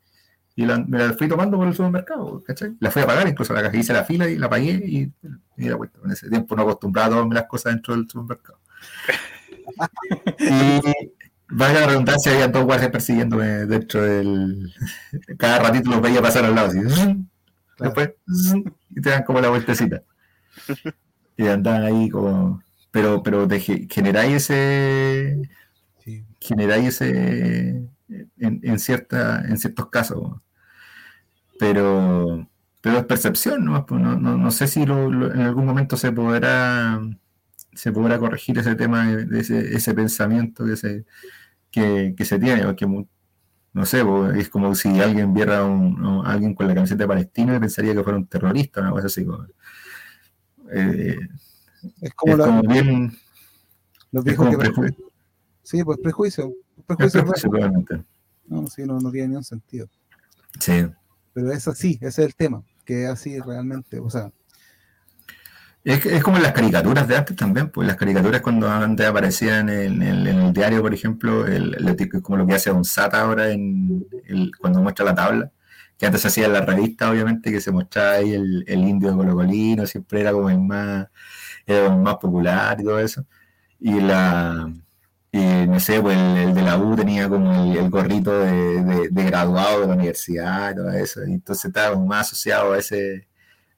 Y la, me la fui tomando por el supermercado, ¿cachai? La fui a pagar, incluso la hice la fila y la pagué y, y la vuelta. En ese tiempo no acostumbraba a tomarme las cosas dentro del supermercado. y vaya la redundancia, había dos guardias persiguiéndome dentro del. Cada ratito los veía pasar al lado, así. Después, y te dan como la vueltecita. Y andaban ahí como. Pero, pero generáis ese. Generáis ese. En, en, cierta, en ciertos casos. Pero. Pero es percepción, ¿no? Pues no, no, no sé si lo- lo- en algún momento se podrá. Se podrá corregir ese tema, de ese, ese pensamiento que se, que, que se tiene, porque no sé, po, es como si alguien viera a, un- a alguien con la camiseta de Palestina y pensaría que fuera un terrorista, una cosa así. como- eh, Es como, es la- como bien. los Es viejos como que Sí, pues prejuicio. es Prejuicio probablemente. No, sí, no, no tiene ningún sentido. Sí. Pero es así, ese es el tema, que es así realmente. O sea, Es, es como las caricaturas de antes también, pues las caricaturas cuando antes aparecían en, el- diario, por ejemplo, el, el- es como lo que hace Don Sata ahora en el- cuando muestra la tabla, que antes se hacía en la revista, obviamente, que se mostraba ahí el, el indio de Colocolino, siempre era como el más, el más popular y todo eso. Y la no sé, pues el, de la U tenía como el, gorrito de, de- graduado de la universidad y todo eso, y entonces estaba más asociado a ese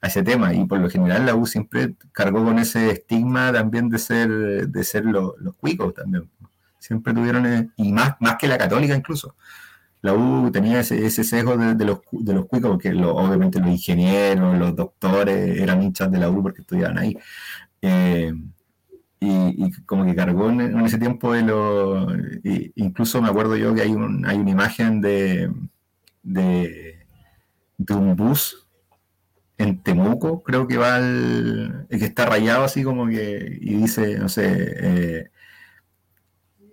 a ese tema. Y por lo general la U siempre cargó con ese estigma también de ser de ser lo- los cuicos también. Siempre tuvieron eh, y más más que la católica incluso. La U tenía ese, ese sesgo de, los de los cuicos porque obviamente los ingenieros los doctores eran hinchas de la U porque estudiaban ahí. Eh, y, como que cargó en, ese tiempo de lo incluso me acuerdo yo que hay un hay una imagen de de, un bus en Temuco, creo que va al. que está rayado así como que. y dice, no sé. eh,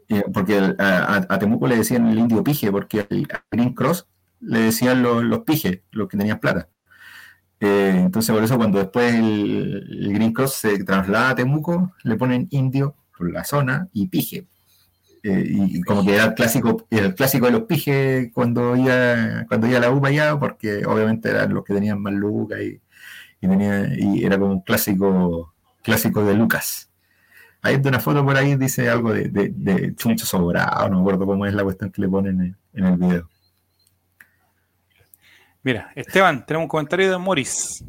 eh, porque a, Temuco le decían el indio pije, porque al Green Cross le decían los, los pijes, los que tenían plata. Eh, entonces, por eso, cuando después el, el Green Cross se traslada a Temuco, le ponen indio por la zona y pije. Eh, y, como que era el clásico, el clásico de los pijes cuando iba, cuando iba a la UPA allá, porque obviamente eran los que tenían más lucas y, y, tenía, y era como un clásico, clásico de Lucas. Hay una foto por ahí, dice algo de, de, de chuncho sobrado, no me acuerdo cómo es la cuestión que le ponen en, en el video. Mira, Esteban, tenemos un comentario de Morris.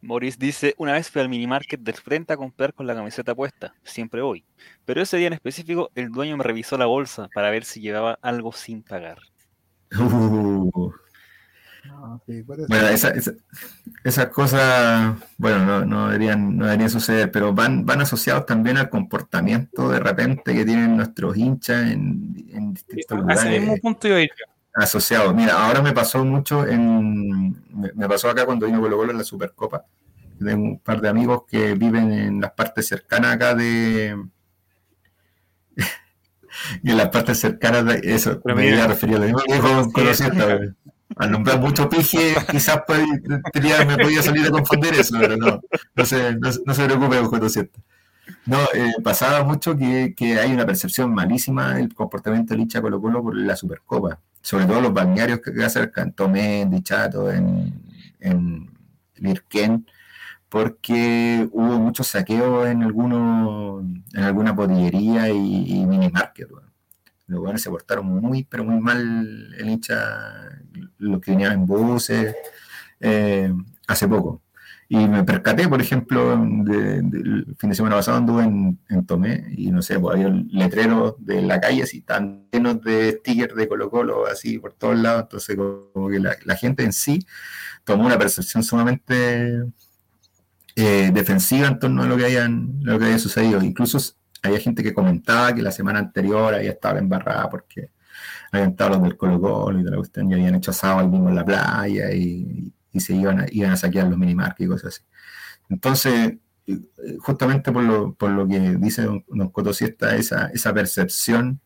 Maurice dice, una vez fui al minimarket del frente a comprar con la camiseta puesta, siempre voy. Pero ese día en específico el dueño me revisó la bolsa para ver si llevaba algo sin pagar. Uh, no, sí, bueno, esa- esa- esas cosas, bueno, no, no deberían, no deberían suceder, pero van, van asociados también al comportamiento de repente que tienen nuestros hinchas en, en distintos lugares. ese mismo punto iba a ir yo. Asociado. Mira, ahora me pasó mucho en. Me, pasó acá cuando vino Colo Colo en la Supercopa. Tengo un par de amigos que viven en las partes cercanas acá de. y en las partes cercanas de. Eso, Pero me iba a referir a lo mismo que Sí. Colosieta, güey. Al nombrar mucho pije, quizás pod- tenía- me podía salir a confundir eso, pero no. No se, no, se- no se preocupe, con Colosieta. No, eh, pasaba mucho que, que hay una percepción malísima del comportamiento del hincha Colo Colo por la Supercopa. Sobre todo los balnearios que que acercan, Tomé, en Dichato, en, en Lirquén, porque hubo muchos saqueos en algunos, en alguna botillería y, y minimarket. Los buenos se portaron muy, pero muy mal el hincha, los que venían en buses, eh, hace poco. Y me percaté, por ejemplo, el fin de semana pasado anduve en, Tomé y no sé, pues había letreros de la calle así tan llenos de stickers de Colo Colo así por todos lados. Entonces, como que la, gente en sí tomó una percepción sumamente eh, defensiva en torno a lo que, hayan, lo que había sucedido. Incluso había gente que comentaba que la semana anterior había estado embarrada porque habían estado los del Colo Colo y de la cuestión y habían hecho asado mismo en la playa y, y se iban a, iban a saquear los minimarkets y cosas así. Entonces, eh, justamente por lo, por lo que dice don, don Coto Siesta, esa, esa percepción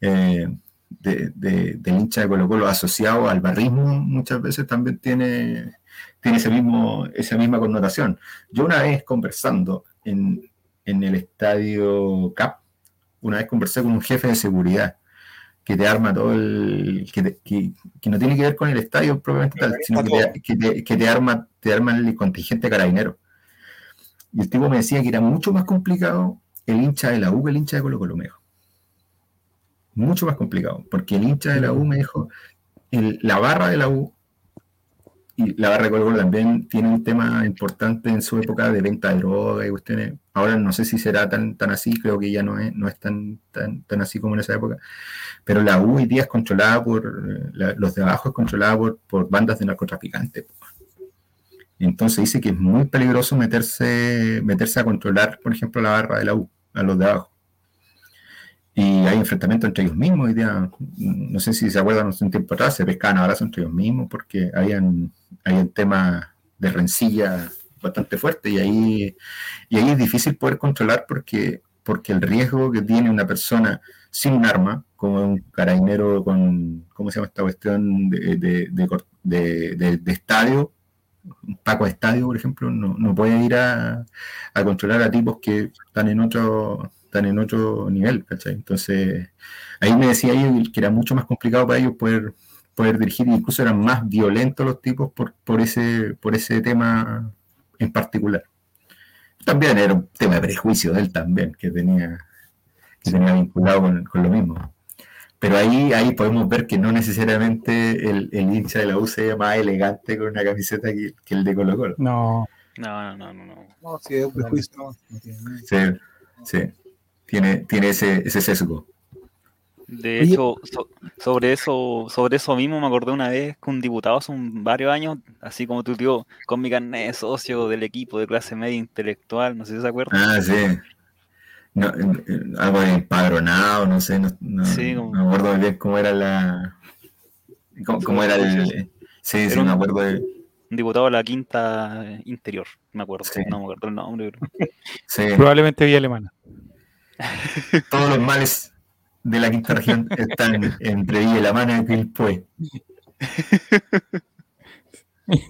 eh, de, de- del hincha de Colo Colo asociado al barrismo muchas veces también tiene, tiene ese mismo, esa misma connotación. Yo una vez conversando en, en el estadio CAP, una vez conversé con un jefe de seguridad que te arma todo el. que, te- que- que no tiene que ver con el estadio propiamente tal, sino que te, que te- que te arma, te arma el contingente carabinero. Y el tipo me decía que era mucho más complicado el hincha de la U que el hincha de Colo Colo, me dijo. Mucho más complicado, porque el hincha de la U me dijo, el- la barra de la U y la barra de Colo también tiene un tema importante en su época de venta de droga y cuestiones. Ahora no sé si será tan, tan así, creo que ya no es, no es tan, tan, tan así como en esa época. Pero la U hoy día es controlada por, eh, los de abajo es controlada por, por bandas de narcotraficantes. Entonces dice que es muy peligroso meterse, meterse a controlar, por ejemplo, la barra de la U, a los de abajo. Y hay enfrentamientos entre ellos mismos. Hoy no sé si se acuerdan, un tiempo atrás se pescaban abrazos entre ellos mismos porque habían, habían temas de rencilla bastante fuertes y ahí, y ahí es difícil poder controlar porque, porque el riesgo que tiene una persona sin un arma, como un carabinero con, ¿cómo se llama esta cuestión de, de, de de- estadio? Un Paco estadio, por ejemplo, no, no puede ir a, a controlar a tipos que están en otro, están en otro nivel, ¿cachai? Entonces, ahí me decía ellos que era mucho más complicado para ellos poder, poder dirigir, incluso eran más violentos los tipos por, por, ese, por ese tema en particular. También era un tema de prejuicio de él también, que tenía, que tenía vinculado con, con lo mismo. Pero ahí, ahí podemos ver que no necesariamente el, el hincha de la U sea más elegante con una camiseta que, que el de Colo Colo. No, No, no, no, no. no. no, si es un prejuicio, no, no tiene nada. Sí, sí. Tiene, tiene ese, ese sesgo. De hecho, so- sobre eso, sobre eso mismo me acordé una vez que un diputado hace un- varios años, así como tu tío, con mi carnet de socio del equipo de clase media intelectual, no sé si se acuerdan. Ah, sí. No, eh, algo de empadronado, no sé, no, no- Sí, como- no me acuerdo bien cómo era la. cómo, cómo era el. Sí, sí, un- me acuerdo de. Un diputado de la quinta interior, me acuerdo. Sí. No me acuerdo el nombre, pero Sí, Probablemente Villa Alemana. todos los males de la quinta región están entre Villa La Mano y Quilpué.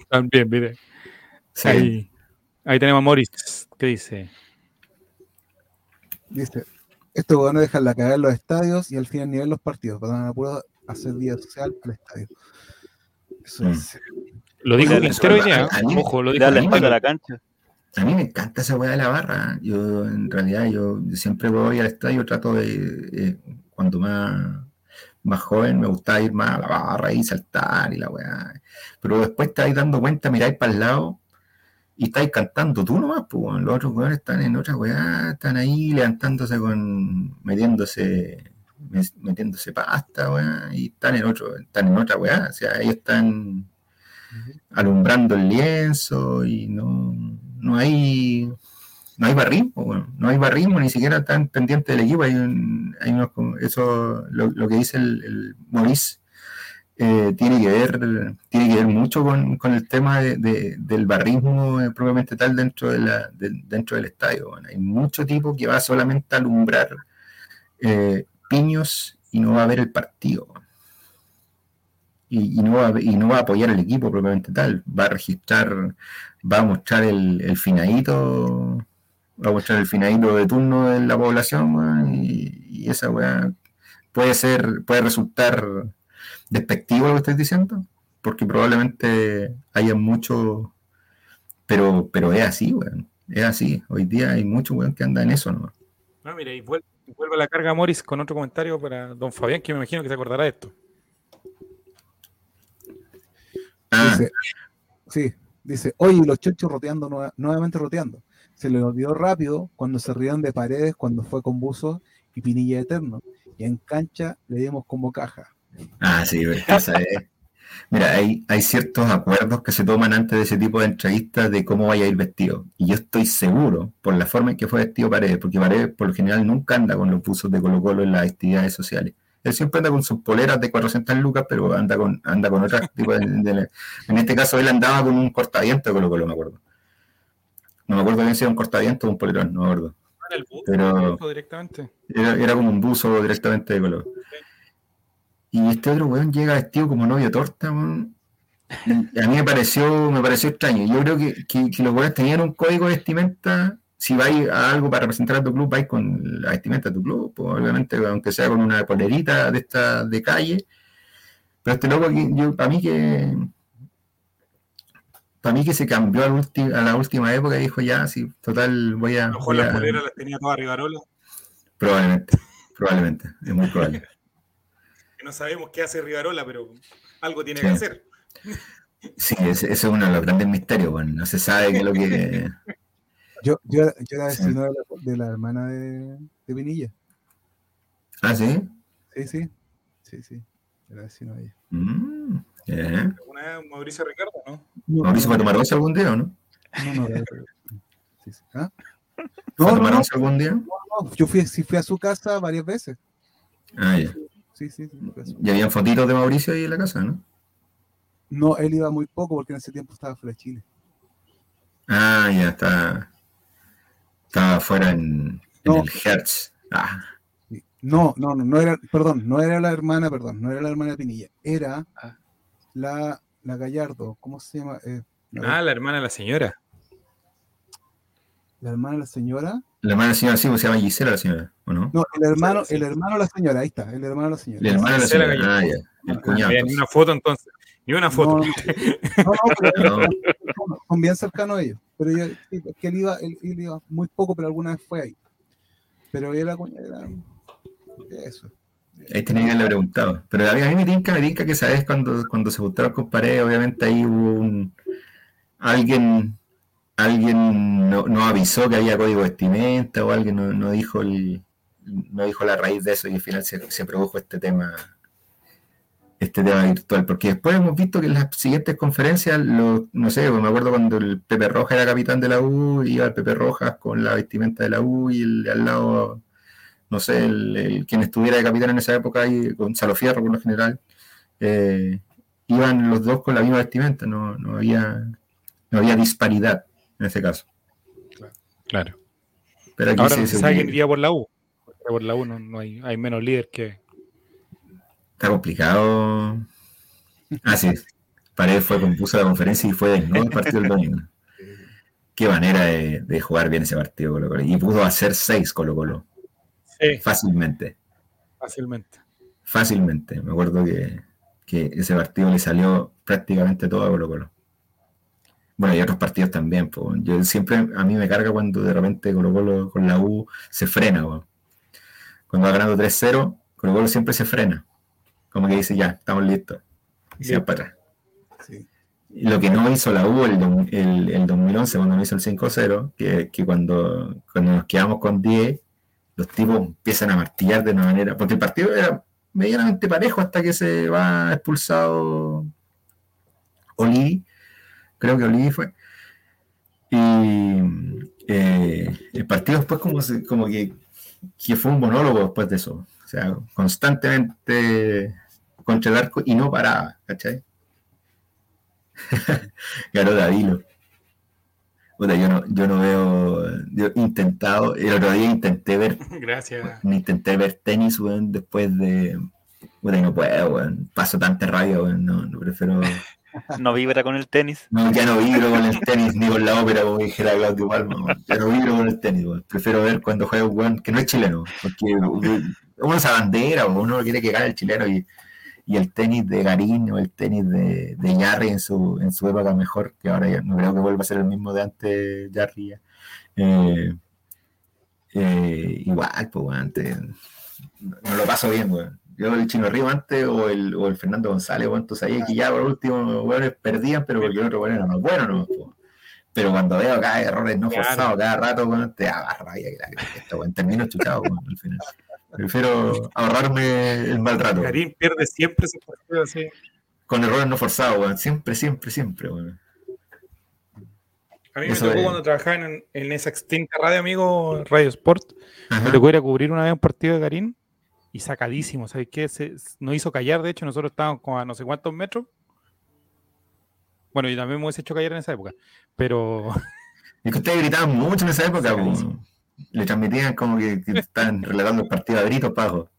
También, mire. Sí. Ahí, ahí tenemos a Morris, que dice. Dice, estos hueones dejan la cagada en los estadios y al final nivel los partidos, para dar apuro hacer vida social al estadio. Eso Mm. es. Lo dijo Quintero hoy día. a ¿eh? Ojo, lo dijo la espalda a la cancha. A mí me encanta esa weá de la barra. Yo, en realidad, yo siempre voy al estadio, trato de, eh, cuando más, más joven, me gustaba ir más a la barra y saltar y la weá. Pero después estáis dando cuenta, miráis para el lado y estáis cantando tú nomás, pues. Los otros weones están en otra weá, están ahí levantándose con, metiéndose, metiéndose pasta, weá, y están en otro, están en otra weá. O sea, ellos están alumbrando el lienzo y no, no hay no hay barrismo, bueno, no hay barrismo, ni siquiera están pendientes del equipo. Hay, un- hay eso, lo, que dice el, Maurice, eh, tiene que ver, tiene que ver mucho con, con el tema de- de- del barrismo eh, propiamente tal dentro de la, de- dentro del estadio. Hay mucho tipo que va solamente a alumbrar eh, piños y no va a ver el partido. Y, no va, y no va a apoyar al equipo propiamente tal. Va a registrar, va a mostrar el, el finadito, va a mostrar el finadito de turno de la población, weón, y, y esa weá puede ser, puede resultar despectivo lo que estoy diciendo, porque probablemente haya mucho, pero, pero es así, weón. Es así. Hoy día hay mucho weón que anda en eso, ¿no? No, mira, y vuelve, vuelve a la carga Morris con otro comentario para don Fabián, que me imagino que se acordará de esto. Ah, Dice, sí, dice, oye, los chochos roteando, nueva- nuevamente roteando. Se le olvidó rápido cuando se rieron de paredes, cuando fue con Buzos y Pinilla Eterno. Y en cancha le dimos como caja. Ah, sí, esa es- Mira, hay, hay ciertos acuerdos que se toman antes de ese tipo de entrevistas de cómo vaya a ir vestido. Y yo estoy seguro, por la forma en que fue vestido Paredes, porque Paredes por lo general nunca anda con los buzos de Colo Colo en las actividades sociales. Él siempre anda con sus poleras de 400 lucas, pero anda con, anda con otras tipos de, de- En este caso, él andaba con un cortaviento de Colo Colo, me acuerdo. No me acuerdo bien si era un cortaviento o un polerón, no me acuerdo. ¿En el bus? Pero- ¿Dijo directamente. Era, era como un buzo directamente de color. Y este otro weón llega vestido como novio torta, weón. A mí me pareció, me pareció extraño. Yo creo que, que, que los weones tenían un código de vestimenta si vais a algo para representar a tu club, vais con la vestimenta de tu club, pues, obviamente, aunque sea con una polerita de esta de calle. Pero este loco yo, para mí que para mí que se cambió a la, ulti- a la última época y dijo ya, sí, total, voy a. A lo mejor las poleras las tenía todas Rivarola, Probablemente, probablemente, es muy probable. que no sabemos qué hace Rivarola, pero algo tiene Sí. que hacer. Sí, ese, ese es uno de los grandes misterios, bueno, no se sabe qué es lo que. Yo, yo, era- yo era vecino de la, de la hermana de, de Pinilla. Ah, sí. Sí, sí. Sí, sí. Era vecino de ella. Mm, bien. Una vez Mauricio Ricardo, ¿no? No, Mauricio fue a no, tomar once algún día, ¿o no? no, no, era- sí, sí. ¿Ah? ¿Fue a No, no, no, algún día? no, Yo fui, sí fui a su casa varias veces. Ah, ya. Sí, sí, sí. Y habían fotitos de Mauricio ahí en la casa, ¿no? No, él iba muy poco porque en ese tiempo estaba fuera de Chile. Ah, ya está. Estaba fuera en, el Hertz. Ah. No, no, no, no era, perdón, no era la hermana, perdón, no era la hermana de Pinilla, era Ah. la, la Gallardo, ¿cómo se llama? Eh, la, Ah, la hermana de la señora. la hermana de la señora. la hermana de la señora, sí, se llama Gisela la señora, ¿o no? No, el hermano, el hermano de la señora, ahí está, el hermano de la señora. La hermana de la Gisela señora. Ah, ya. El cuñado. Había ni una foto entonces. Ni una foto. No, no, no, no, pero- No. no, son bien cercanos ellos. Pero yo, que él iba, él, iba muy poco, pero alguna vez fue ahí. Pero era, era eso. Ahí tenía que haberle preguntado. Pero a mí, me tinca, me tinca que sabes cuando, cuando se juntaron con pared, obviamente ahí hubo un alguien alguien no, no avisó que había código de vestimenta o alguien no, no dijo el, no dijo la raíz de eso y al final se, se produjo este tema este tema virtual, porque después hemos visto que en las siguientes conferencias, lo- no sé, me acuerdo cuando el Pepe Rojas era capitán de la U, iba el Pepe Rojas con la vestimenta de la U y el al lado no sé, el, el- quien estuviera de capitán en esa época, y Gonzalo Fierro por lo general, eh, iban los dos con la misma vestimenta, no, no había no había disparidad en ese caso. Claro. Pero aquí Ahora sí no se sabe quién iría por la U. Por la U no, no hay, hay menos líder que. Está complicado. Ah, sí. Paredes fue compuso la conferencia y fue desnudo el partido del domingo. Qué manera de, de jugar bien ese partido Colo Colo. Y pudo hacer seis Colo Colo, Sí, fácilmente. fácilmente. Fácilmente. Me acuerdo que, que ese partido le salió prácticamente todo a Colo Colo. Bueno, y otros partidos también. po. Yo siempre, a mí me carga cuando de repente Colo Colo con la U se frena. po. Cuando va ganando 3-0, Colo Colo siempre se frena. Como que dice, ya, estamos listos. Y se va para atrás. Sí. Lo que no hizo la U el, el, el 2011, cuando no hizo el 5-0, que, que cuando, cuando nos quedamos con 10, los tipos empiezan a martillar de una manera, porque el partido era medianamente parejo hasta que se va expulsado Olivi, creo que Olivi fue. Y eh, el partido después como, como que, que fue un monólogo después de eso. O sea, constantemente contra el arco y no paraba, ¿cachai? Ganó Davilo. Puta, yo no, yo no veo. Yo he intentado, el otro día intenté ver, Gracias. intenté ver tenis, weón, después de. Y no puedo, weón. Paso tanta rabia, weón. No, no prefiero. No vibra con el tenis. No, ya no vibro con el tenis ni con la ópera, como dijera Claudio Palma, weón. Ya no vibro con el tenis, weón. Prefiero ver cuando juega un weón que no es chileno, porque uno esa bandera, weón, uno quiere que gane el chileno y, y el tenis de Garín o el tenis de, de Yarri en su, en su época mejor, que ahora ya no creo que vuelva a ser el mismo de antes Yarri. ya. Eh, eh, igual, pues, weón, antes no, no lo paso bien, weón. Yo el Chino Río antes o el, o el Fernando González, weón, tú sabías que ya por último, weones perdían, pero porque el otro weón era más bueno, ¿no? po. Pero cuando veo acá errores no forzados cada rato, weón, te da rabia que la esto, weón. Termino chuchado, weón, al final. Prefiero ahorrarme el mal rato. weón. Karim pierde siempre sus partidos así. Con errores no forzados, weón. Siempre, siempre, siempre, weón. A mí me tocó es. cuando trabajaba en, en esa extinta radio, amigo, Radio Sport. Ajá. Me tocó ir a cubrir una vez un partido de Karim y sacadísimo. ¿Sabes qué? Se, nos hizo callar, de hecho, nosotros estábamos como a no sé cuántos metros. Bueno, yo también me hubiese hecho callar en esa época. Pero Es que ustedes gritaban mucho en esa época. Le transmitían como que, que estaban relatando el partido a gritos pagos.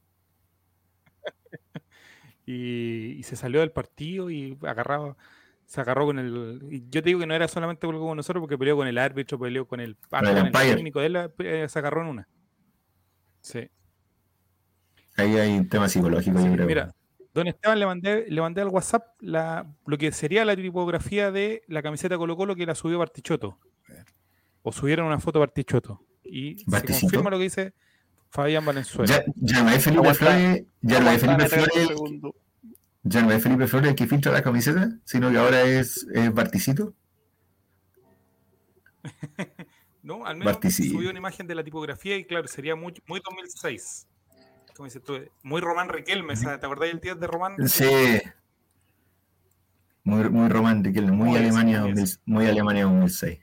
y, y se salió del partido y agarraba, Se agarró con el. y Yo te digo que no era solamente peleó con nosotros porque peleó con el árbitro, peleó con el, el con el umpire. técnico de él, eh, se agarró en una. Sí. Ahí hay un tema psicológico, Sí, yo creo. mira, don Esteban le mandé, le mandé al WhatsApp la, lo que sería la tipografía de la camiseta Colo Colo que la subió Bartichotto. O subieron una foto Bartichotto. Y se confirma lo que dice Fabián Valenzuela. Ya, no es Felipe. Flores, ya no es Felipe Flores, ya no es Felipe Flores el que filtra la camiseta, sino que ahora es, es Barticito. No, al menos Bartici- subió una imagen de la tipografía y claro, sería muy, muy 2006. Como dices tú, muy Román Riquelme, ¿sabes? ¿te acordás del día de Román? Sí. Muy, muy romántico, muy, Muy Alemania, ese, muy 2000 muy Alemania 2006.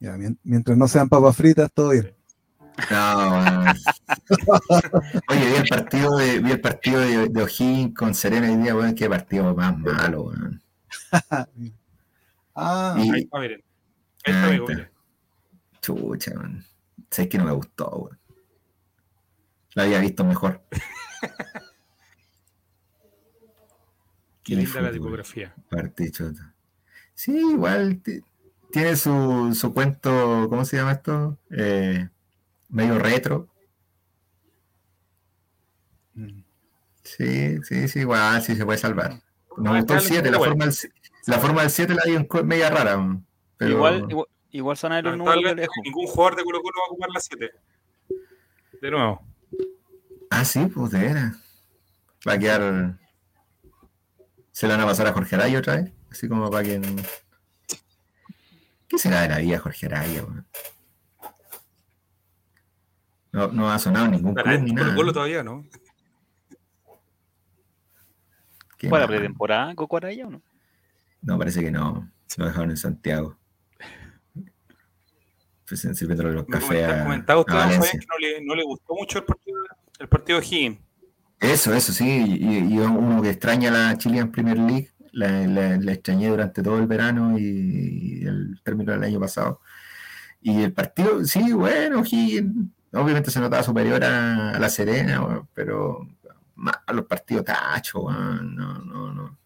Ya, mien- mientras no sean papas fritas, todo bien. No, weón. Oye, vi el partido de, vi el partido de, de O'Higgins con Serena hoy día, weón, qué partido más malo, weón. Ah, Y- Ahí está, miren. Ahí está, Ah, amigo, está. miren. Chucha, weón. Sé que no me gustó, weón. La había visto mejor. Qué linda la tipografía. Parte chota. Sí, igual ti- tiene su, su cuento, ¿cómo se llama esto? Eh, medio retro. mm. Sí, sí, sí, igual, sí se puede salvar. Ah, gustó el dale, 7, la bueno. forma del, si- la forma del 7 la cu- media rara. Pero, Igual, igual, igual son ahí los números de Lamentablemente, lejos. ningún jugador de Colo Colo va a ocupar la 7. De nuevo. Ah, sí, pues de veras. Va a quedar. Se la van a pasar a Jorge Araya otra vez. Así como para que. ¿Qué será de la vida Jorge Araya? No, no ha sonado ningún Para club ni nada. Colo todavía no. Qué ¿Fue la mal. pretemporada Coco Araya o no? No, parece que no. Lo dejaron en Santiago. Pues en sirviendo los Me cafés a, comentaba usted, a don Valencia. Fabián, que no le, no le gustó mucho el partido, el partido de Higgins. Eso, eso, sí. Y, y uno que extraña la Chilean Premier League, la, la- la extrañé durante todo el verano y, el término del año pasado. Y el partido, sí, bueno, Higgins, obviamente se notaba superior a, a la Serena, pero a los partidos tacho, weón, no, no, no.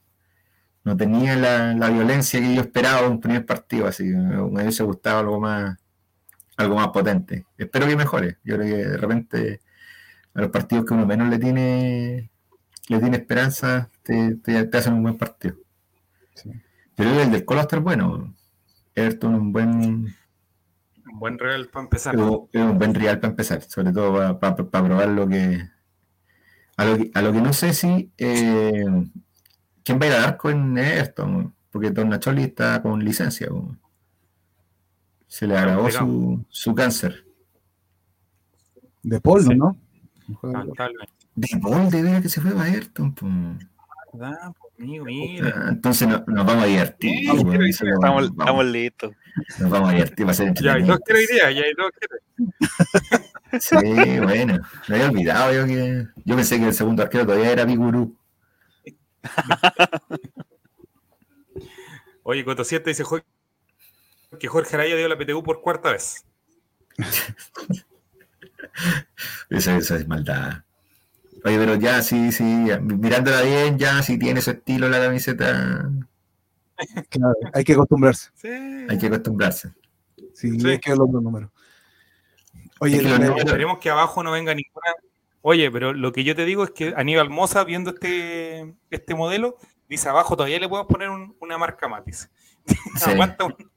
No tenía la, la violencia que yo esperaba de un primer partido, así me hubiese gustado algo más, algo más potente. Espero que mejore. Yo creo que de repente a los partidos que uno menos le tiene le tiene esperanza, te, te- te hacen un buen partido. Sí. Pero el del Colo estar bueno. Everton un buen Un buen real para empezar. es un es un buen real para empezar, sobre todo para probar lo que a lo que, a lo que no sé si eh, quién va a ir al arco en Everton, porque Don Nacholi está con licencia. Se le agravó su, su cáncer. de polvo, Sí. ¿no? Lamentablemente. De Paul, de veras que se fue a Everton. po. ¿Verdad? Pues, amigo, mira. Ah, Entonces no- nos vamos a divertir. Sí, Estamos, vamos- estamos listos. Nos vamos a divertir, va a ser Ya hay dos que día, ya hay dos que Sí, bueno, me había olvidado yo que. Yo pensé que el segundo arquero todavía era Pigurú. Oye, Coto 7 dice Jorge- que Jorge Araya dio la PTU por cuarta vez. Eso, eso es maldad. Oye, pero ya, sí, sí, mirándola bien, ya, si tiene su estilo la camiseta, Claro, hay que acostumbrarse. Sí. hay que acostumbrarse. Sí, Sí. es que los otros números. Oye, Es que los le- números- Esperemos que abajo no venga ninguna. Oye, pero lo que yo te digo es que Aníbal Moza, viendo este, este modelo, dice abajo todavía le podemos poner un- una marca. Dice. Sí. Aguanta un-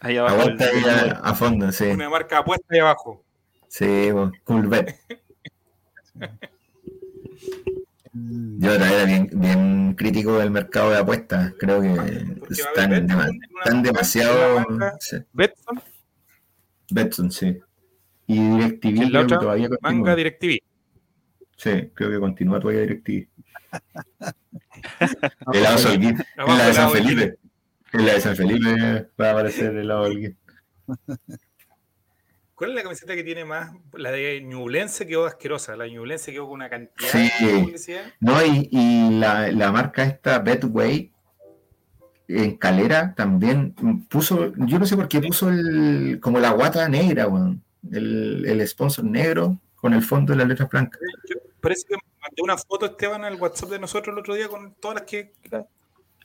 Ahí abajo. Aguanta el- ahí a, a fondo, sí. una marca apuesta ahí abajo. Sí, pues. Mm, Yo otra era bien, bien crítico del mercado de apuestas. Creo que están, Betson, dema- están demasiado. sí, Betson, Betson, sí. Y DirecTV creo que todavía continúa. manga DirecTV. Sí, creo que continúa todavía DirecTV. El lado Solguín. La de San Felipe. En la de San Felipe va a aparecer el lado Solguín. ¿Cuál es la camiseta que tiene más? La de Ñublense quedó asquerosa. La Ñublense quedó con una cantidad Sí. de publicidad. No, y, y la, la marca esta, Betway, en Calera también puso, yo no sé por qué puso el, como la guata negra, weón. El, el sponsor negro con el fondo de las letras blancas. Yo parece que mandé una foto, Esteban, al WhatsApp de nosotros el otro día con todas las que.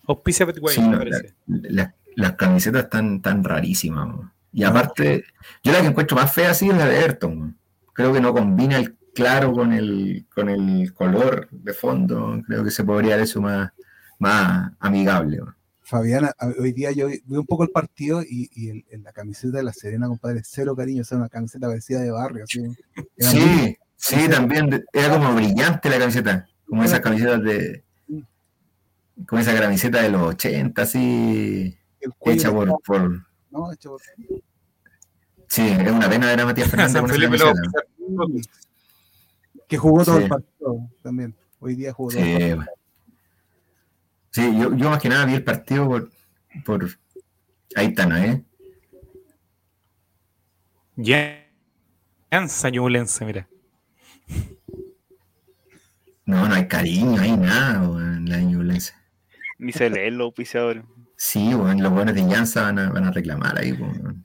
Auspicia Petway, Sí, me parece. Las, las camisetas están tan rarísimas. man. Y aparte, yo la que encuentro más fea sí es la de man. Creo que no combina el claro con el, con el color de fondo. Creo que se podría haber hecho más, más amigable. Fabiana, hoy día yo vi un poco el partido y, y el- en la camiseta de la Serena, compadre, cero cariño, o sea, una camiseta parecida de barrio, así. Muy- Sí, sí, también. de- Era como brillante la camiseta. Como esas camisetas de. Como esa camiseta de los 80, así. el Hecha por. por no, hecho por- sí, es una pena ver a Matías Fernández San con esa Felipe lo va a camiseta. auspiciar. que jugó todo Sí. el partido también. Hoy día jugó todo el Sí, partido. bueno. Sí, yo, yo más que nada vi el partido por, por Aitana, ¿eh? Jansa Ñublense, mira. No, no hay cariño, no hay nada, en la Ñublense. Ni se leen los auspiciadores. Sí, weón, los buenos de Llanza van a, van a reclamar ahí,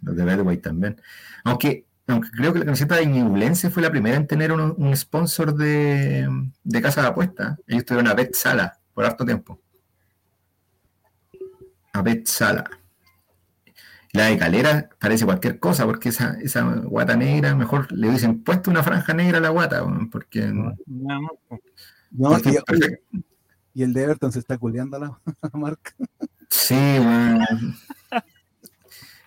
los de Bedway también. Aunque, aunque creo que la camiseta de Ñublense fue la primera en tener un, un sponsor de, de casa de apuesta. Ellos tuvieron a Bet Sala por harto tiempo. A Bet Sala. La de Calera parece cualquier cosa, porque esa, esa guata negra, mejor le hubiesen puesto una franja negra a la guata, porque... No, no, No, porque y, perfecto. y el de Everton se está culeando a la marca. Sí, weón.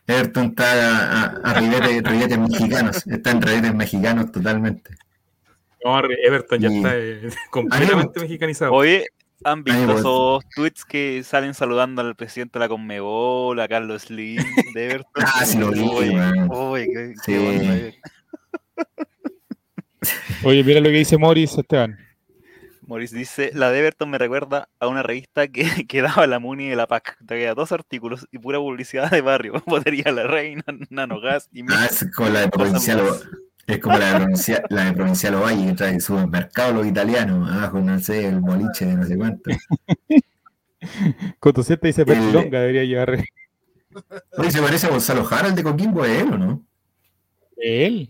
Everton está a, a, a ribetes, ribetes mexicanos, está en ribetes mexicanos totalmente. no, Everton ya Y- está eh, completamente mexicanizado. Oye, ¿han visto bueno. esos tweets que salen saludando al presidente de la Conmebol, a Carlos Slim, de Everton? Ah, sí lo vi, Oye, qué, Sí. qué eh. Oye, mira lo que dice Morris Esteban. Maurice dice, la de Everton me recuerda a una revista que, que daba la Muni de la PAC. Traía dos artículos y pura publicidad de barrio. Podería la reina, nanogas y Ah, es como la de Provincial, es como la de Provincial, la de Provincial Ovalle, que trae supermercado los italianos, abajo, no sé, el boliche de no sé cuánto. Cotosiete dice El- Perchilonga, debería llevar Oye, se parece a Gonzalo Jara, el de Coquimbo, ¿es él o no? él.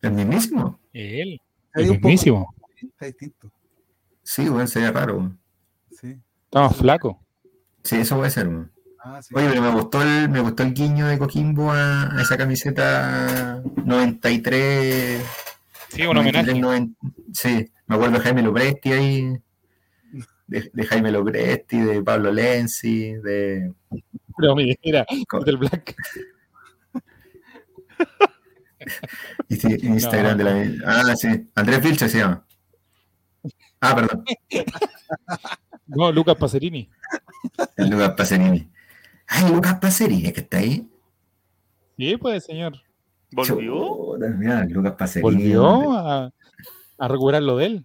El mismísimo. Él. El mismísimo. Está distinto. Sí, weón, sería raro. weón. Sí. Está más flaco. Sí, eso puede ser. Ah, sí. Oye, pero me gustó el, me gustó el guiño de Coquimbo a, a esa camiseta 93. Sí, un homenaje. 93, 90. sí, me acuerdo de Jaime Lopresti ahí. De, de Jaime Lopresti, de Pablo Lenzi, de. Pero mira, mira, Co- del Black. Instagram de la. Ah, sí, Andrés Vilche se llama. Ah, perdón, No, Lucas Pacerini. el Lucas Pacerini. Ay, Lucas Pacerini, que está ahí. Sí, pues, señor. ¿Volvió? Mira, Lucas Pacerini. Volvió a, a recuperar lo de él.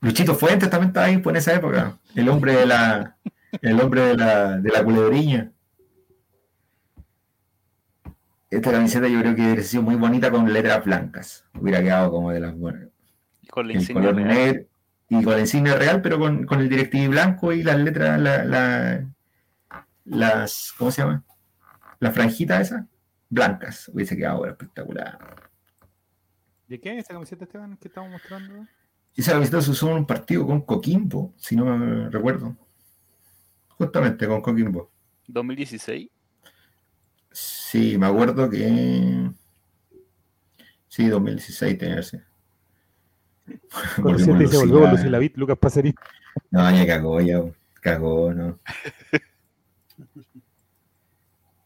Luchito Fuentes también estaba ahí pues, en esa época. El hombre de la, el hombre de la, de la culebreña. Esta camiseta yo creo que hubiera sido muy bonita con letras blancas. Hubiera quedado como de las buenas. Con la El color negro y con la insignia real, pero con, con el directivo blanco y las letras, la, la- las, ¿cómo se llama? Las franjitas esas, blancas. Hubiese quedado espectacular. ¿De qué es esa camiseta, Esteban, que estamos mostrando? Esa camiseta se usó en un partido con Coquimbo, si no me recuerdo. Justamente con Coquimbo. 2016. Sí, me acuerdo que. Sí, 2016 tenía que ser. Con Cotosiete dice, volvió con Lucila Vitt, Lucas Pacerini. No, ya cagó, ya cagó, ¿no?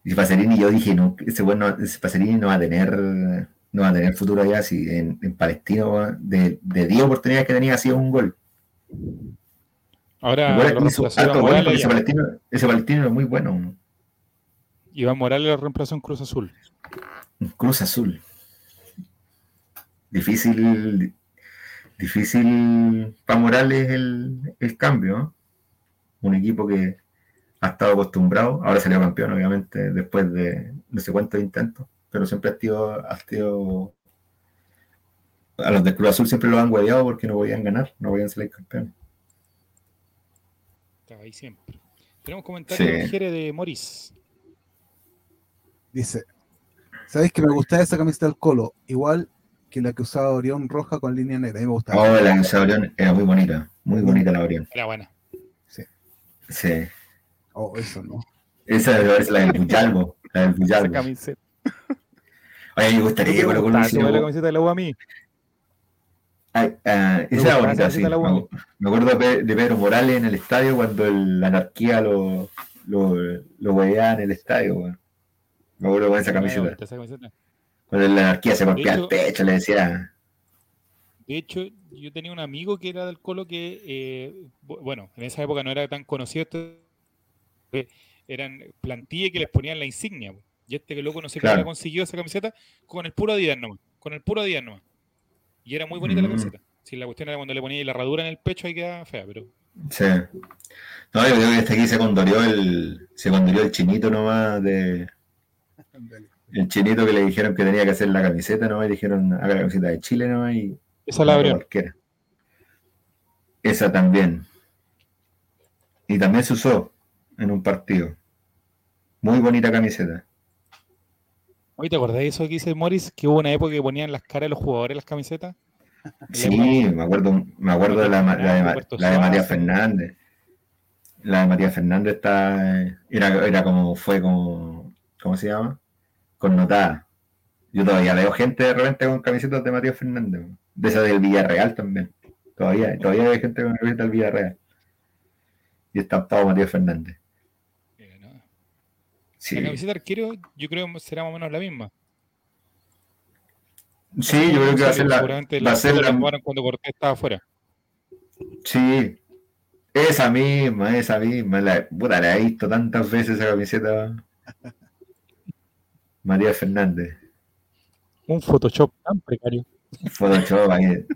Y Pacerini, yo dije, no, ese bueno, ese Pacerini no va a tener, no va a tener futuro allá, si en, en Palestino, de, de 10 oportunidades que tenía, ha sido un gol. Ahora Igual hizo porque Morales. ese palestino, ese palestino es muy bueno. Iván Morales lo reemplazó en Cruz Azul. Cruz Azul. Difícil, difícil para Morales el, el cambio. ¿no? Un equipo que ha estado acostumbrado, ahora salió campeón, obviamente, después de no sé cuántos intentos, pero siempre ha sido, ha sido a los de Cruz Azul siempre lo han hueveado porque no podían ganar, no podían salir campeones. Estaba ahí siempre. Tenemos comentarios Sí. de Morris. Dice, ¿sabéis que me gustaba esa camiseta del Colo? Igual que la que usaba Orión roja con línea negra. A mí me gustaba. Oh, la de Orión era muy bonita, muy bonita la Orión. Era buena. Sí. Oh, eso no. Esa es la del Buchalmo. La del Esa Buchalmo. camiseta. Oye, me gustaría que Colo que la camiseta de la U a mí. Ay, ah, Me esa era bonita, esa sí. Me, acuerdo de Pe- de Pedro Morales en el estadio cuando el- la anarquía lo, lo, lo en el estadio, weón. Me acuerdo con esa camiseta. esa camiseta. Cuando la anarquía se golpeaba el pecho, le decía. De hecho, yo tenía un amigo que era del Colo que, eh, bu- bueno, en esa época no era tan conocido esto, que eran plantillas que les ponían la insignia. Y este que loco no sé cómo Claro. la consiguió esa camiseta con el puro Adidas nomás. Con el puro Adidas nomás. Y era muy bonita la Mm. camiseta. Si la cuestión era cuando le ponía la herradura en el pecho ahí quedaba fea, pero Sí. No, yo creo que este aquí se condorió el, se condorió el chinito nomás de. El chinito que le dijeron que tenía que hacer la camiseta nomás y dijeron haga la camiseta de Chile nomás y esa la abrió. Esa también. Y también se usó en un partido. Muy bonita camiseta. Oye, ¿te acordás de eso que dice Morris? Que hubo una época que ponían las caras de los jugadores en las camisetas. Sí, me acuerdo, me acuerdo de la, la de, la de María. Fernández. La de María Fernández está, era, era como, fue como, ¿cómo se llama? Connotada. Yo todavía veo gente de repente con camisetas de María Fernández, de esa del Villarreal también. Todavía, todavía hay gente con camiseta del Villarreal. Y estampado María Fernández. Eh, ¿no? Sí, La camiseta de arquero yo creo que será más o menos la misma. sí yo creo que va a ser la, va a ser la, cuando Cortés estaba afuera. Sí, esa misma, esa misma. La, puta, la he visto tantas veces esa camiseta. María Fernández. Un Photoshop tan precario. Photoshop, ahí.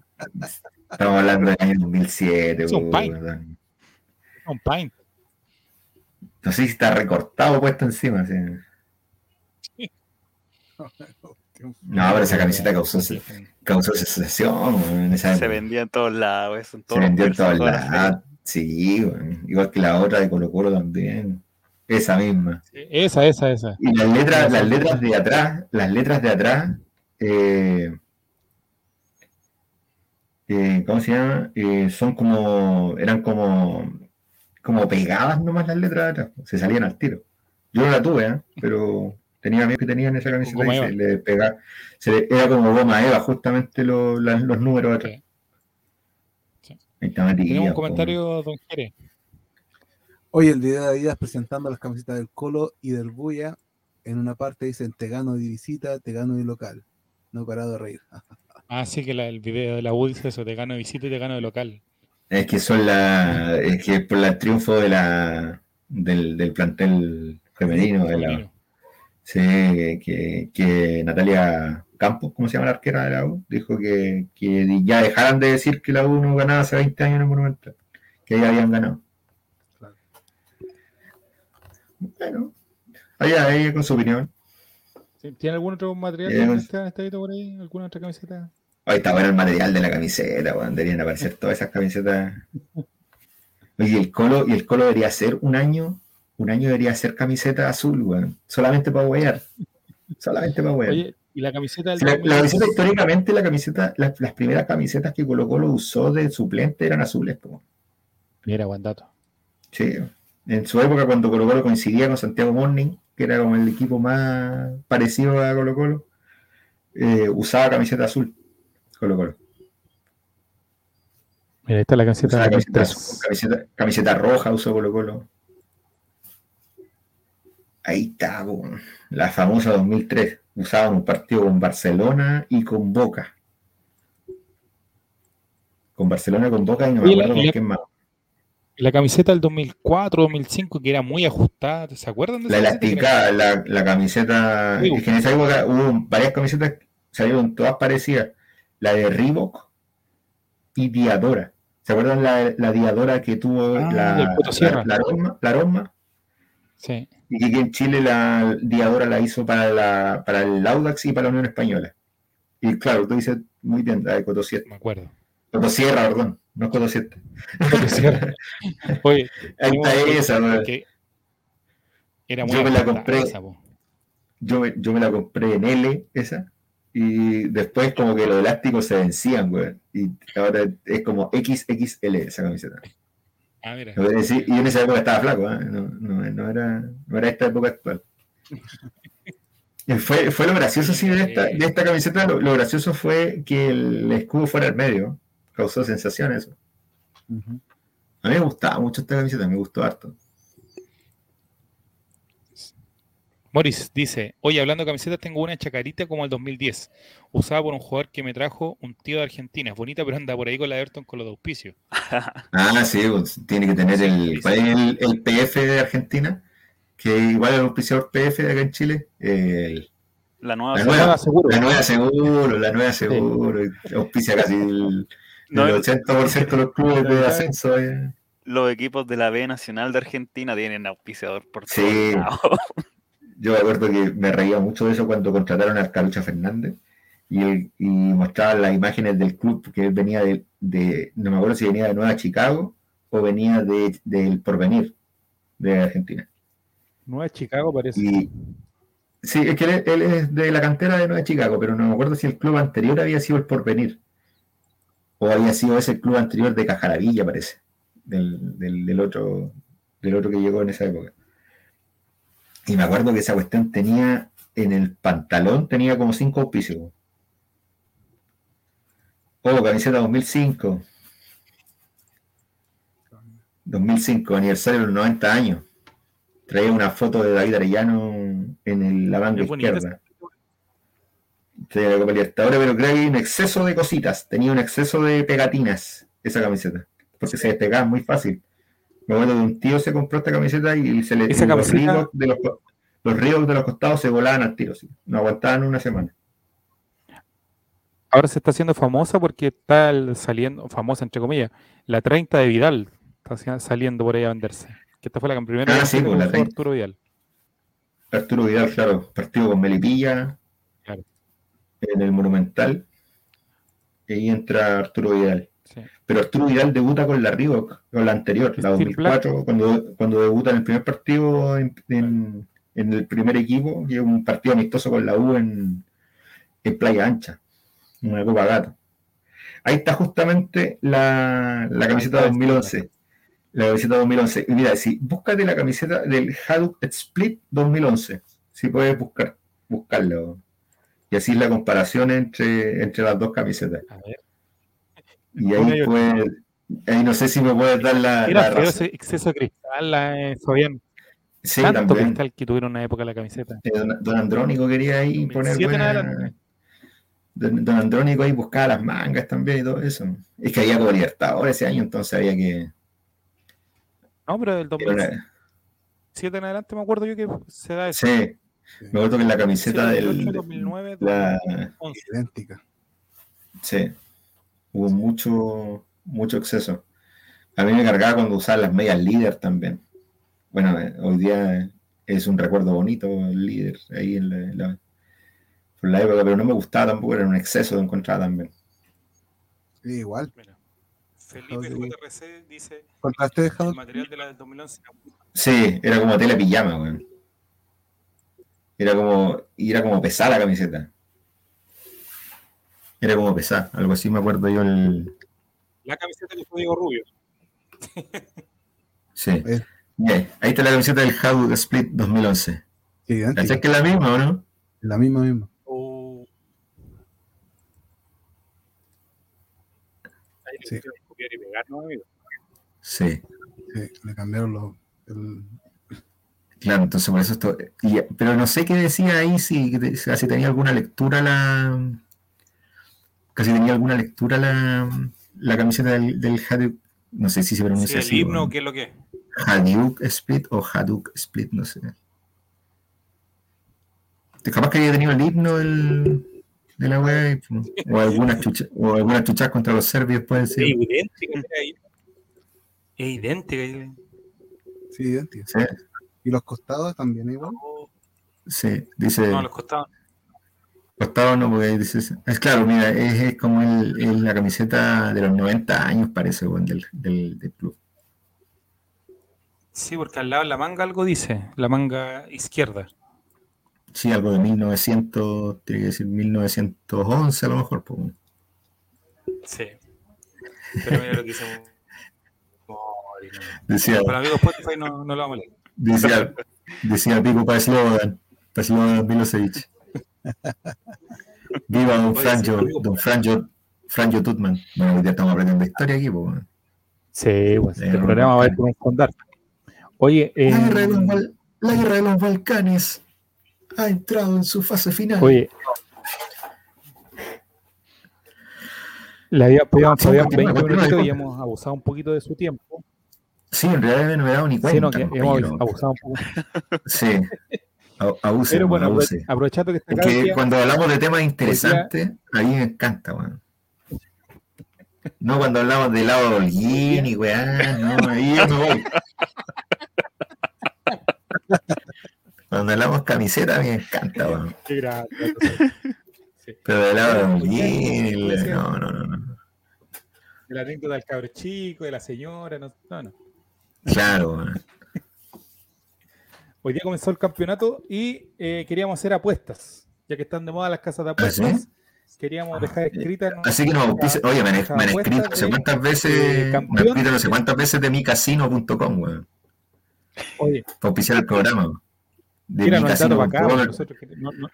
Estamos hablando del año 2007. Es un paint. weón. Un paint. No sé si está recortado puesto encima. sí. No, pero esa camiseta causó, causó sensación esa Se vendía en todos lados. eso, en Se todos vendió en todos lados. Sí, igual que la otra de Colo Colo también. Esa misma. Esa, esa, esa. Y las letras, las letras de atrás, las letras de atrás, eh, eh, ¿cómo se llama? Eh, son como, eran como, como pegadas nomás las letras de atrás, se salían al tiro. Yo no la tuve, ¿eh? pero tenía amigos que tenían esa camiseta y se le pegaba, se le- era como goma Eva, justamente lo- la- los números de atrás. Sí. Ahí está Matías, Tenemos un comentario, don Jerez. Oye, el video de Adidas presentando las camisetas del Colo y del Buya, en una parte dicen te gano de visita, te gano de local. No he parado de reír. Ah, sí, que la- el video de la U dice eso, te gano de visita y te gano de local. Es que son la, es que por el triunfo de la, del, del plantel femenino, de la. Sí, que, que- que Natalia Campos, ¿cómo se llama la arquera de la U? Dijo que, que ya dejaran de decir que la U no ganaba hace 20 años en el Monumental, que ya habían ganado. Bueno, allá ella con su opinión. Sí, ¿Tiene algún otro material Eh, que está, está por ahí? ¿Alguna otra camiseta? Ahí está bueno el material de la camiseta, weón. Deberían aparecer todas esas camisetas. Oye, y el Colo, y el Colo debería ser un año, un año debería ser camiseta azul, weón. Solamente para huear. Solamente para huear. Oye, ¿y la camiseta del la, la 2016? camiseta, históricamente, la camiseta, las, las primeras camisetas que Colo Colo usó de suplente eran azules. po. Mira, buen dato. Sí. En su época, cuando Colo Colo coincidía con Santiago Morning, que era como el equipo más parecido a Colo Colo, eh, usaba camiseta azul. Colo Colo. Mira, ahí está la camiseta Usaba camiseta, 2003. azul, camiseta, camiseta roja usó Colo Colo. Ahí está, la famosa 2003. Usaban un partido con Barcelona y con Boca. Con Barcelona, con Boca y no me acuerdo con quién más. La camiseta del 2004, 2005, que era muy ajustada, ¿se acuerdan de La era- elástica, la, la camiseta. Es que en esa época hubo varias camisetas, salieron todas parecidas. La de Reebok y Diadora. ¿Se acuerdan la, la Diadora que tuvo Ah, la, la, la? La Rosma? Sí. Y que en Chile la Diadora la hizo para, la, para el Audax y para la Unión Española. Y claro, tú dices muy bien, la de Coto Sierra. Me acuerdo. Coto Sierra, perdón, no Sierra. Oye, Ahí está esa, que era muy Yo me la compré. esa, yo, me- yo me la compré en L, esa, y después como que los elásticos se vencían, güey. Y ahora es como XXL esa camiseta. Ah, mira. Y en esa época estaba flaco, ¿eh? no, no, no era, no era esta época actual. Fue, fue lo gracioso, sí, de esta, de esta camiseta. Lo, lo gracioso fue que el escudo fuera al medio. Causó sensación eso. A mí me gustaba mucho esta camiseta, me gustó harto. Morris dice, oye, hablando de camisetas, tengo una chacarita como el 2010, usada por un jugador que me trajo un tío de Argentina. Es bonita, pero anda por ahí con la Everton con los de auspicio. Ah, sí, pues, tiene que tener el. ¿Cuál es el, el PF de Argentina? Que igual el auspiciador PF de acá en Chile. El- La nueva. la, nueva, seguro. la nueva seguro, la nueva seguro. Auspicia casi el, No, el 80% de los clubes de ascenso. eh. Los equipos de la B Nacional de Argentina tienen auspiciador por Sí. todos lados. Yo me acuerdo que me reía mucho de eso cuando contrataron a Calucha Fernández y, mostraban las imágenes del club que él venía de, de- no me acuerdo si venía de Nueva Chicago o venía de, del Porvenir de Argentina. Nueva Chicago parece. Y sí, es que él, él es de la cantera de Nueva Chicago, pero no me acuerdo si el club anterior había sido el Porvenir o había sido ese club anterior de Cajaravilla, parece, del, del, del otro, del otro que llegó en esa época. Y me acuerdo que esa cuestión tenía en el pantalón, tenía como cinco auspicios. Oh, camiseta 2005. 2005, aniversario de los 90 años. Traía una foto de David Arellano en el- la Es bonita Traía la Copa Libertadores, pero creo que hay un exceso de cositas. Tenía un exceso de pegatinas esa camiseta. Porque se despegaba muy fácil. Me acuerdo de un tío se compró esta camiseta y se le Esa los Reebok de los, co- los Reebok de los costados se volaban al tiro. sí. No aguantaban una semana. Ahora se está haciendo famosa porque está saliendo, famosa entre comillas, la 30 de Vidal. Está saliendo por ahí a venderse. Que esta fue la primera Ah, sí, pues, que la usó 30. Arturo Vidal. Arturo Vidal, claro, partido con Melipilla. En el Monumental. Y ahí entra Arturo Vidal. Sí. Pero Arturo Vidal debuta con la Reebok, con la anterior, la Steel 2004, cuando, cuando debuta en el primer partido en, en- en el primer equipo, que es un partido amistoso con la U en, en Playa Ancha, una Copa Gato. Ahí está justamente la, la camiseta está, 2011. La camiseta 2011. Y mira, si búscate la camiseta del Hadouk Split 2011, si puedes buscar, buscarlo. Y así es la comparación entre, entre las dos camisetas. A ver. Y ahí puedes, ahí no sé si me puedes dar la, Era la ese exceso de cristal, la, eh, Fabián. Sí, Tanto también. cristal que tuvieron una época la camiseta. Eh, Don, don Andrónico quería ahí poner 2007 en buena-. Don, don Andrónico ahí buscaba las mangas también y todo eso. Es que había como Libertadores ese año, entonces había que. No, pero del era 2007 una- en adelante me acuerdo yo que se da eso. sí, me acuerdo que en la Sí, camiseta 2008, del. 2009, la- 2011. idéntica. sí, hubo mucho, mucho exceso. A mí me cargaba cuando usaba las medias líder también. Bueno, eh, hoy día es un recuerdo bonito el líder ahí en la, en la- por la época, pero no me gustaba tampoco, era un exceso de encontrar también. Sí, igual. Mira, Felipe Sí. JRC dice ¿Contraste el dejado? material de la del 2011. Sí, era como tela pijama, weón. Era como, y era como pesada la camiseta. Era como pesada, algo así me acuerdo yo el. La camiseta que fue Diego Rubio. Sí. Eh. Bien, ahí está la camiseta del How Split 2011. Sí, idéntica. ¿Cachai que es la misma o no? La misma, misma. O... Ahí le Sí. pusieron copiar y pegar, ¿no, amigo? Sí, Sí, le cambiaron los. el- claro, entonces por eso esto. y- pero no sé qué decía ahí, si, que te- si tenía alguna lectura la. Casi tenía alguna lectura la, la camiseta del, del Hadouk. No sé si se Sí, pronuncia el así. himno, weón. ¿qué es lo que es? Hadouk Split o Hadouk Split, no sé. Capaz que haya tenido el himno del, de la web o algunas chuchas o algunas chuchas contra los serbios pueden Es ser. idéntica. mira ahí. Es idéntica. Sí, idéntica. Sí, Y los costados también igual. Sí, dice No, los costados. costado no, porque dice, es claro, mira, es, es como el, es la camiseta de los 90 años, parece, weón, del, del, del club. Sí, porque al lado de la manga algo dice. La manga izquierda. Sí, algo de 1900, tiene que decir 1911 a lo mejor. Pues. Sí. Pero mira lo que dice. Decía, Para amigos Spotify no, no lo vamos a leer. Decía, decía Pico para Slobodan, para Slobodan Milosevic. Viva Don Franjo. Don Franjo, Franjo Tutman. Bueno, hoy día estamos aprendiendo historia aquí, pues. Sí, pues Eh, este programa va a ir con un fondar. Oye, eh, La guerra, de los Bal- la guerra de los Balcanes ha entrado en su fase final. oye. Le había, podíamos, Sí, podíamos continúa, 20 continúa, minutitos y hemos abusado un poquito de su tiempo. Sí, en realidad no me he dado ni cuenta. Sí, no, que hemos abusado un poco. Sí. Abuse, Pero bueno, abuse. apro- aprovechando que está Es acá que cuando hablamos de temas interesantes, a mí me encanta, weón. No cuando hablamos del lado de Holguín y weá, no, ahí yo me voy. Cuando hablamos camiseta, a mí me encanta, weón. Qué grande. Pero del lado de Holguín, no, no, no, no. De la anécdota del cabro chico, de la señora, no, no, no. Claro. Hoy día comenzó el campeonato y eh, queríamos hacer apuestas, ya que están de moda las casas de ¿Ah, apuestas. Queríamos dejar escrita. en Así que nos oye, me han, me han escrito no sé cuántas veces, de me han escrito no sé cuántas veces de micasino.com, weón, Oye, para auspiciar el programa. De acá. micasino.com. Nosotros, que- no- no-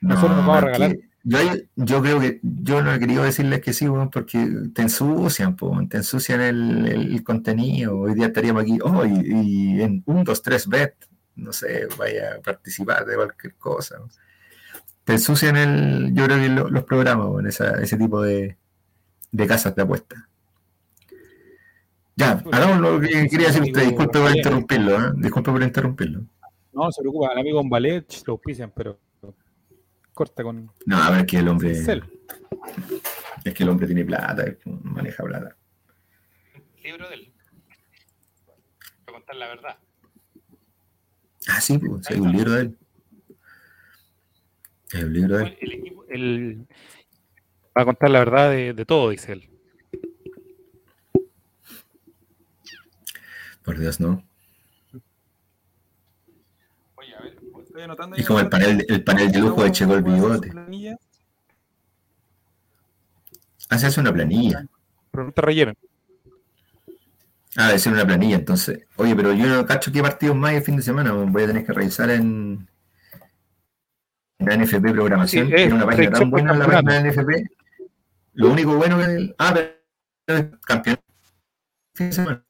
nosotros nos vamos a regalar. que Yo, yo creo que yo no he querido decirles que sí, porque te ensucian, po, te ensucian el, el contenido. Hoy día estaríamos aquí, oh, y, y en un, dos, tres bet, no sé, vaya a participar de cualquier cosa. ¿no? Te ensucian el, yo creo que lo- los programas, esa- ese tipo de, de casas de apuestas. Ya, hagamos lo que quería decir usted, disculpe por interrumpirlo, ¿eh? disculpe por interrumpirlo. No, se preocupa, al amigo Umbalet lo auspician, pero corta con No, a ver que el hombre, Cel. es que el hombre tiene plata, maneja plata. libro de él. Para contar la verdad. Ah, sí, pues, hay un libro de él. Hay un libro de él. El equipo, el- va a contar la verdad de, de todo, dice él. Por Dios, no. Oye, a ver, estoy anotando Es como el panel, el panel de lujo de Checo el bigote. Hace hace una planilla. Pregunta relleno. Ah, debe ser una planilla, entonces. Oye, pero yo no cacho qué partidos más hay el fin de semana. Voy a tener que revisar en, en la NFP Programación. Sí, que es Tiene una página tan buena la página de la NFP. Lo único bueno que el. Ah, pero es campeón. Fin de semana.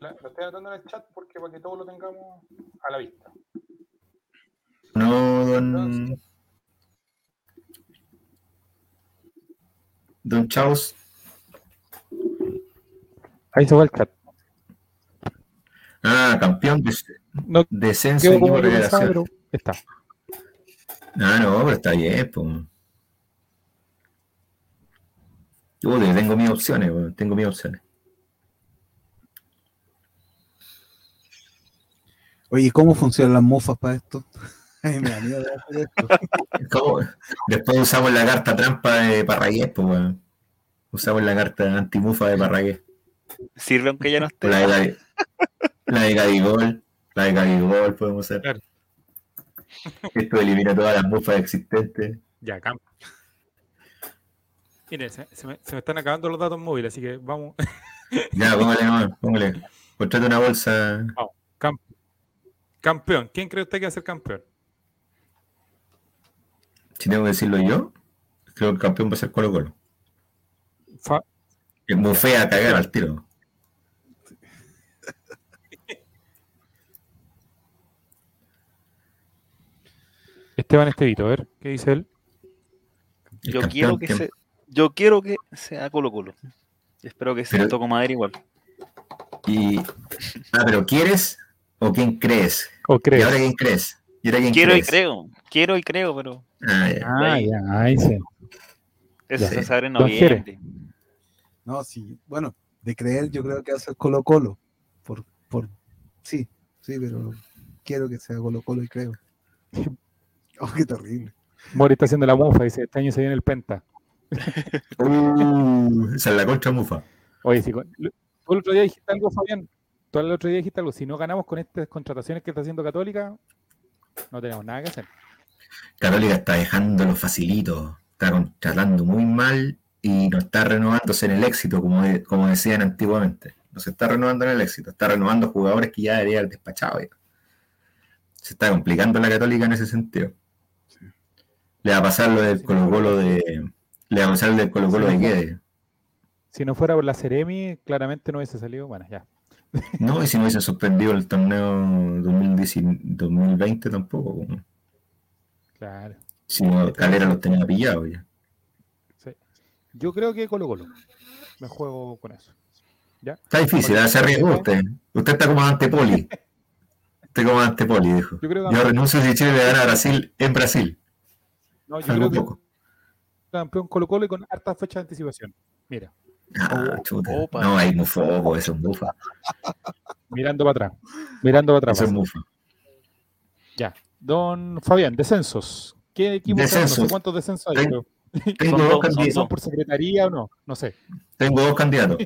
La- Lo estoy anotando en el chat porque para que todos lo tengamos a la vista. No, don. Don Chaos. Ahí se va el chat. Ah, campeón de No descenso equipo revelación. está. Ah, no, pero está bien, pues. Yo tengo mis opciones, tengo mis opciones. Oye, ¿cómo funcionan las mufas para esto? Ay, me da miedo de esto. ¿Cómo? Después usamos la carta trampa de Parragués, pues, weón. Usamos la carta antimufa de Parragués. Sirve aunque ya no esté. La de, Gavi- la de Gabigol, la de Gabigol podemos hacer. Claro. Esto elimina todas las mufas existentes. Ya, campo. Mire, se, se me, se me están acabando los datos móviles, así que vamos. Ya, póngale póngale. Contrate una bolsa. Cam- campeón. ¿Quién cree usted que va a ser campeón? Si tengo que decirlo yo, creo que el campeón va a ser Colo Colo. Fa- Es muy fea a cagar al tiro. Esteban Estevito, a ver, ¿qué dice él? El Yo quiero que que- se, yo quiero que sea Colo Colo. Espero que sea Pero- Toco Madera igual. Y... Ah, pero ¿quieres o quién crees? ¿O ¿Y crees? ahora quién crees? ¿Y ahora quién Quiero y crees? creo. Quiero y creo, pero Ah, ya. Ah, ahí. ya, ahí sí. eso Ya. se sabe en noviembre. No, sí, bueno, de creer yo creo que va a ser Colo Colo. Por, por, sí, sí, pero quiero que sea Colo Colo y creo. Oh, qué terrible. Mori está haciendo la mofa, dice, este año se viene el Penta. Uh, esa es la contra mufa. Oye, si lo- tú el otro día dijiste algo, Fabián. Tú el otro día dijiste algo. Si no ganamos con estas contrataciones que está haciendo Católica, no tenemos nada que hacer. Católica está dejándolo facilito. Está contratando muy mal y no está renovándose en el éxito, como, de- como decían antiguamente. No se está renovando en el éxito, está renovando jugadores que ya deberían haber despachado. ya. Se está complicando la católica en ese sentido. Le va a pasar lo del Colo Colo de. Le va a pasar lo del Colo Colo de Guedes. Si no fuera por la Ceremi, claramente no hubiese salido. Bueno, ya. No, y si no hubiesen suspendido el torneo 2019 2020 tampoco. Claro. Si no, Calera los tenía pillados ya. sí. Yo creo que Colo Colo. Me juego con eso. ¿Ya? Está difícil, ¿eh? se arriesgó usted. Usted está como antepoli. Usted como antepoli, dijo. Yo creo que Yo renuncio si Chile le gana a Brasil en Brasil. No, yo Salvo creo que poco. campeón Colo Colo y con hartas fechas de anticipación. Mira, Ah, Oh, chuta. opa. No, hay mufobo, eso es mufa. mirando para atrás. Mirando para Eso atrás. es mufa. Ya. Don Fabián, descensos. ¿Qué equipo está? No sé Descensos. cuántos descensos hay, Ten- pero Tengo Son dos, dos, son candid- ¿son por secretaría o no? No sé. tengo dos candidatos.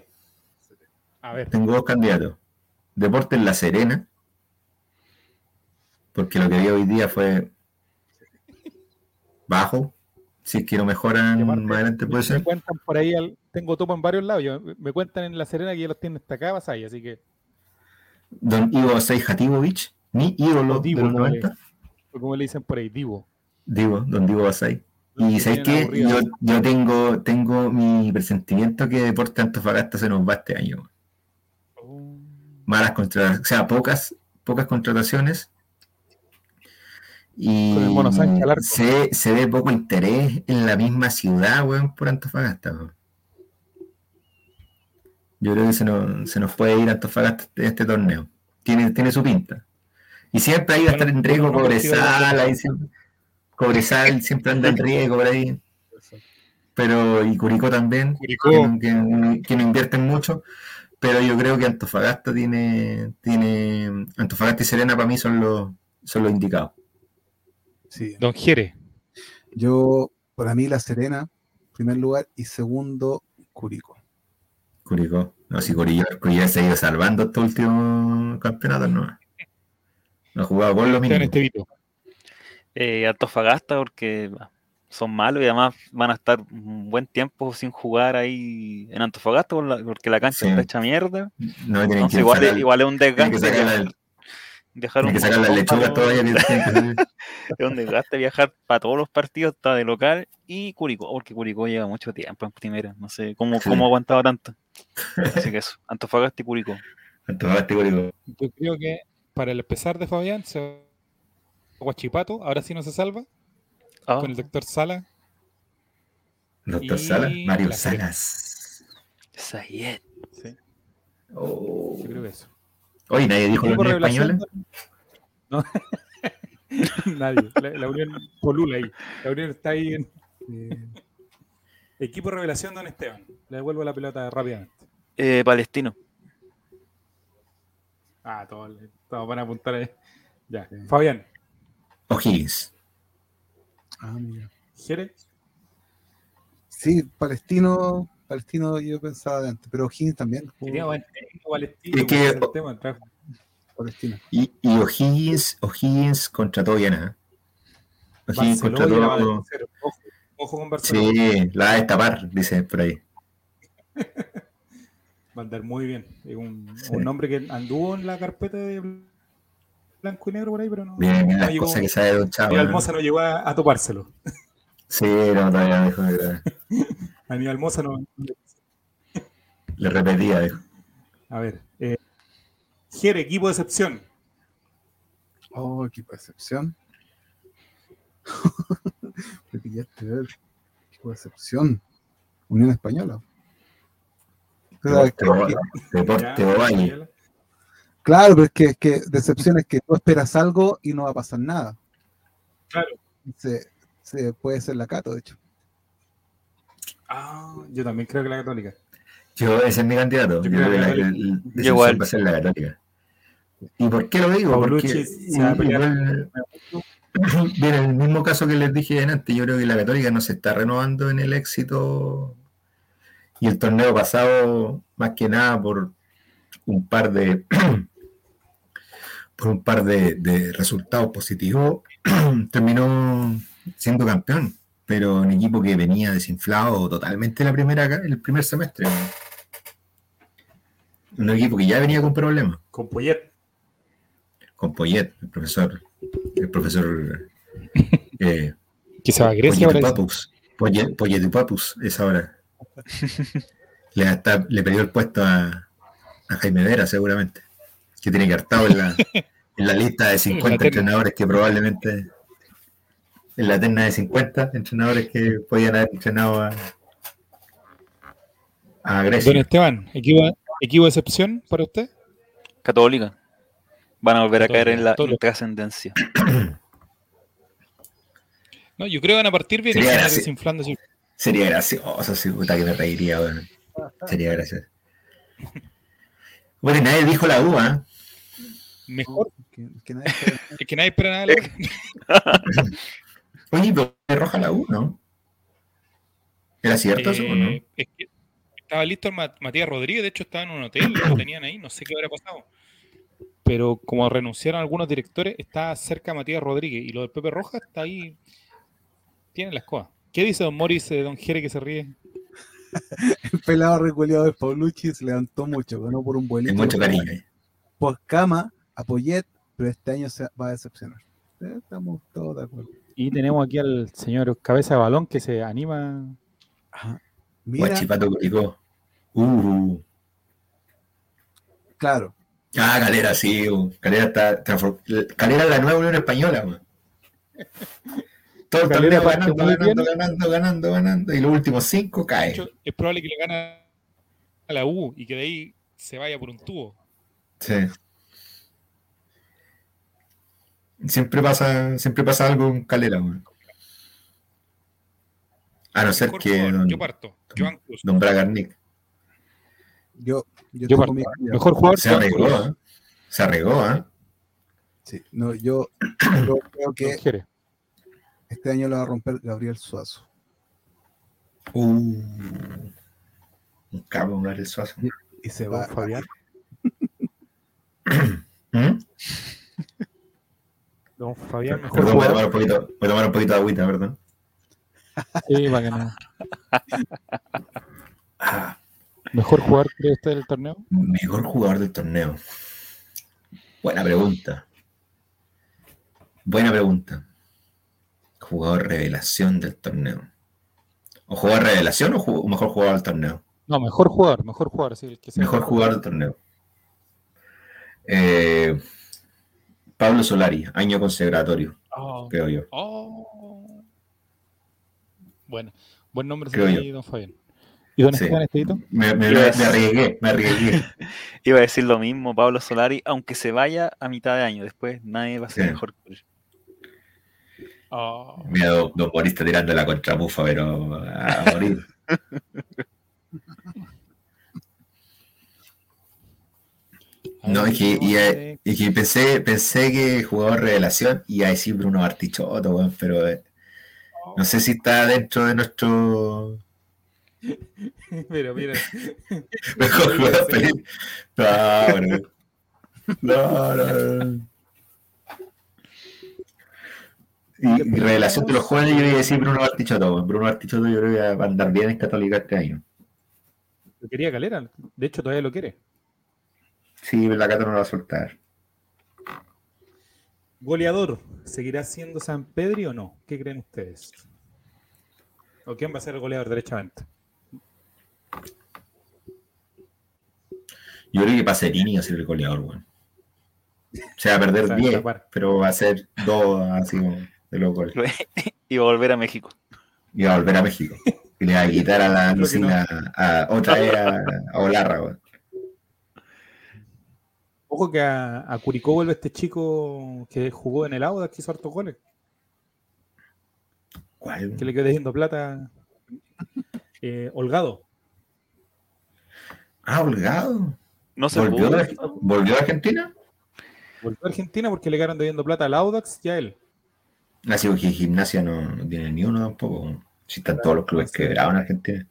A ver. Tengo dos candidatos. Deportes La Serena. Porque lo que vi hoy día fue bajo. Si es que no mejoran más adelante puede Me ser. cuentan por ahí, al- tengo topo en varios lados. yo- me cuentan en La Serena que ya los tienen destacados ahí, así que, Don Ivo Seijativovic, mi ídolo Divo, de los ¿no? 90. como le dicen por ahí, Divo. Divo, don Divo Basay. Y que qué, aburrido. yo, yo tengo, tengo mi presentimiento que Deporte Antofagasta se nos va este año. Oh, Malas contrataciones, o sea, pocas, pocas contrataciones. Y se, se ve poco interés en la misma ciudad, weón, por Antofagasta. weón. Yo creo que se nos, se nos puede ir Antofagasta este, este torneo. Tiene, tiene su pinta. Y siempre ahí va a estar en riesgo bueno, no consigo Cobresal, la- ahí siempre, Cobresal siempre anda en riesgo por ahí. Pero, y Curicó también, Curicó. que, no- que no- que no invierten mucho. Pero yo creo que Antofagasta tiene, tiene Antofagasta y Serena para mí son los, son los indicados. Sí. Don Jere. Yo, para mí, La Serena, primer lugar, y segundo, Curico. Curicó. No, si Curicó, Curicó se ha ido salvando estos últimos campeonatos, no. No ha jugado por lo Esteban mínimo. Estevito. Eh, Antofagasta porque son malos y además van a estar un buen tiempo sin jugar ahí en Antofagasta porque la cancha Sí. está hecha mierda. No Entonces que igual, igual es un tienen que desgaste. sacar, la- tienen un que sacar todavía. salir. Es un desgaste viajar para todos los partidos, está de local y Curicó, porque Curicó lleva mucho tiempo en primera. No sé cómo, Sí. cómo ha aguantado tanto. Así que eso, Antofagasta y Curicó. Antofagasta y Curicó. Yo creo que para el pesar de Fabián, se va a Guachipato, ahora sí no se salva, Ah, con el doctor Sala. Doctor Y Salas, Mario La. Salas. Sayet. Sí, Oh. yo creo que eso. Oye, nadie dijo los Equipo Unión española. No. Nadie. La, la Unión polula ahí. La Unión está ahí en. Eh, Equipo revelación, don Esteban. Le devuelvo la pelota rápidamente. Eh, Palestino. Ah, todos, todos van a apuntar ahí. Ya. Sí. Fabián. O'Higgins. ah, mira. Jere. Sí, Palestino, Palestino yo pensaba de antes, pero O'Higgins también. jugó que- el tema, trajo- Palestino. Y, y O'Higgins, O'Higgins contrató bien, ¿eh? O'Higgins de contrató. tercero. Ojo, ojo con Barcelona. Sí, la va a destapar, dice por ahí. Va a andar muy bien. Es un, Sí. un nombre que anduvo en la carpeta de blanco y negro por ahí, pero no. Bien, no las llegó- cosas que sabe Don Chavo. Aníbal ¿eh? Moza no llegó a, a topárselo. Sí, no, todavía dijo que Aníbal Moza no. le repetía, dijo. A ver. Eh, Jere, equipo de excepción. Oh, equipo de excepción. Me pillaste, a ver. Equipo de excepción. Unión Española. Deporte, Ovalle. Deporte Ovalle. Claro, pero es que, es que decepción es que tú esperas algo y no va a pasar nada. Claro. Se, se puede ser la Cato, de hecho. Ah, yo también creo que la Católica. Yo, ese es mi candidato. Yo Yo creo que la, la igual. va a ser la Católica. ¿Y por qué lo digo? Paulucci Porque se va a pelear. igual- Viene el mismo caso que les dije antes. Yo creo que la Católica no se está renovando en el éxito. Y el torneo pasado, más que nada, por un par de por un par de, de resultados positivos, terminó siendo campeón. Pero un equipo que venía desinflado totalmente la primera, el primer semestre. Un equipo que ya venía con problemas. Con Poyet. Con Poyet, el profesor. El profesor. Eh, Que se va a Grecia ahora. Papus. Poyet Papus es ahora. Le, hasta- le perdió el puesto a, a Jaime Vera, seguramente. Que tiene que hartado en la, en la lista de 50 terna. entrenadores que probablemente. En la terna de 50 entrenadores que podían haber entrenado a, a Don Grecia. Esteban, ¿equipo, equipo de excepción para usted? Católica. Van a volver a caer en la trascendencia. No, yo creo que van a partir bien y Sería van gracioso. desinflando. Sería gracioso, sí, puta que me reiría, weón. Sería gracioso. Bueno, y nadie dijo la U, ¿ah? Mejor. Que, que nadie espera. Es que nadie espera nada. de la- Oye, pero roja la U, ¿no? ¿Era cierto eso o no? Eh, es que estaba listo el Matías Rodríguez, de hecho estaba en un hotel, lo tenían ahí, no sé qué habrá pasado. Pero como renunciaron algunos directores, está cerca Matías Rodríguez y lo del Pepe Roja está ahí, tiene la escoba. ¿Qué dice don Morris, eh, don Jere que se ríe? El pelado reculeado de Paulucci se levantó mucho, ganó por un vuelito. mucho cariño ahí. Por cama, a Poyet, pero este año se va a decepcionar. Eh, Estamos todos de acuerdo. Y tenemos aquí al señor Cabeza de Balón que se anima. Ajá. Mira, Guachipato Curicó. Uh. claro, Ah, Calera, sí. uh, Calera está. Calera es la nueva Unión Española, weón. Todo el Calera ganando, ganando, ganando, ganando, ganando. Y los últimos cinco hecho, es probable que le gane a la U y que de ahí se vaya por un tubo. Sí. Siempre pasa, siempre pasa algo en Calera, weón. A no ser que don, yo parto. Joan Cruz. don Bragarnik yo, yo, Yo tengo parto. mi- Mejor jugador. se Cruz. ¿eh? Se arregó, ¿eh? Sí, no, yo, yo creo que este año lo va a romper Gabriel Suazo. Uh, un cabo, un el Suazo. Y se va Fabián. ¿Mm? Don Fabián, mejor Perdón, voy a tomar un poquito, voy a tomar un poquito de agüita, perdón. Sí, para que no. Ah, Mejor jugador, cree usted, del torneo. mejor jugador del torneo. Buena pregunta. Buena pregunta. Jugador revelación del torneo. ¿O jugador revelación o, mejor jugador del torneo? No, mejor jugador, mejor jugador, sí, el que sea. Mejor jugador del torneo. Eh, Pablo Solari, año consagratorio, Oh, creo yo. oh. Bueno, buen nombre Creo yo. ahí, don Fabián. ¿Y don Sí. Esteban? Me, me, a me arriesgué, me arriesgué. Iba a decir lo mismo, Pablo Solari, aunque se vaya a mitad de año. Después nadie va a ser Sí. mejor que él. Oh. Mira, don, don Boris está tirando la contramufa, pero a morir. No, es que, y, tenemos, eh, y que pensé, pensé que jugador revelación iba a decir Bruno Bartichotto, weón, pero eh, no sé si está dentro de nuestro Mira, mira. mejor jugador feliz. No, no. No, no, no. Y, y revelación de los jóvenes, yo iba a decir Bruno Bartichotto, weón. Bruno Bartichotto yo creo que va a andar bien en Católica este año. Lo quería Calera. De hecho, todavía lo quiere. Sí, pero la Cato no lo va a soltar. Goleador, ¿seguirá siendo San Pedri o no? ¿Qué creen ustedes? ¿O quién va a ser el goleador derechamente? Yo creo que Pacerini va a ser el goleador, weón. Se va a perder Para 10, escapar. pero va a ser dos así como de los goles. Y va a volver a México. Y va a volver a México. Y le va a quitar a la Lucina a, otra vez a, a Olarra, weón. Ojo que a, a Curicó vuelve este chico que jugó en el Audax que hizo hartos goles, ¿Cuál? que le quedó debiendo plata. Eh, Holgado. Ah, Holgado. No se ¿Volvió pudo. de, ¿Volvió de Argentina? Volvió a Argentina porque le quedaron debiendo plata al Audax y a él. Así que gimnasia no, no tiene ni uno tampoco. Si están todos los clubes quebrados en Argentina.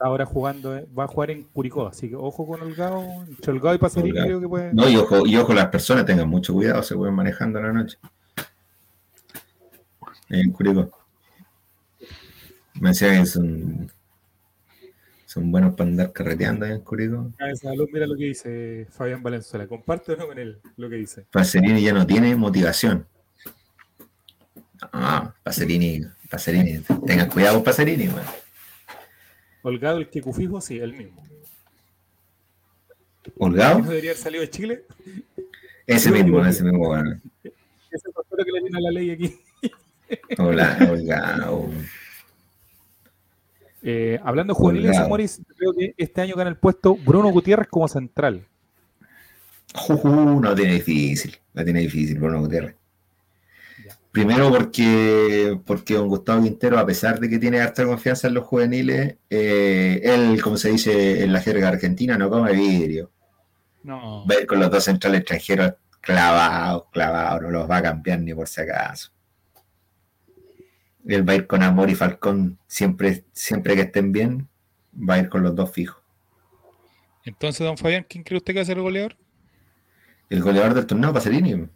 Ahora jugando, eh, va a jugar en Curicó, así que ojo con Holgado. Entre Holgado y Holgado. creo que puede. No, y ojo, y ojo, las personas tengan mucho cuidado, se pueden manejando en la noche. En Curicó. Me decía que son, son buenos para andar carreteando en Curicó. De balón, mira lo que dice Fabián Valenzuela. Comparte no con él lo que dice. Pacerini ya no tiene motivación. Ah, Pacerini, Pacerini, tengan cuidado con Pacerini. Holgado, el que cufijo, sí, el mismo. Holgado, ¿No debería haber salido de Chile? ese mismo, ese mismo, weón. Ese es el pastor que le tiene a la ley aquí. Hola, Holgado. Eh, hablando de juveniles. Morris, creo que este año gana el puesto Bruno Gutiérrez como central. Juju, no tiene difícil, la tiene difícil Bruno Gutiérrez. Primero porque, porque don Gustavo Quintero, a pesar de que tiene harta confianza en los juveniles, eh, él, como se dice en la jerga argentina, no come vidrio. No. Va a ir con los dos centrales extranjeros clavados, clavados, no los va a cambiar ni por si acaso. Él va a ir con Amor y Falcón siempre, siempre que estén bien, va a ir con los dos fijos. Entonces, don Fabián, ¿quién cree usted que va a ser el goleador? El goleador del torneo, Pacerini.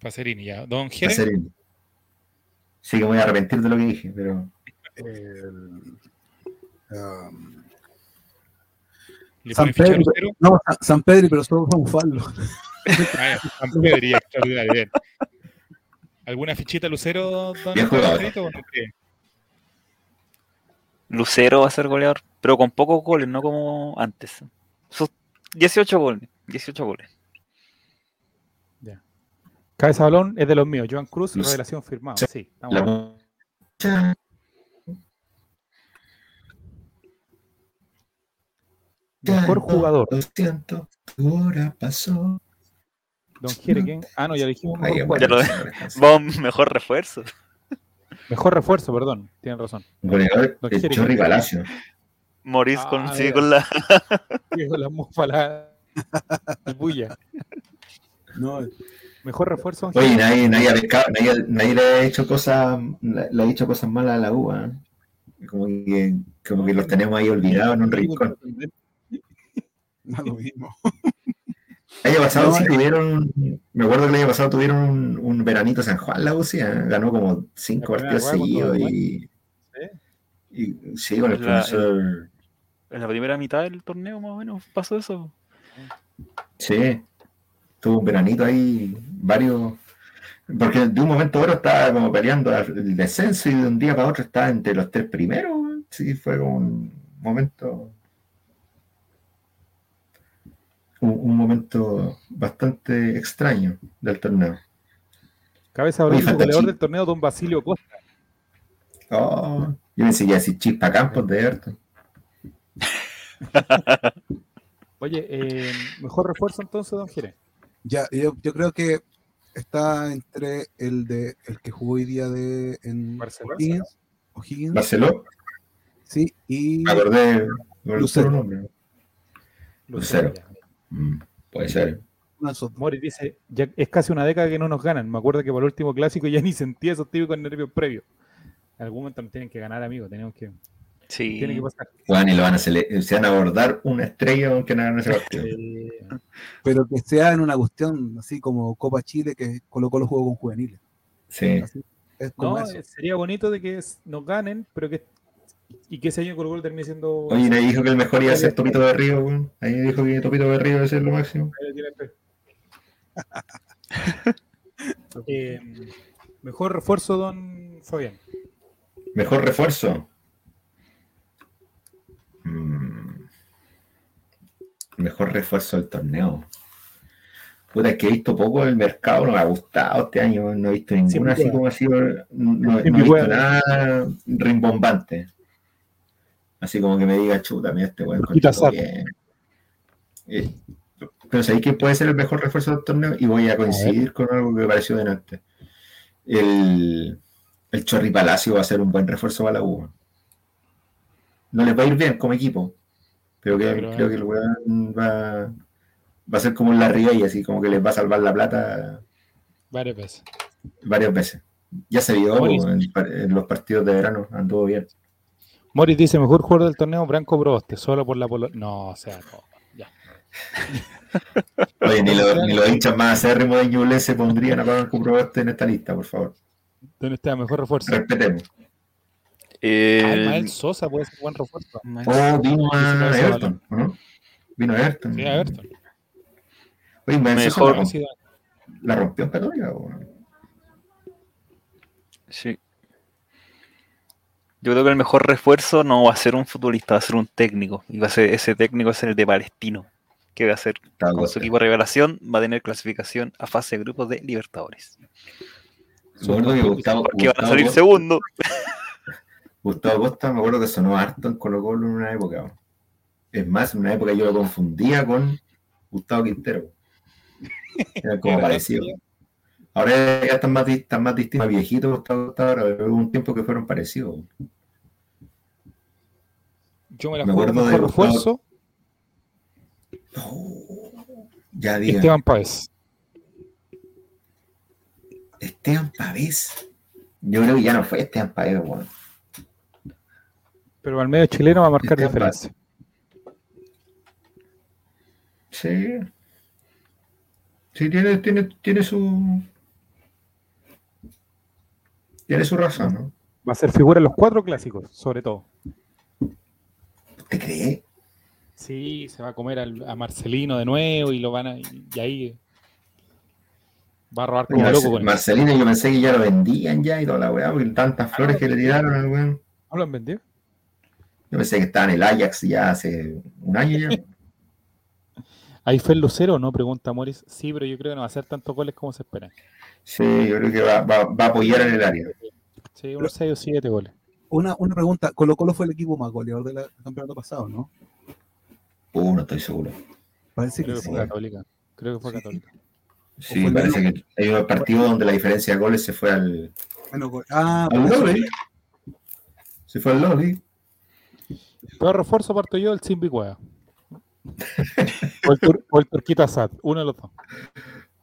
Pacerini, ya. Don Jerez. Pacerini. Sí que me voy a arrepentir de lo que dije, pero El- um, ¿Le San Pedro, Lucero? no, San- San Pedro, pero solo a farlo. Ah, San Pedro, ya, extraordinario, bien. ¿Alguna fichita Lucero, don Bien jugado. Pedrito, o no cree? Lucero va a ser goleador, pero con pocos goles, no como antes. Sus 18 goles. 18 goles. Cabeza de balón es de los míos. Joan Cruz, revelación firmada. Sí. Sí, estamos la Mejor jugador. Lo siento, tu hora pasó. Don Jere, ¿quién? Ah, no, ya dijimos mejor, lo- jugador. Vamos, mejor refuerzo. mejor refuerzo, perdón. Tienen razón. Goleador, Chorri. Palacio. Morís Ah, con, sí, con la. Diego la mufa, la bulla. No, Mejor refuerzo. Oye, nadie, nadie, ha pescado- nadie, nadie le ha hecho cosas, le, le ha dicho cosas malas a la U, ¿eh? Como que, como que los tenemos ahí olvidados en un rincón. no lo mismo. El año pasado No, sí eh. tuvieron, me acuerdo que el año pasado tuvieron un, un veranito San Juan, la U, sí, ¿eh? ganó como cinco partidos seguidos y, y sí, con el La- profesor, En la primera mitad del torneo, más o menos, pasó eso. sí, tuvo un veranito ahí, varios, porque de un momento a otro estaba como peleando el descenso y de un día para otro estaba entre los tres primeros, sí, fue un momento, un, un momento bastante extraño del torneo. Cabeza falta goleador del torneo, Don Basilio Costa. Oh, yo pensé que iba a decir Chispa Campos de Everton. Oye, eh, mejor refuerzo entonces, Don Jere. Ya, yo, yo creo que está entre el de el que jugó hoy día de en Barcelona. O'Higgins, Barceló, sí, y me acordé del Lucero. nombre. Lucero. Mm, puede ser. uno de esos dos. Mori dice, ya es casi una década que no nos ganan. Me acuerdo que por el último clásico ya ni sentía esos típicos nervios previos. En algún momento nos tienen que ganar, amigos. Tenemos que, Sí. tiene que pasar. Juan, y lo van a cele- se van a abordar una estrella aunque no hagan ese partido. Eh, pero que sea en una cuestión así como Copa Chile que colocó los juegos con juveniles. Sí. Así, es como no, eso. eh, sería bonito de que nos ganen, pero que y que ese año Colo Colo termine siendo. Oye, nadie dijo que el mejor iba a ser Topito de Río, weón. Ahí dijo que Topito de Río iba a ser lo máximo. Eh, mejor refuerzo, don Fabián. Mejor refuerzo. Mm. Mejor refuerzo del torneo. Puta, es que he visto poco el mercado, no me ha gustado este año, no he visto ninguna así Pigüeda. como así, no, no he visto Pigüeda. nada rimbombante. Así como que me diga, chuta, mira este weón. Eh, pero ¿sabéis quién puede ser el mejor refuerzo del torneo? Y voy a coincidir con algo que me pareció de antes. El, el Chorri Palacio va a ser un buen refuerzo para la U. No les va a ir bien como equipo, pero, que- creo que el weón va, va a ser como la Ribey, así como que les va a salvar la plata Varias veces. varias veces. Ya se vio en, los partidos de verano, anduvo bien. Morris dice: mejor jugador del torneo, Branco Proboste, solo por la polo. No, o sea, no. Ya. Oye, ni, lo- ni los hinchas más acérrimos de Ñuble se pondrían a pagar con Proboste en esta lista, por favor. ¿Dónde está? Mejor refuerzo. Respetemos. Eh, Ah, Ismael Sosa puede ser buen refuerzo. Oh, vino a Everton, ¿o ¿no? Vino a Everton. Sí, a Everton. Oye, Sosa Mejor. la, romp- Sí, la rompió en Católica, o no? Sí. Yo creo que el mejor refuerzo no va a ser un futbolista, va a ser un técnico. Y va a ser, ese técnico va a ser el de Palestino. Que va a ser con su equipo de revelación, va a tener clasificación a fase de grupos de Libertadores. Porque van a salir segundo. Gustavo Costa me acuerdo que sonó harto en Colo Colo en una época. Es más, en una época yo lo confundía con Gustavo Quintero. Era como parecido. Ahora ya están más, están más distintos, más viejitos Gustavo Costa, ahora hubo un tiempo que fueron parecidos. Yo me la Me acuerdo de refuerzo. Ya diga, Esteban Páez. Esteban Pavés. Yo creo que ya no fue Esteban Pavés, weón. Pero al medio chileno va a marcar diferencia. Sí. Sí, tiene, tiene, tiene su. Tiene su razón, ¿no? Va a ser figura en los cuatro clásicos, sobre todo. ¿Te crees? Sí, se va a comer al- a Marcelino de nuevo y lo van a. Y, y ahí va a robar como Marce- loco con él. Marcelino, yo pensé que ya lo vendían ya y toda la weá, porque tantas flores que le tiraron al weón. ¿No lo han vendido? Yo pensé que estaba en el Ajax ya hace un año ya. ¿Ahí fue el Lucero o no? Pregunta Morris. Sí, pero yo creo que no va a hacer tantos goles como se espera. Sí, yo creo que va, va- va a apoyar en el área. Sí, unos 6 o 7 goles. Una, una pregunta, Colo Colo fue el equipo más goleador del campeonato pasado, ¿no? Uh, no estoy seguro. Parece que Creo que sí. fue Católica. Creo que fue Católica. Sí, fue parece que hay un partido donde la diferencia de goles se fue al, gol- Ah, al. Loli. Se fue al Loli. Peor refuerzo parto yo, el Simbi Cueva. o, el Tur- o el Turquita Sad, uno de los dos.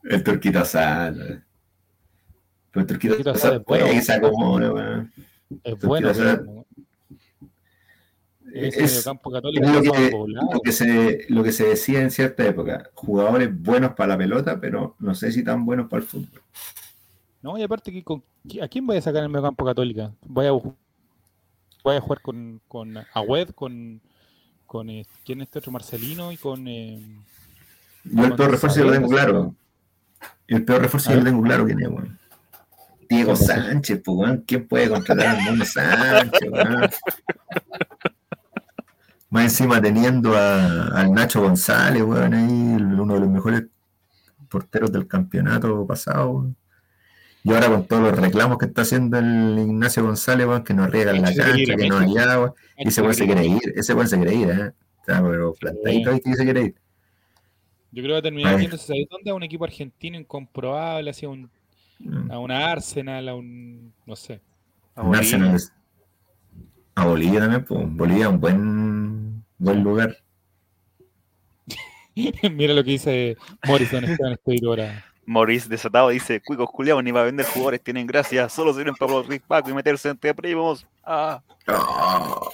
El Turquito Asad. Pero el es bueno. puede que se acomode, weón. Es Turquita bueno. Sad. Es- Es católico lo está que, poblado. lo, que se, lo que se decía en cierta época. Jugadores buenos para la pelota, pero no sé si tan buenos para el fútbol. No, y aparte, ¿a quién voy a sacar en el mediocampo católica? Voy a, a jugar con, con Agüed, con, con eh, ¿quién es este otro? Marcelino y con... eh, Yo el peor refuerzo yo lo tengo claro. El peor refuerzo yo A lo tengo claro quién es, weón. Diego ¿Quién va a? Sánchez, pues, weón. ¿Quién puede contratar al Mono Sánchez, weón? Más encima teniendo a- al Nacho González, weón, ahí, uno de los mejores porteros del campeonato pasado, weón. Y ahora con todos los reclamos que está haciendo el Ignacio González, weón, que nos riegan la ir cancha, que no México. agua. Y ese weón se quiere ir, ese weón se quiere ir, ¿eh? Está pero plantadito ahí que se quiere ir. Yo creo que va a terminar yéndose ¿sabes dónde? A un equipo argentino incomprobable, hacia un, Mm. a una Arsenal, a un... no sé. A Un. Arsenal A Bolivia también, pues. Bolivia es un buen, buen lugar. Mira lo que dice Morrison Esteban Esteiro ahora. Maurice desatado dice, cuicos culiados ni para vender jugadores tienen gracia, solo sirven para los Paco y meterse entre primos. Ah, Oh,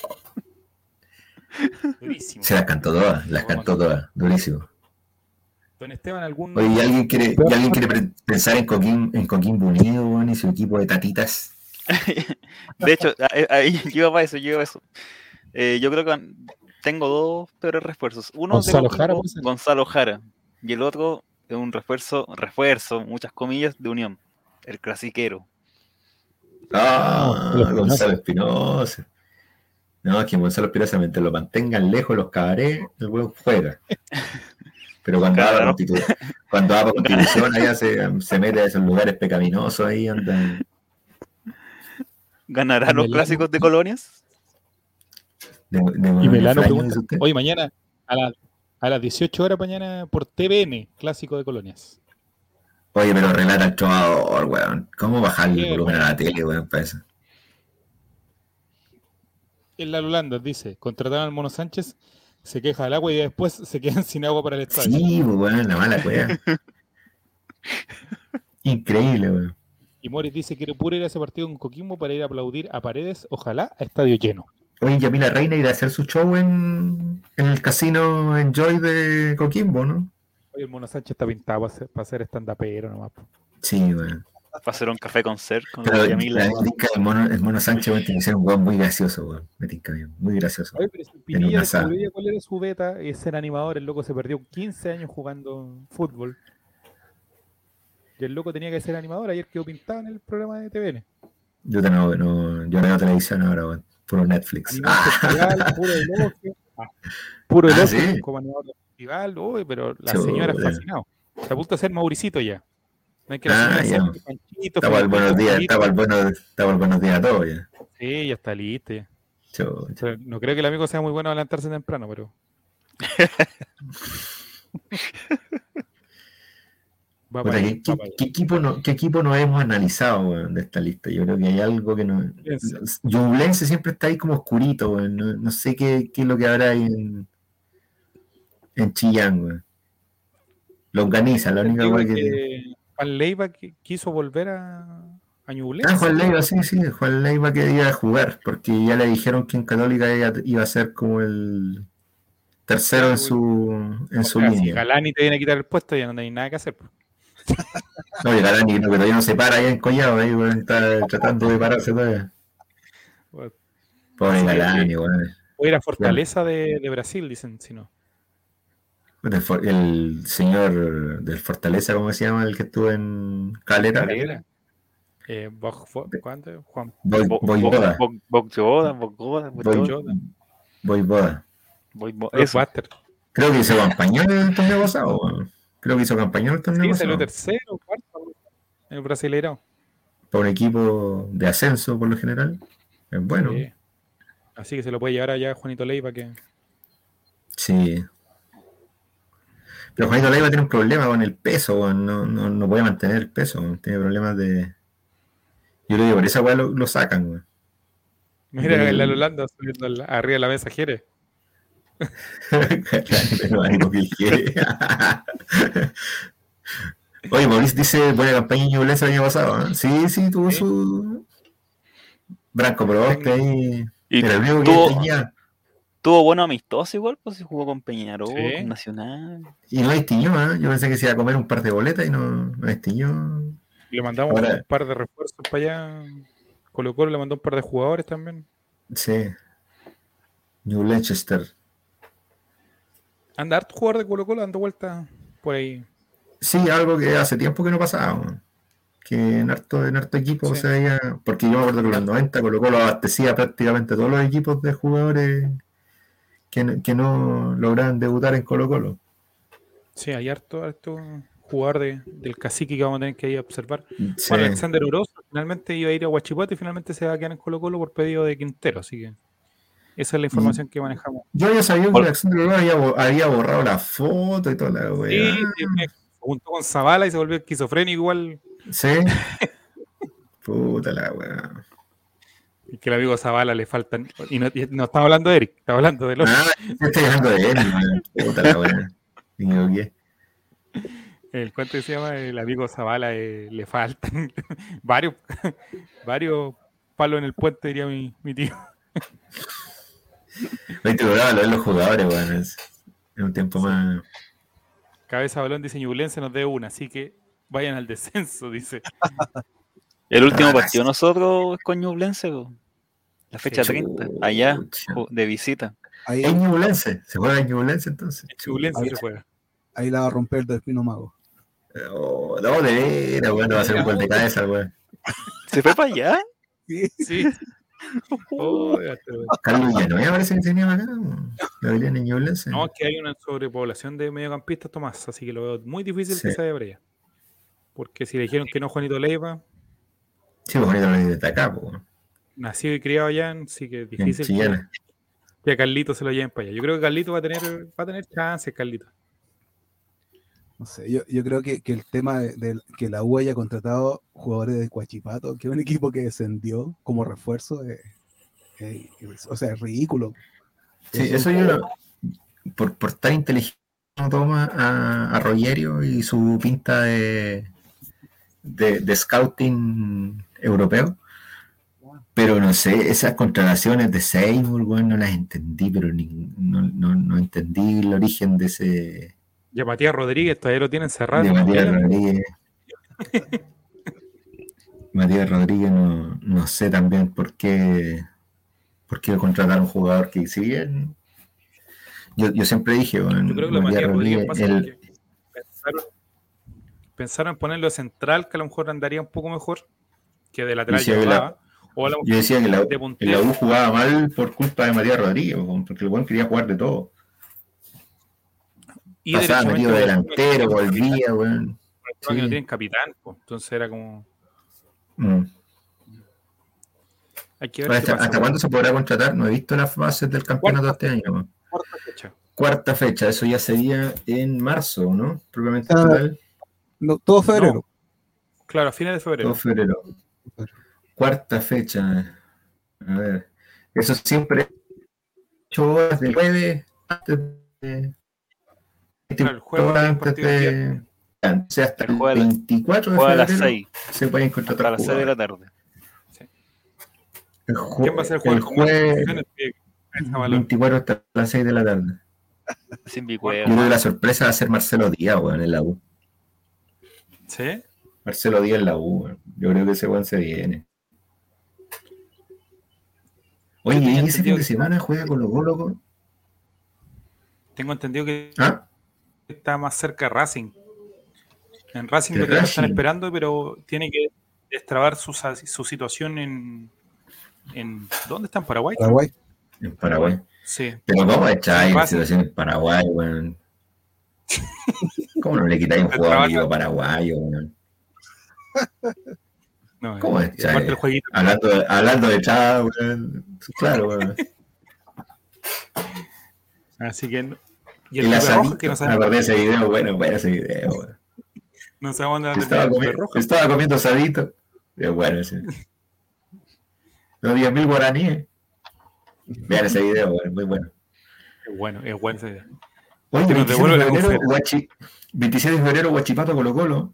Durísimo. se las cantó todas, las cantó todas, durísimo. Don Esteban, ¿algún... Oye, ¿y alguien quiere, y alguien quiere pensar en Coquín, en Coquín Unido, y su equipo de tatitas? De hecho, a- ahí yo iba para eso, yo iba a eso. Eh, yo creo que tengo dos peores refuerzos. Uno de Gonzalo Jara, ser. Gonzalo Jara. Y el otro es un refuerzo, refuerzo, muchas comillas, de Unión. El clasiquero. Ah, Gonzalo Gonzalo Espinosa. No, es que Gonzalo Espinosa, mientras lo mantengan lejos los cabarets, el weón juega. Pero cuando va Claro. cuando Constitución, allá se, se mete a esos lugares pecaminosos ahí, anda. ¿Ganará ¿Y los Melano? clásicos de colonias? De, de Y Melano pregunta, hoy mañana a, la- a las 18 horas mañana por TVN, Clásico de Colonias. Oye, pero relata el trovador, weón. ¿Cómo bajarle el volumen a la tele, weón, para eso? En la Holanda dice, contrataron al Mono Sánchez, se queja del agua y después se quedan sin agua para el estadio. Sí, pues, weón, la mala weón. Increíble, weón. Y Morris dice, quiero puro ir a ese partido con Coquimbo para ir a aplaudir a Paredes, ojalá a estadio lleno. Oye, Yamila Reina irá a hacer su show en, en el casino Enjoy de Coquimbo, ¿no? Oye, el Mono Sánchez está pintado para ser, para ser stand-upero nomás. Sí, weón. Para hacer un café con ser con Pero la la Yamila. tinca del mono, el mono Sánchez weón, tiene que ser un weón muy gracioso, weón. Me tinca bien, muy gracioso. Oye, pero si En Pinilla descubrió cuál era su beta, es ser animador, el loco se perdió 15 años jugando fútbol. Y el loco tenía que ser animador, ayer quedó pintado en el programa de TVN. Yo no, no, yo no veo televisión ahora, weón. Puro Netflix. Festival, puro elogio. Ah, puro Ah, elogio ¿sí? como animador del festival, uy, pero la señora fascinado. Se apunta a ser Mauricito ya. No hay que la Ah, señora sea Panchito, Estaba el buenos días, estaba el buenos, estaba el buenos días a todos ya. Sí, ya está listo. ya. No creo que el amigo sea muy bueno a levantarse temprano, pero. Va Puta, para ¿qué, allá, qué- va para allá. qué equipo no, ¿Qué equipo no hemos analizado weón, de esta lista? Yo creo que hay algo que no. Ñublense siempre está ahí como oscurito, weón. No, no sé qué, qué es lo que habrá ahí en, en Chillán, weón. Longaniza, la única weón que. que Juan Leiva qui- quiso volver a, a Ñublense. Ah, Juan Leiva, sí, sí, Juan Leiva quería jugar, porque ya le dijeron que en Católica iba, iba a ser como el tercero en su, en su O sea, Si línea. Galani te viene a quitar el puesto, ya no hay nada que hacer. pues. No, y Galani creo que todavía no se para ahí en Collado, ahí weón, está tratando de pararse todavía. Bueno, Pobre Sí, Galani, weón. O ir a Fortaleza de, de Brasil, dicen, si no. El, el señor del Fortaleza, ¿cómo se llama? El que estuvo en Calera. Calera. Eh, ¿cuánto? Juan Voy, Bo- voy Bo- boda. Bo- Bogjoda, Bogjoda, Voy, Bogjoda. voy boda. Voy- Bo- eso. Blockbuster. Creo que hizo campaña en el torneo pasado, weón. Creo que hizo campaña en el torneo Sí, salió tercero, cuarto, en el Brasileirão. Para un equipo de ascenso, por lo general. Es bueno. Sí. Así que se lo puede llevar allá Juanito Leiva que Sí. Pero Juanito Leiva tiene un problema con el peso, weón. no, no, no puede mantener el peso, weón. tiene problemas de. Yo creo que por esa weá lo, lo sacan, weón. Mira Del- el Holanda subiendo arriba de la mesa Jere. Pero algo que quiere. Oye, Mauricio dice buena campaña en Ñublense el año pasado. ¿eh? Sí, sí, tuvo su. Branco Proboste ahí. Y Era el único que tuvo, tenía. tuvo bueno amistoso igual, pues si jugó con Peñarol, Sí. con Nacional. Y no distinguió, ¿eh? Yo pensé que se iba a comer un par de boletas y no, no distinguió. Le mandamos Ahora- un par de refuerzos para allá. Colo Colo le mandó un par de jugadores también. Sí. New Leicester. Anda harto jugador de Colo Colo dando vueltas por ahí. Sí, algo que hace tiempo que no pasaba. Que en harto, en harto equipo Sí. se veía. Porque yo me acuerdo que en los 90 Colo Colo abastecía prácticamente todos los equipos de jugadores que, no- que no lograban debutar en Colo Colo. Sí, hay harto, harto jugador de- del cacique que vamos a tener que ir a observar. Sí. Bueno, Alexander Oroz finalmente iba a ir a Huachipato y finalmente se va a quedar en Colo Colo por pedido de Quintero, así que esa es la información que manejamos. Yo había sabido que. Alexander había, había borrado la foto y toda la weá. sí, se juntó con Zavala y se volvió esquizofrénico igual Sí. Puta la weá. y que el amigo Zavala le faltan. Y no, y no estaba hablando de Eric, estaba hablando de los. Ah, yo estoy hablando de él, weón. Puta la weá. El cuento se llama El amigo Zavala eh, le faltan varios, varios palos en el puente, diría mi, mi tío. Hoy te lograba lo los jugadores, weón. Es, es un tiempo más. Cabeza Balón dice Ñublense nos dé una, así que vayan al descenso, dice. El último Ah, partido nosotros es con Ñublense, la fecha Sí. 30, allá, de visita. Ahí, Es Ñublense. ¿Se juega en Ñublense entonces? Ñublense se juega. ahí la va a romper el Delfino Mago. Oh, no, de veras, weón. Va a ser un gol de cabeza, weón. ¿Se fue para allá? Sí. Oh, ya te voy. Carlos Villanueva parece que tenía acá. Ñublense. no, es que hay una sobrepoblación de mediocampistas, Tomás, así que lo veo muy difícil que Sí. se vaya para allá. Porque si le dijeron que no Juanito Leiva, Sí, pues bonito lo de acá, pues. nacido y criado allá, sí que difícil que, que a Carlito se lo lleven para allá. Yo creo que Carlito va a tener, va a tener chances, Carlito. No sé, yo, yo creo que, que el tema de, de que la U haya contratado jugadores de Coachipato, que es un equipo que descendió como refuerzo, eh, eh, es- o sea, es ridículo. Sí, Es eso yo lo- por, por tan inteligente no toma a, a Rogerio y su pinta de, de, de scouting europeo. Pero no sé, esas contrataciones de Seymour, weón, no las entendí, pero ni- no, no, no entendí el origen de ese Y a Matías Rodríguez todavía lo tienen cerrado. de Matías. Rodríguez. Matías Rodríguez no, no sé también por qué, por qué contratar a un jugador que si bien yo, yo siempre dije, bueno, Yo creo que Matías Matías Rodríguez Rodríguez, porque pensaron, pensaron en ponerlo central, que a lo mejor andaría un poco mejor, que de lateral no la- o a lo yo decía que la, de la. U jugaba mal por culpa de Matías Rodríguez, porque el buen quería jugar de todo. Y Pasaba metido delantero, volvía, weón. que no Sí. tienen capitán, pues, entonces era como. Mm. Hay que ver Ahora, qué ¿Hasta, pasa. hasta cuándo se podrá contratar? No he visto las fases del campeonato este año. Cuarta fecha. Cuarta fecha, eso ya sería en marzo, ¿no? Propiamente Ah, total, No, todo febrero. Claro, a fines de febrero. todo febrero. Cuarta fecha. A ver. Eso siempre. Ocho horas del jueves antes de. Claro, el antes el de. O sea, hasta el Juega a la- 24 de Juega a las febrero 6, se pueden contratar a las 6 de la tarde. El jue- ¿Quién va a ser el el jueves posiciones de esa balón? 24 hasta las 6 de la tarde. Sin Yo creo que la sorpresa va a ser Marcelo Díaz, weón, en la U. ¿Sí? Marcelo Díaz en la U, weón. Yo creo que ese weón se viene. Oye, ¿y ese fin de semana juega con los? Tengo entendido que ¿Ah? Está más cerca de Racing. En Racing lo que están esperando, pero tiene que destrabar su, su situación en, en. ¿Dónde está? ¿En Paraguay? Paraguay. En Paraguay. Sí. Pero ¿cómo echáis en situación en Paraguay, weón? ¿Cómo no le quitáis un jugador paraguayo, weón? No, ¿Cómo es? aparte el jueguito. Hablando de, hablando de Chá, weón. Claro, weón. Así que. No- Y el Sadito, que no me sabe, acordé de ese video, bueno, bueno ese video, no sabe dónde va a Estaba, el comiendo, Roja. estaba comiendo sadito. Es bueno ese. Los 10.000 guaraníes. Vean ese video, weón, muy bueno. Es bueno, es bueno esa idea. Oye, Que nos 27 de febrero. Guachi- 27 de febrero, Guachipato Colo Colo,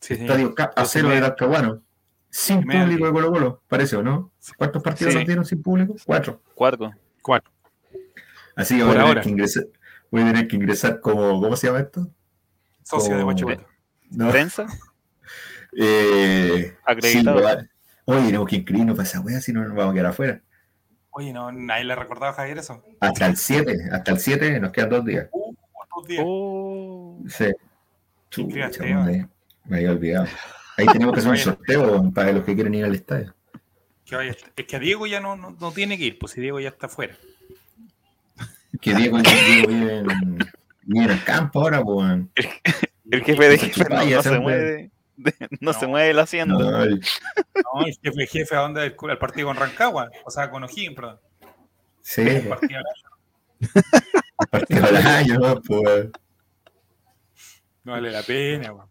Sí. Estadio Acero y de. Talcahuano. Sin público de Colo Colo, parece, ¿o no? ¿Cuántos partidos Sí. nos dieron sin público? Cuatro. Cuatro. Cuatro. Así que a, tener ahora. que ingresar, voy a tener que ingresar como, ¿cómo se llama esto? Socio de Como- Guachipato. No, Prensa. eh, Acreditado. sí, Oye, tenemos que inscribirnos para esa wea, si no nos vamos a quedar afuera. Oye, no, nadie le recordaba a Javier eso. Hasta el 7, hasta el 7 nos quedan dos días. Uh, dos días. Oh. Sí. Chucha, me, había olvidado. Ahí tenemos que hacer un sorteo para los que quieren ir al estadio. Que vaya- es que a Diego ya no, no, no tiene que ir, pues si Diego ya está afuera. Que Diego, Diego vive, en, vive en el campo ahora, pues. El jefe de jefe no, se mueve. de- no, se mueve la hacienda. No, el- No, el jefe, jefe, ¿a dónde? Al, al partido con Rancagua, o sea, con O'Higgins, perdón. sí, El partido partido del año, ¿no? Pues, no vale la pena, weón.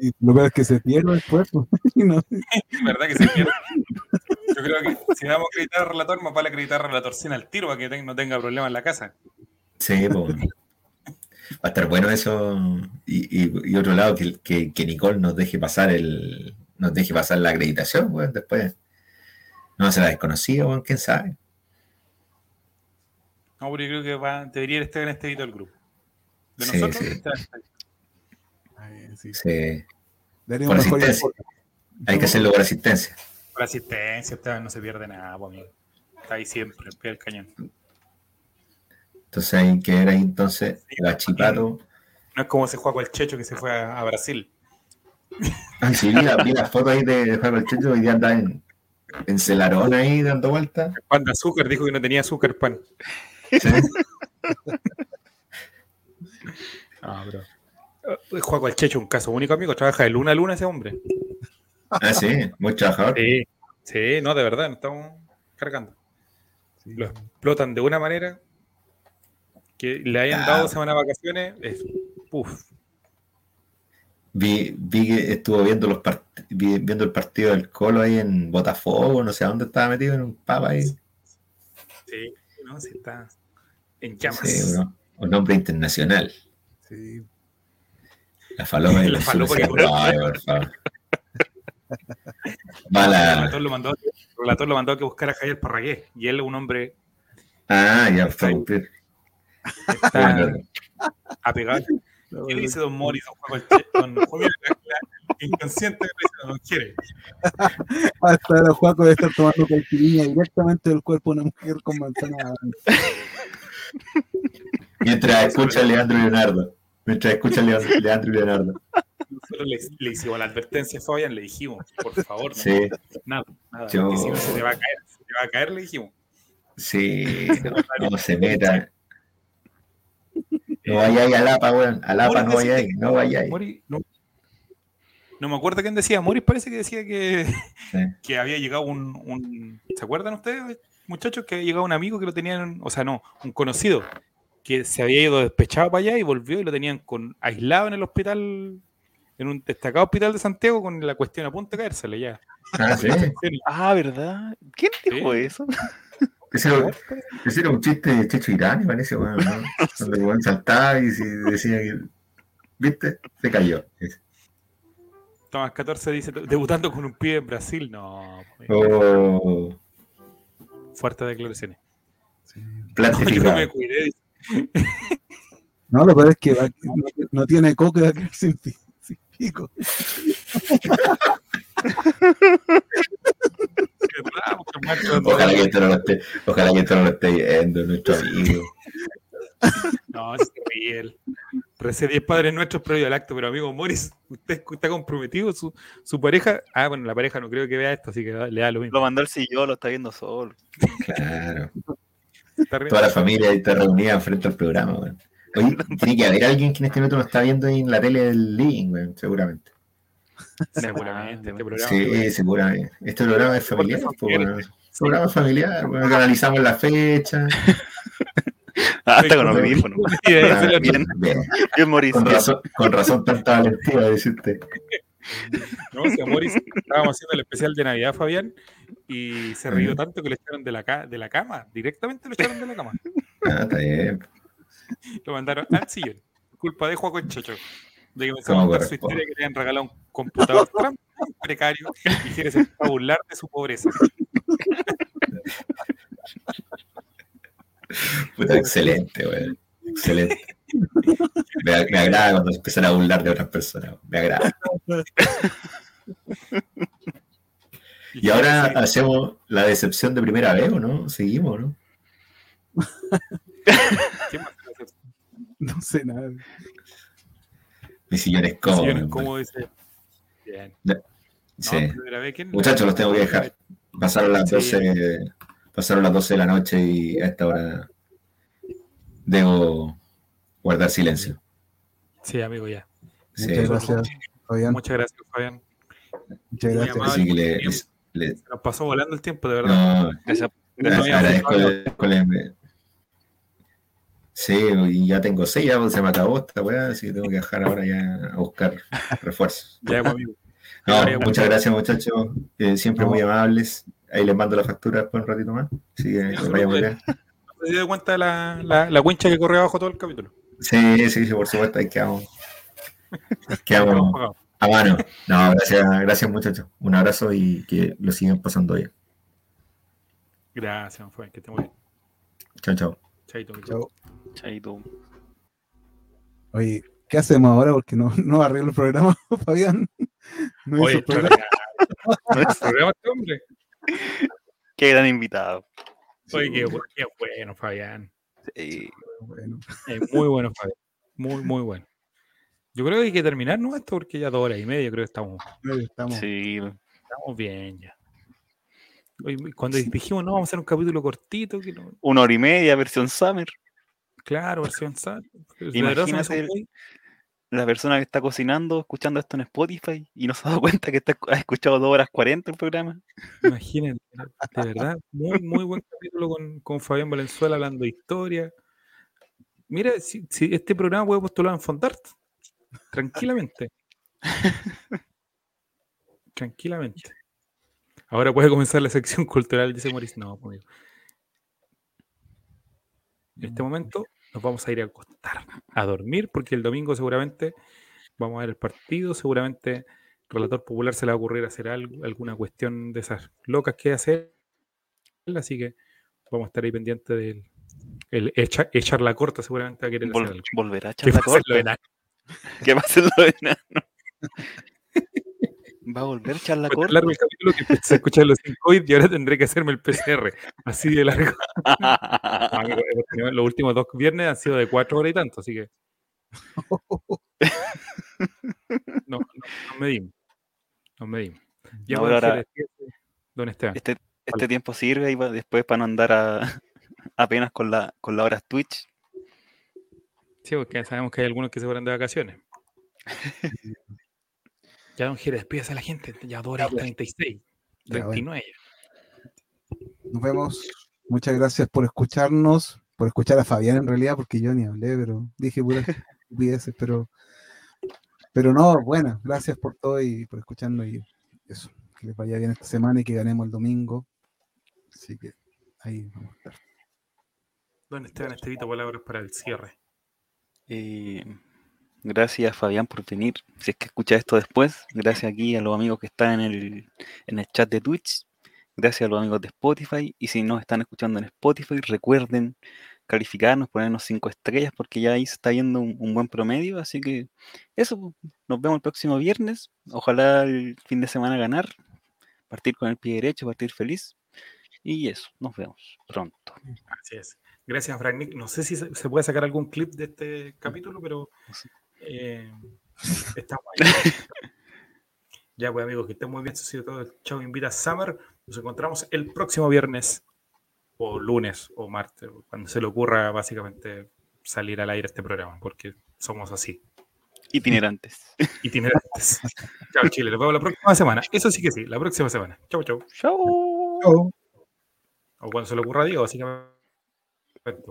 Y lo peor es que se pierde y no- Es verdad que se pierde. Yo creo que si vamos a acreditar al relator, más vale acreditar al relator sin al tiro para que no tenga problemas en la casa. sí, pues. Va a estar bueno eso. Y, y, y otro lado, que, que, que Nicole nos deje pasar el. Nos deje pasar la acreditación, pues, después. No se la desconocida, bueno, quién sabe. No, pero yo creo que va, debería estar en este edito del grupo. De Sí, nosotros, sí. está- Ay, sí. Sí. Por mejor asistencia. Hay que hacerlo por asistencia. Por asistencia, no se pierde nada, amigo. Está ahí siempre, pie del cañón. Entonces hay que ver ahí entonces Guachipato. No es como se juega con el Checho que se fue a, a Brasil. Ay, sí, vi la, vi la foto ahí de, de Juan Checho, hoy día anda en, en Celarón ahí dando vueltas. Pan de azúcar, dijo que no tenía azúcar pan. Sí. Ah, bro. Checho, un caso único, amigo. Trabaja de luna a luna ese hombre. Ah, sí, muy trabajador. Sí, sí, no, de verdad, no estamos cargando. Sí. Lo explotan de una manera que le hayan Ah. dado semana de vacaciones. Es, uf, Vi, vi que estuvo viendo los part- vi- viendo el partido del Colo ahí en Botafogo, no sé a dónde estaba metido en un papa ahí. sí, no, sí está en llamas. Sí, bro. Un nombre internacional. Sí. La falopa la falopa que- Ay, por favor. El relator lo mandó, el relator lo mandó a que buscar a Javier Parragué y él es un hombre Ah, ya cumplir. está apegado. ¿Qué dice Don Morris, don Juan Che- don Juan- la- la- inconsciente que dice Don quiere? Hasta ahora Juaco debe estar tomando caipirinha directamente del cuerpo de una mujer con manzana. Mientras escucha a Leandro Leonardo. Mientras escucha Leandro y Leonardo. Nosotros le, le hicimos la advertencia a Fabián, le dijimos, por favor, no, Sí, nada, nada, Yo- si no se te va a caer, se te va a caer, le dijimos. sí. No se meta. No vayáis a Lapa, weón. A Lapa no vayáis, no vayáis. Mori, no, no me acuerdo quién decía, Moris parece que decía que, Sí. que había llegado un, un- ¿Se acuerdan ustedes, muchachos, que había llegado un amigo que lo tenían, o sea, no, un conocido, que se había ido despechado para allá y volvió y lo tenían con, aislado en el hospital, en un destacado hospital de Santiago con la cuestión a punto de caérsele ya. Ah, sí. Ah, ¿verdad? ¿Quién dijo Sí. eso? Ese era, ese era un chiste de Checho Irán, parece, weón. ¿no? El weón saltaba y se decía que. ¿Viste? Se cayó. Tomás 14 dice, debutando con un pibe en Brasil, no, pues, Oh, fuertes declaraciones. Yo me plantificado. cuidé, dice, No, lo peor es que va- no, no tiene coco y va a quedar sin, pi- sin pico. "Qué bravo, qué macho, Ojalá que esto no lo esté, ojalá que esto no lo esté viendo nuestro amigo. No, se ríe él. Recién 10 padres nuestros previo al acto, pero amigo Morris, usted está comprometido, su, su pareja. Ah, bueno, la pareja no creo que vea esto, así que le da lo mismo. Lo mandó el sillón, lo está viendo solo. Claro. Toda la familia está reunida frente al programa, weón. Oye, tiene que haber alguien que en este momento lo está viendo en la tele del living, weón, seguramente. Seguramente, este programa. Sí, seguramente. Este programa es familiar, po, weón. programa familiar, weón, que analizamos la fecha. Ah, está con como- audífono. Ahí Bien, Bien. bien Mauricio. Con razón, con razón tanta valentía, dice usted. No, si a Morris estábamos haciendo el especial de Navidad, Fabián, y se rió tanto que lo echaron de la, ca- de la cama, directamente lo echaron de la cama. Ah, está bien. Lo mandaron al sillón. Culpa de Juaco Checho. De que ¿Cómo empezó a contar su historia que le habían regalado un computador tan precario y se empezó a burlar de su pobreza. Puta, excelente, weón. Excelente. Me, me agrada cuando se empiezan a burlar de otras personas. Me agrada. Y ahora hacemos la decepción de primera vez, ¿o no? Seguimos, ¿no? No sé nada. Mi sillón es cómodo. ¿Cómo dice? Bien. Sí. Muchachos, los tengo que dejar. Pasaron las Sí. 12, pasaron las 12 de la noche y a esta hora debo guardar silencio. Sí, amigo, ya. Sí, Muchas gracias, Fabián. Muchas gracias, Fabián. Muchas gracias. amable. Así que le, les- le- Se nos pasó volando el tiempo, de verdad. no, Gracias. Sí, y ya tengo seis, ya se me acabó esta weá, así que tengo que dejar ahora ya a buscar refuerzos. Ya, amigo. No, muchas gracias muchachos, eh, siempre No. muy amables. Ahí les mando la factura después un ratito más. Así que les vaya muy bien. ¿No se dio cuenta de la, la, la wincha que corre abajo todo el capítulo? Sí, sí, sí, por supuesto, ahí quedamos. Quedamos a mano. No, gracias, gracias muchachos. Un abrazo y que lo sigan pasando bien. Gracias, Fabián, que esté muy bien. Chao, chao. Chaito, Chao. Chaito. Oye, ¿qué hacemos ahora? Porque no, no arreglo el programa, Fabián. No hizo Oye, el programa. extraordinario. ¿El programa este hombre? Qué gran invitado. Oye, qué bueno, Fabián. Sí. Bueno, Eh, muy bueno, Fabián. Muy, muy bueno. Yo creo que hay que terminar, ¿no? Esto porque ya dos horas y media creo que estamos, estamos. Sí. estamos bien ya. Cuando dijimos, no, vamos a hacer un capítulo cortito, que no- Una hora y media, versión Summer. claro, versión SAT. Imagínate el- La persona que está cocinando, escuchando esto en Spotify y no se ha dado cuenta que está, ha escuchado 2 horas 40 el programa. Imagínate, de verdad, muy, muy buen capítulo con, con Fabián Valenzuela hablando de historia. Mira, si, si este programa puede postular en Fondart, tranquilamente. tranquilamente. Ahora puede comenzar la sección cultural, dice Maurice. No, amigo. En este momento nos vamos a ir a acostar, a dormir, porque el domingo seguramente vamos a ver el partido, seguramente relator popular se le va a ocurrir hacer algo, alguna cuestión de esas locas que hacer. Así que vamos a estar ahí pendientes del el echa- echar la corta, seguramente va a querer hacer Vol- algo. volverá a echar la va a lo corta. ¿Qué pasa en lo de enano? Va a volver charla Fue tan corta. largo el capítulo que empecé a escuchar los 5 y ahora tendré que hacerme el PCR. Así de largo. No, tenido- los últimos dos viernes han sido de 4 horas y tanto, así que. No, no, nos medimos. Nos medimos. Ya No, ahora- Don Esteban. Este, este tiempo sirve y va- después para no andar a- apenas con la con la hora Twitch. Sí, porque sabemos que hay algunos que se fueron de vacaciones. ya, don Jerez, despídase a la gente. Ya 2 horas y 36. Ya, bueno. 39. Nos vemos. Muchas gracias por escucharnos, por escuchar a Fabián en realidad, porque yo ni hablé, pero dije puras estupideces, pero, pero no, bueno, gracias por todo y por escucharnos y eso, que les vaya bien esta semana y que ganemos el domingo. Así que ahí vamos a estar. Don Esteban Estevito, palabras para el cierre. Eh, gracias Fabián por venir. Si es que escucha esto después, gracias aquí a los amigos que están en el, en el chat de Twitch. Gracias a los amigos de Spotify. Y si nos están escuchando en Spotify, recuerden calificarnos, ponernos cinco estrellas, porque ya ahí se está viendo un, un buen promedio. Así que eso, nos vemos el próximo viernes. Ojalá el fin de semana ganar, partir con el pie derecho, partir feliz. Y eso, nos vemos pronto. Así es. Gracias, Frank Nick. No sé si se, puede sacar algún clip de este capítulo, pero eh, estamos ahí. ya, pues, amigos, que estén muy bien. Esto ha sido todo. Chao, invita Summer. Nos encontramos el próximo viernes, o lunes, o martes, cuando se le ocurra, básicamente, salir al aire este programa, porque somos así, Itinerantes. itinerantes. Chao, Chile. Nos vemos la próxima semana. Eso sí que sí, la próxima semana. Chau, chau. Chao. O cuando se le ocurra a Diego, básicamente. Perfetto.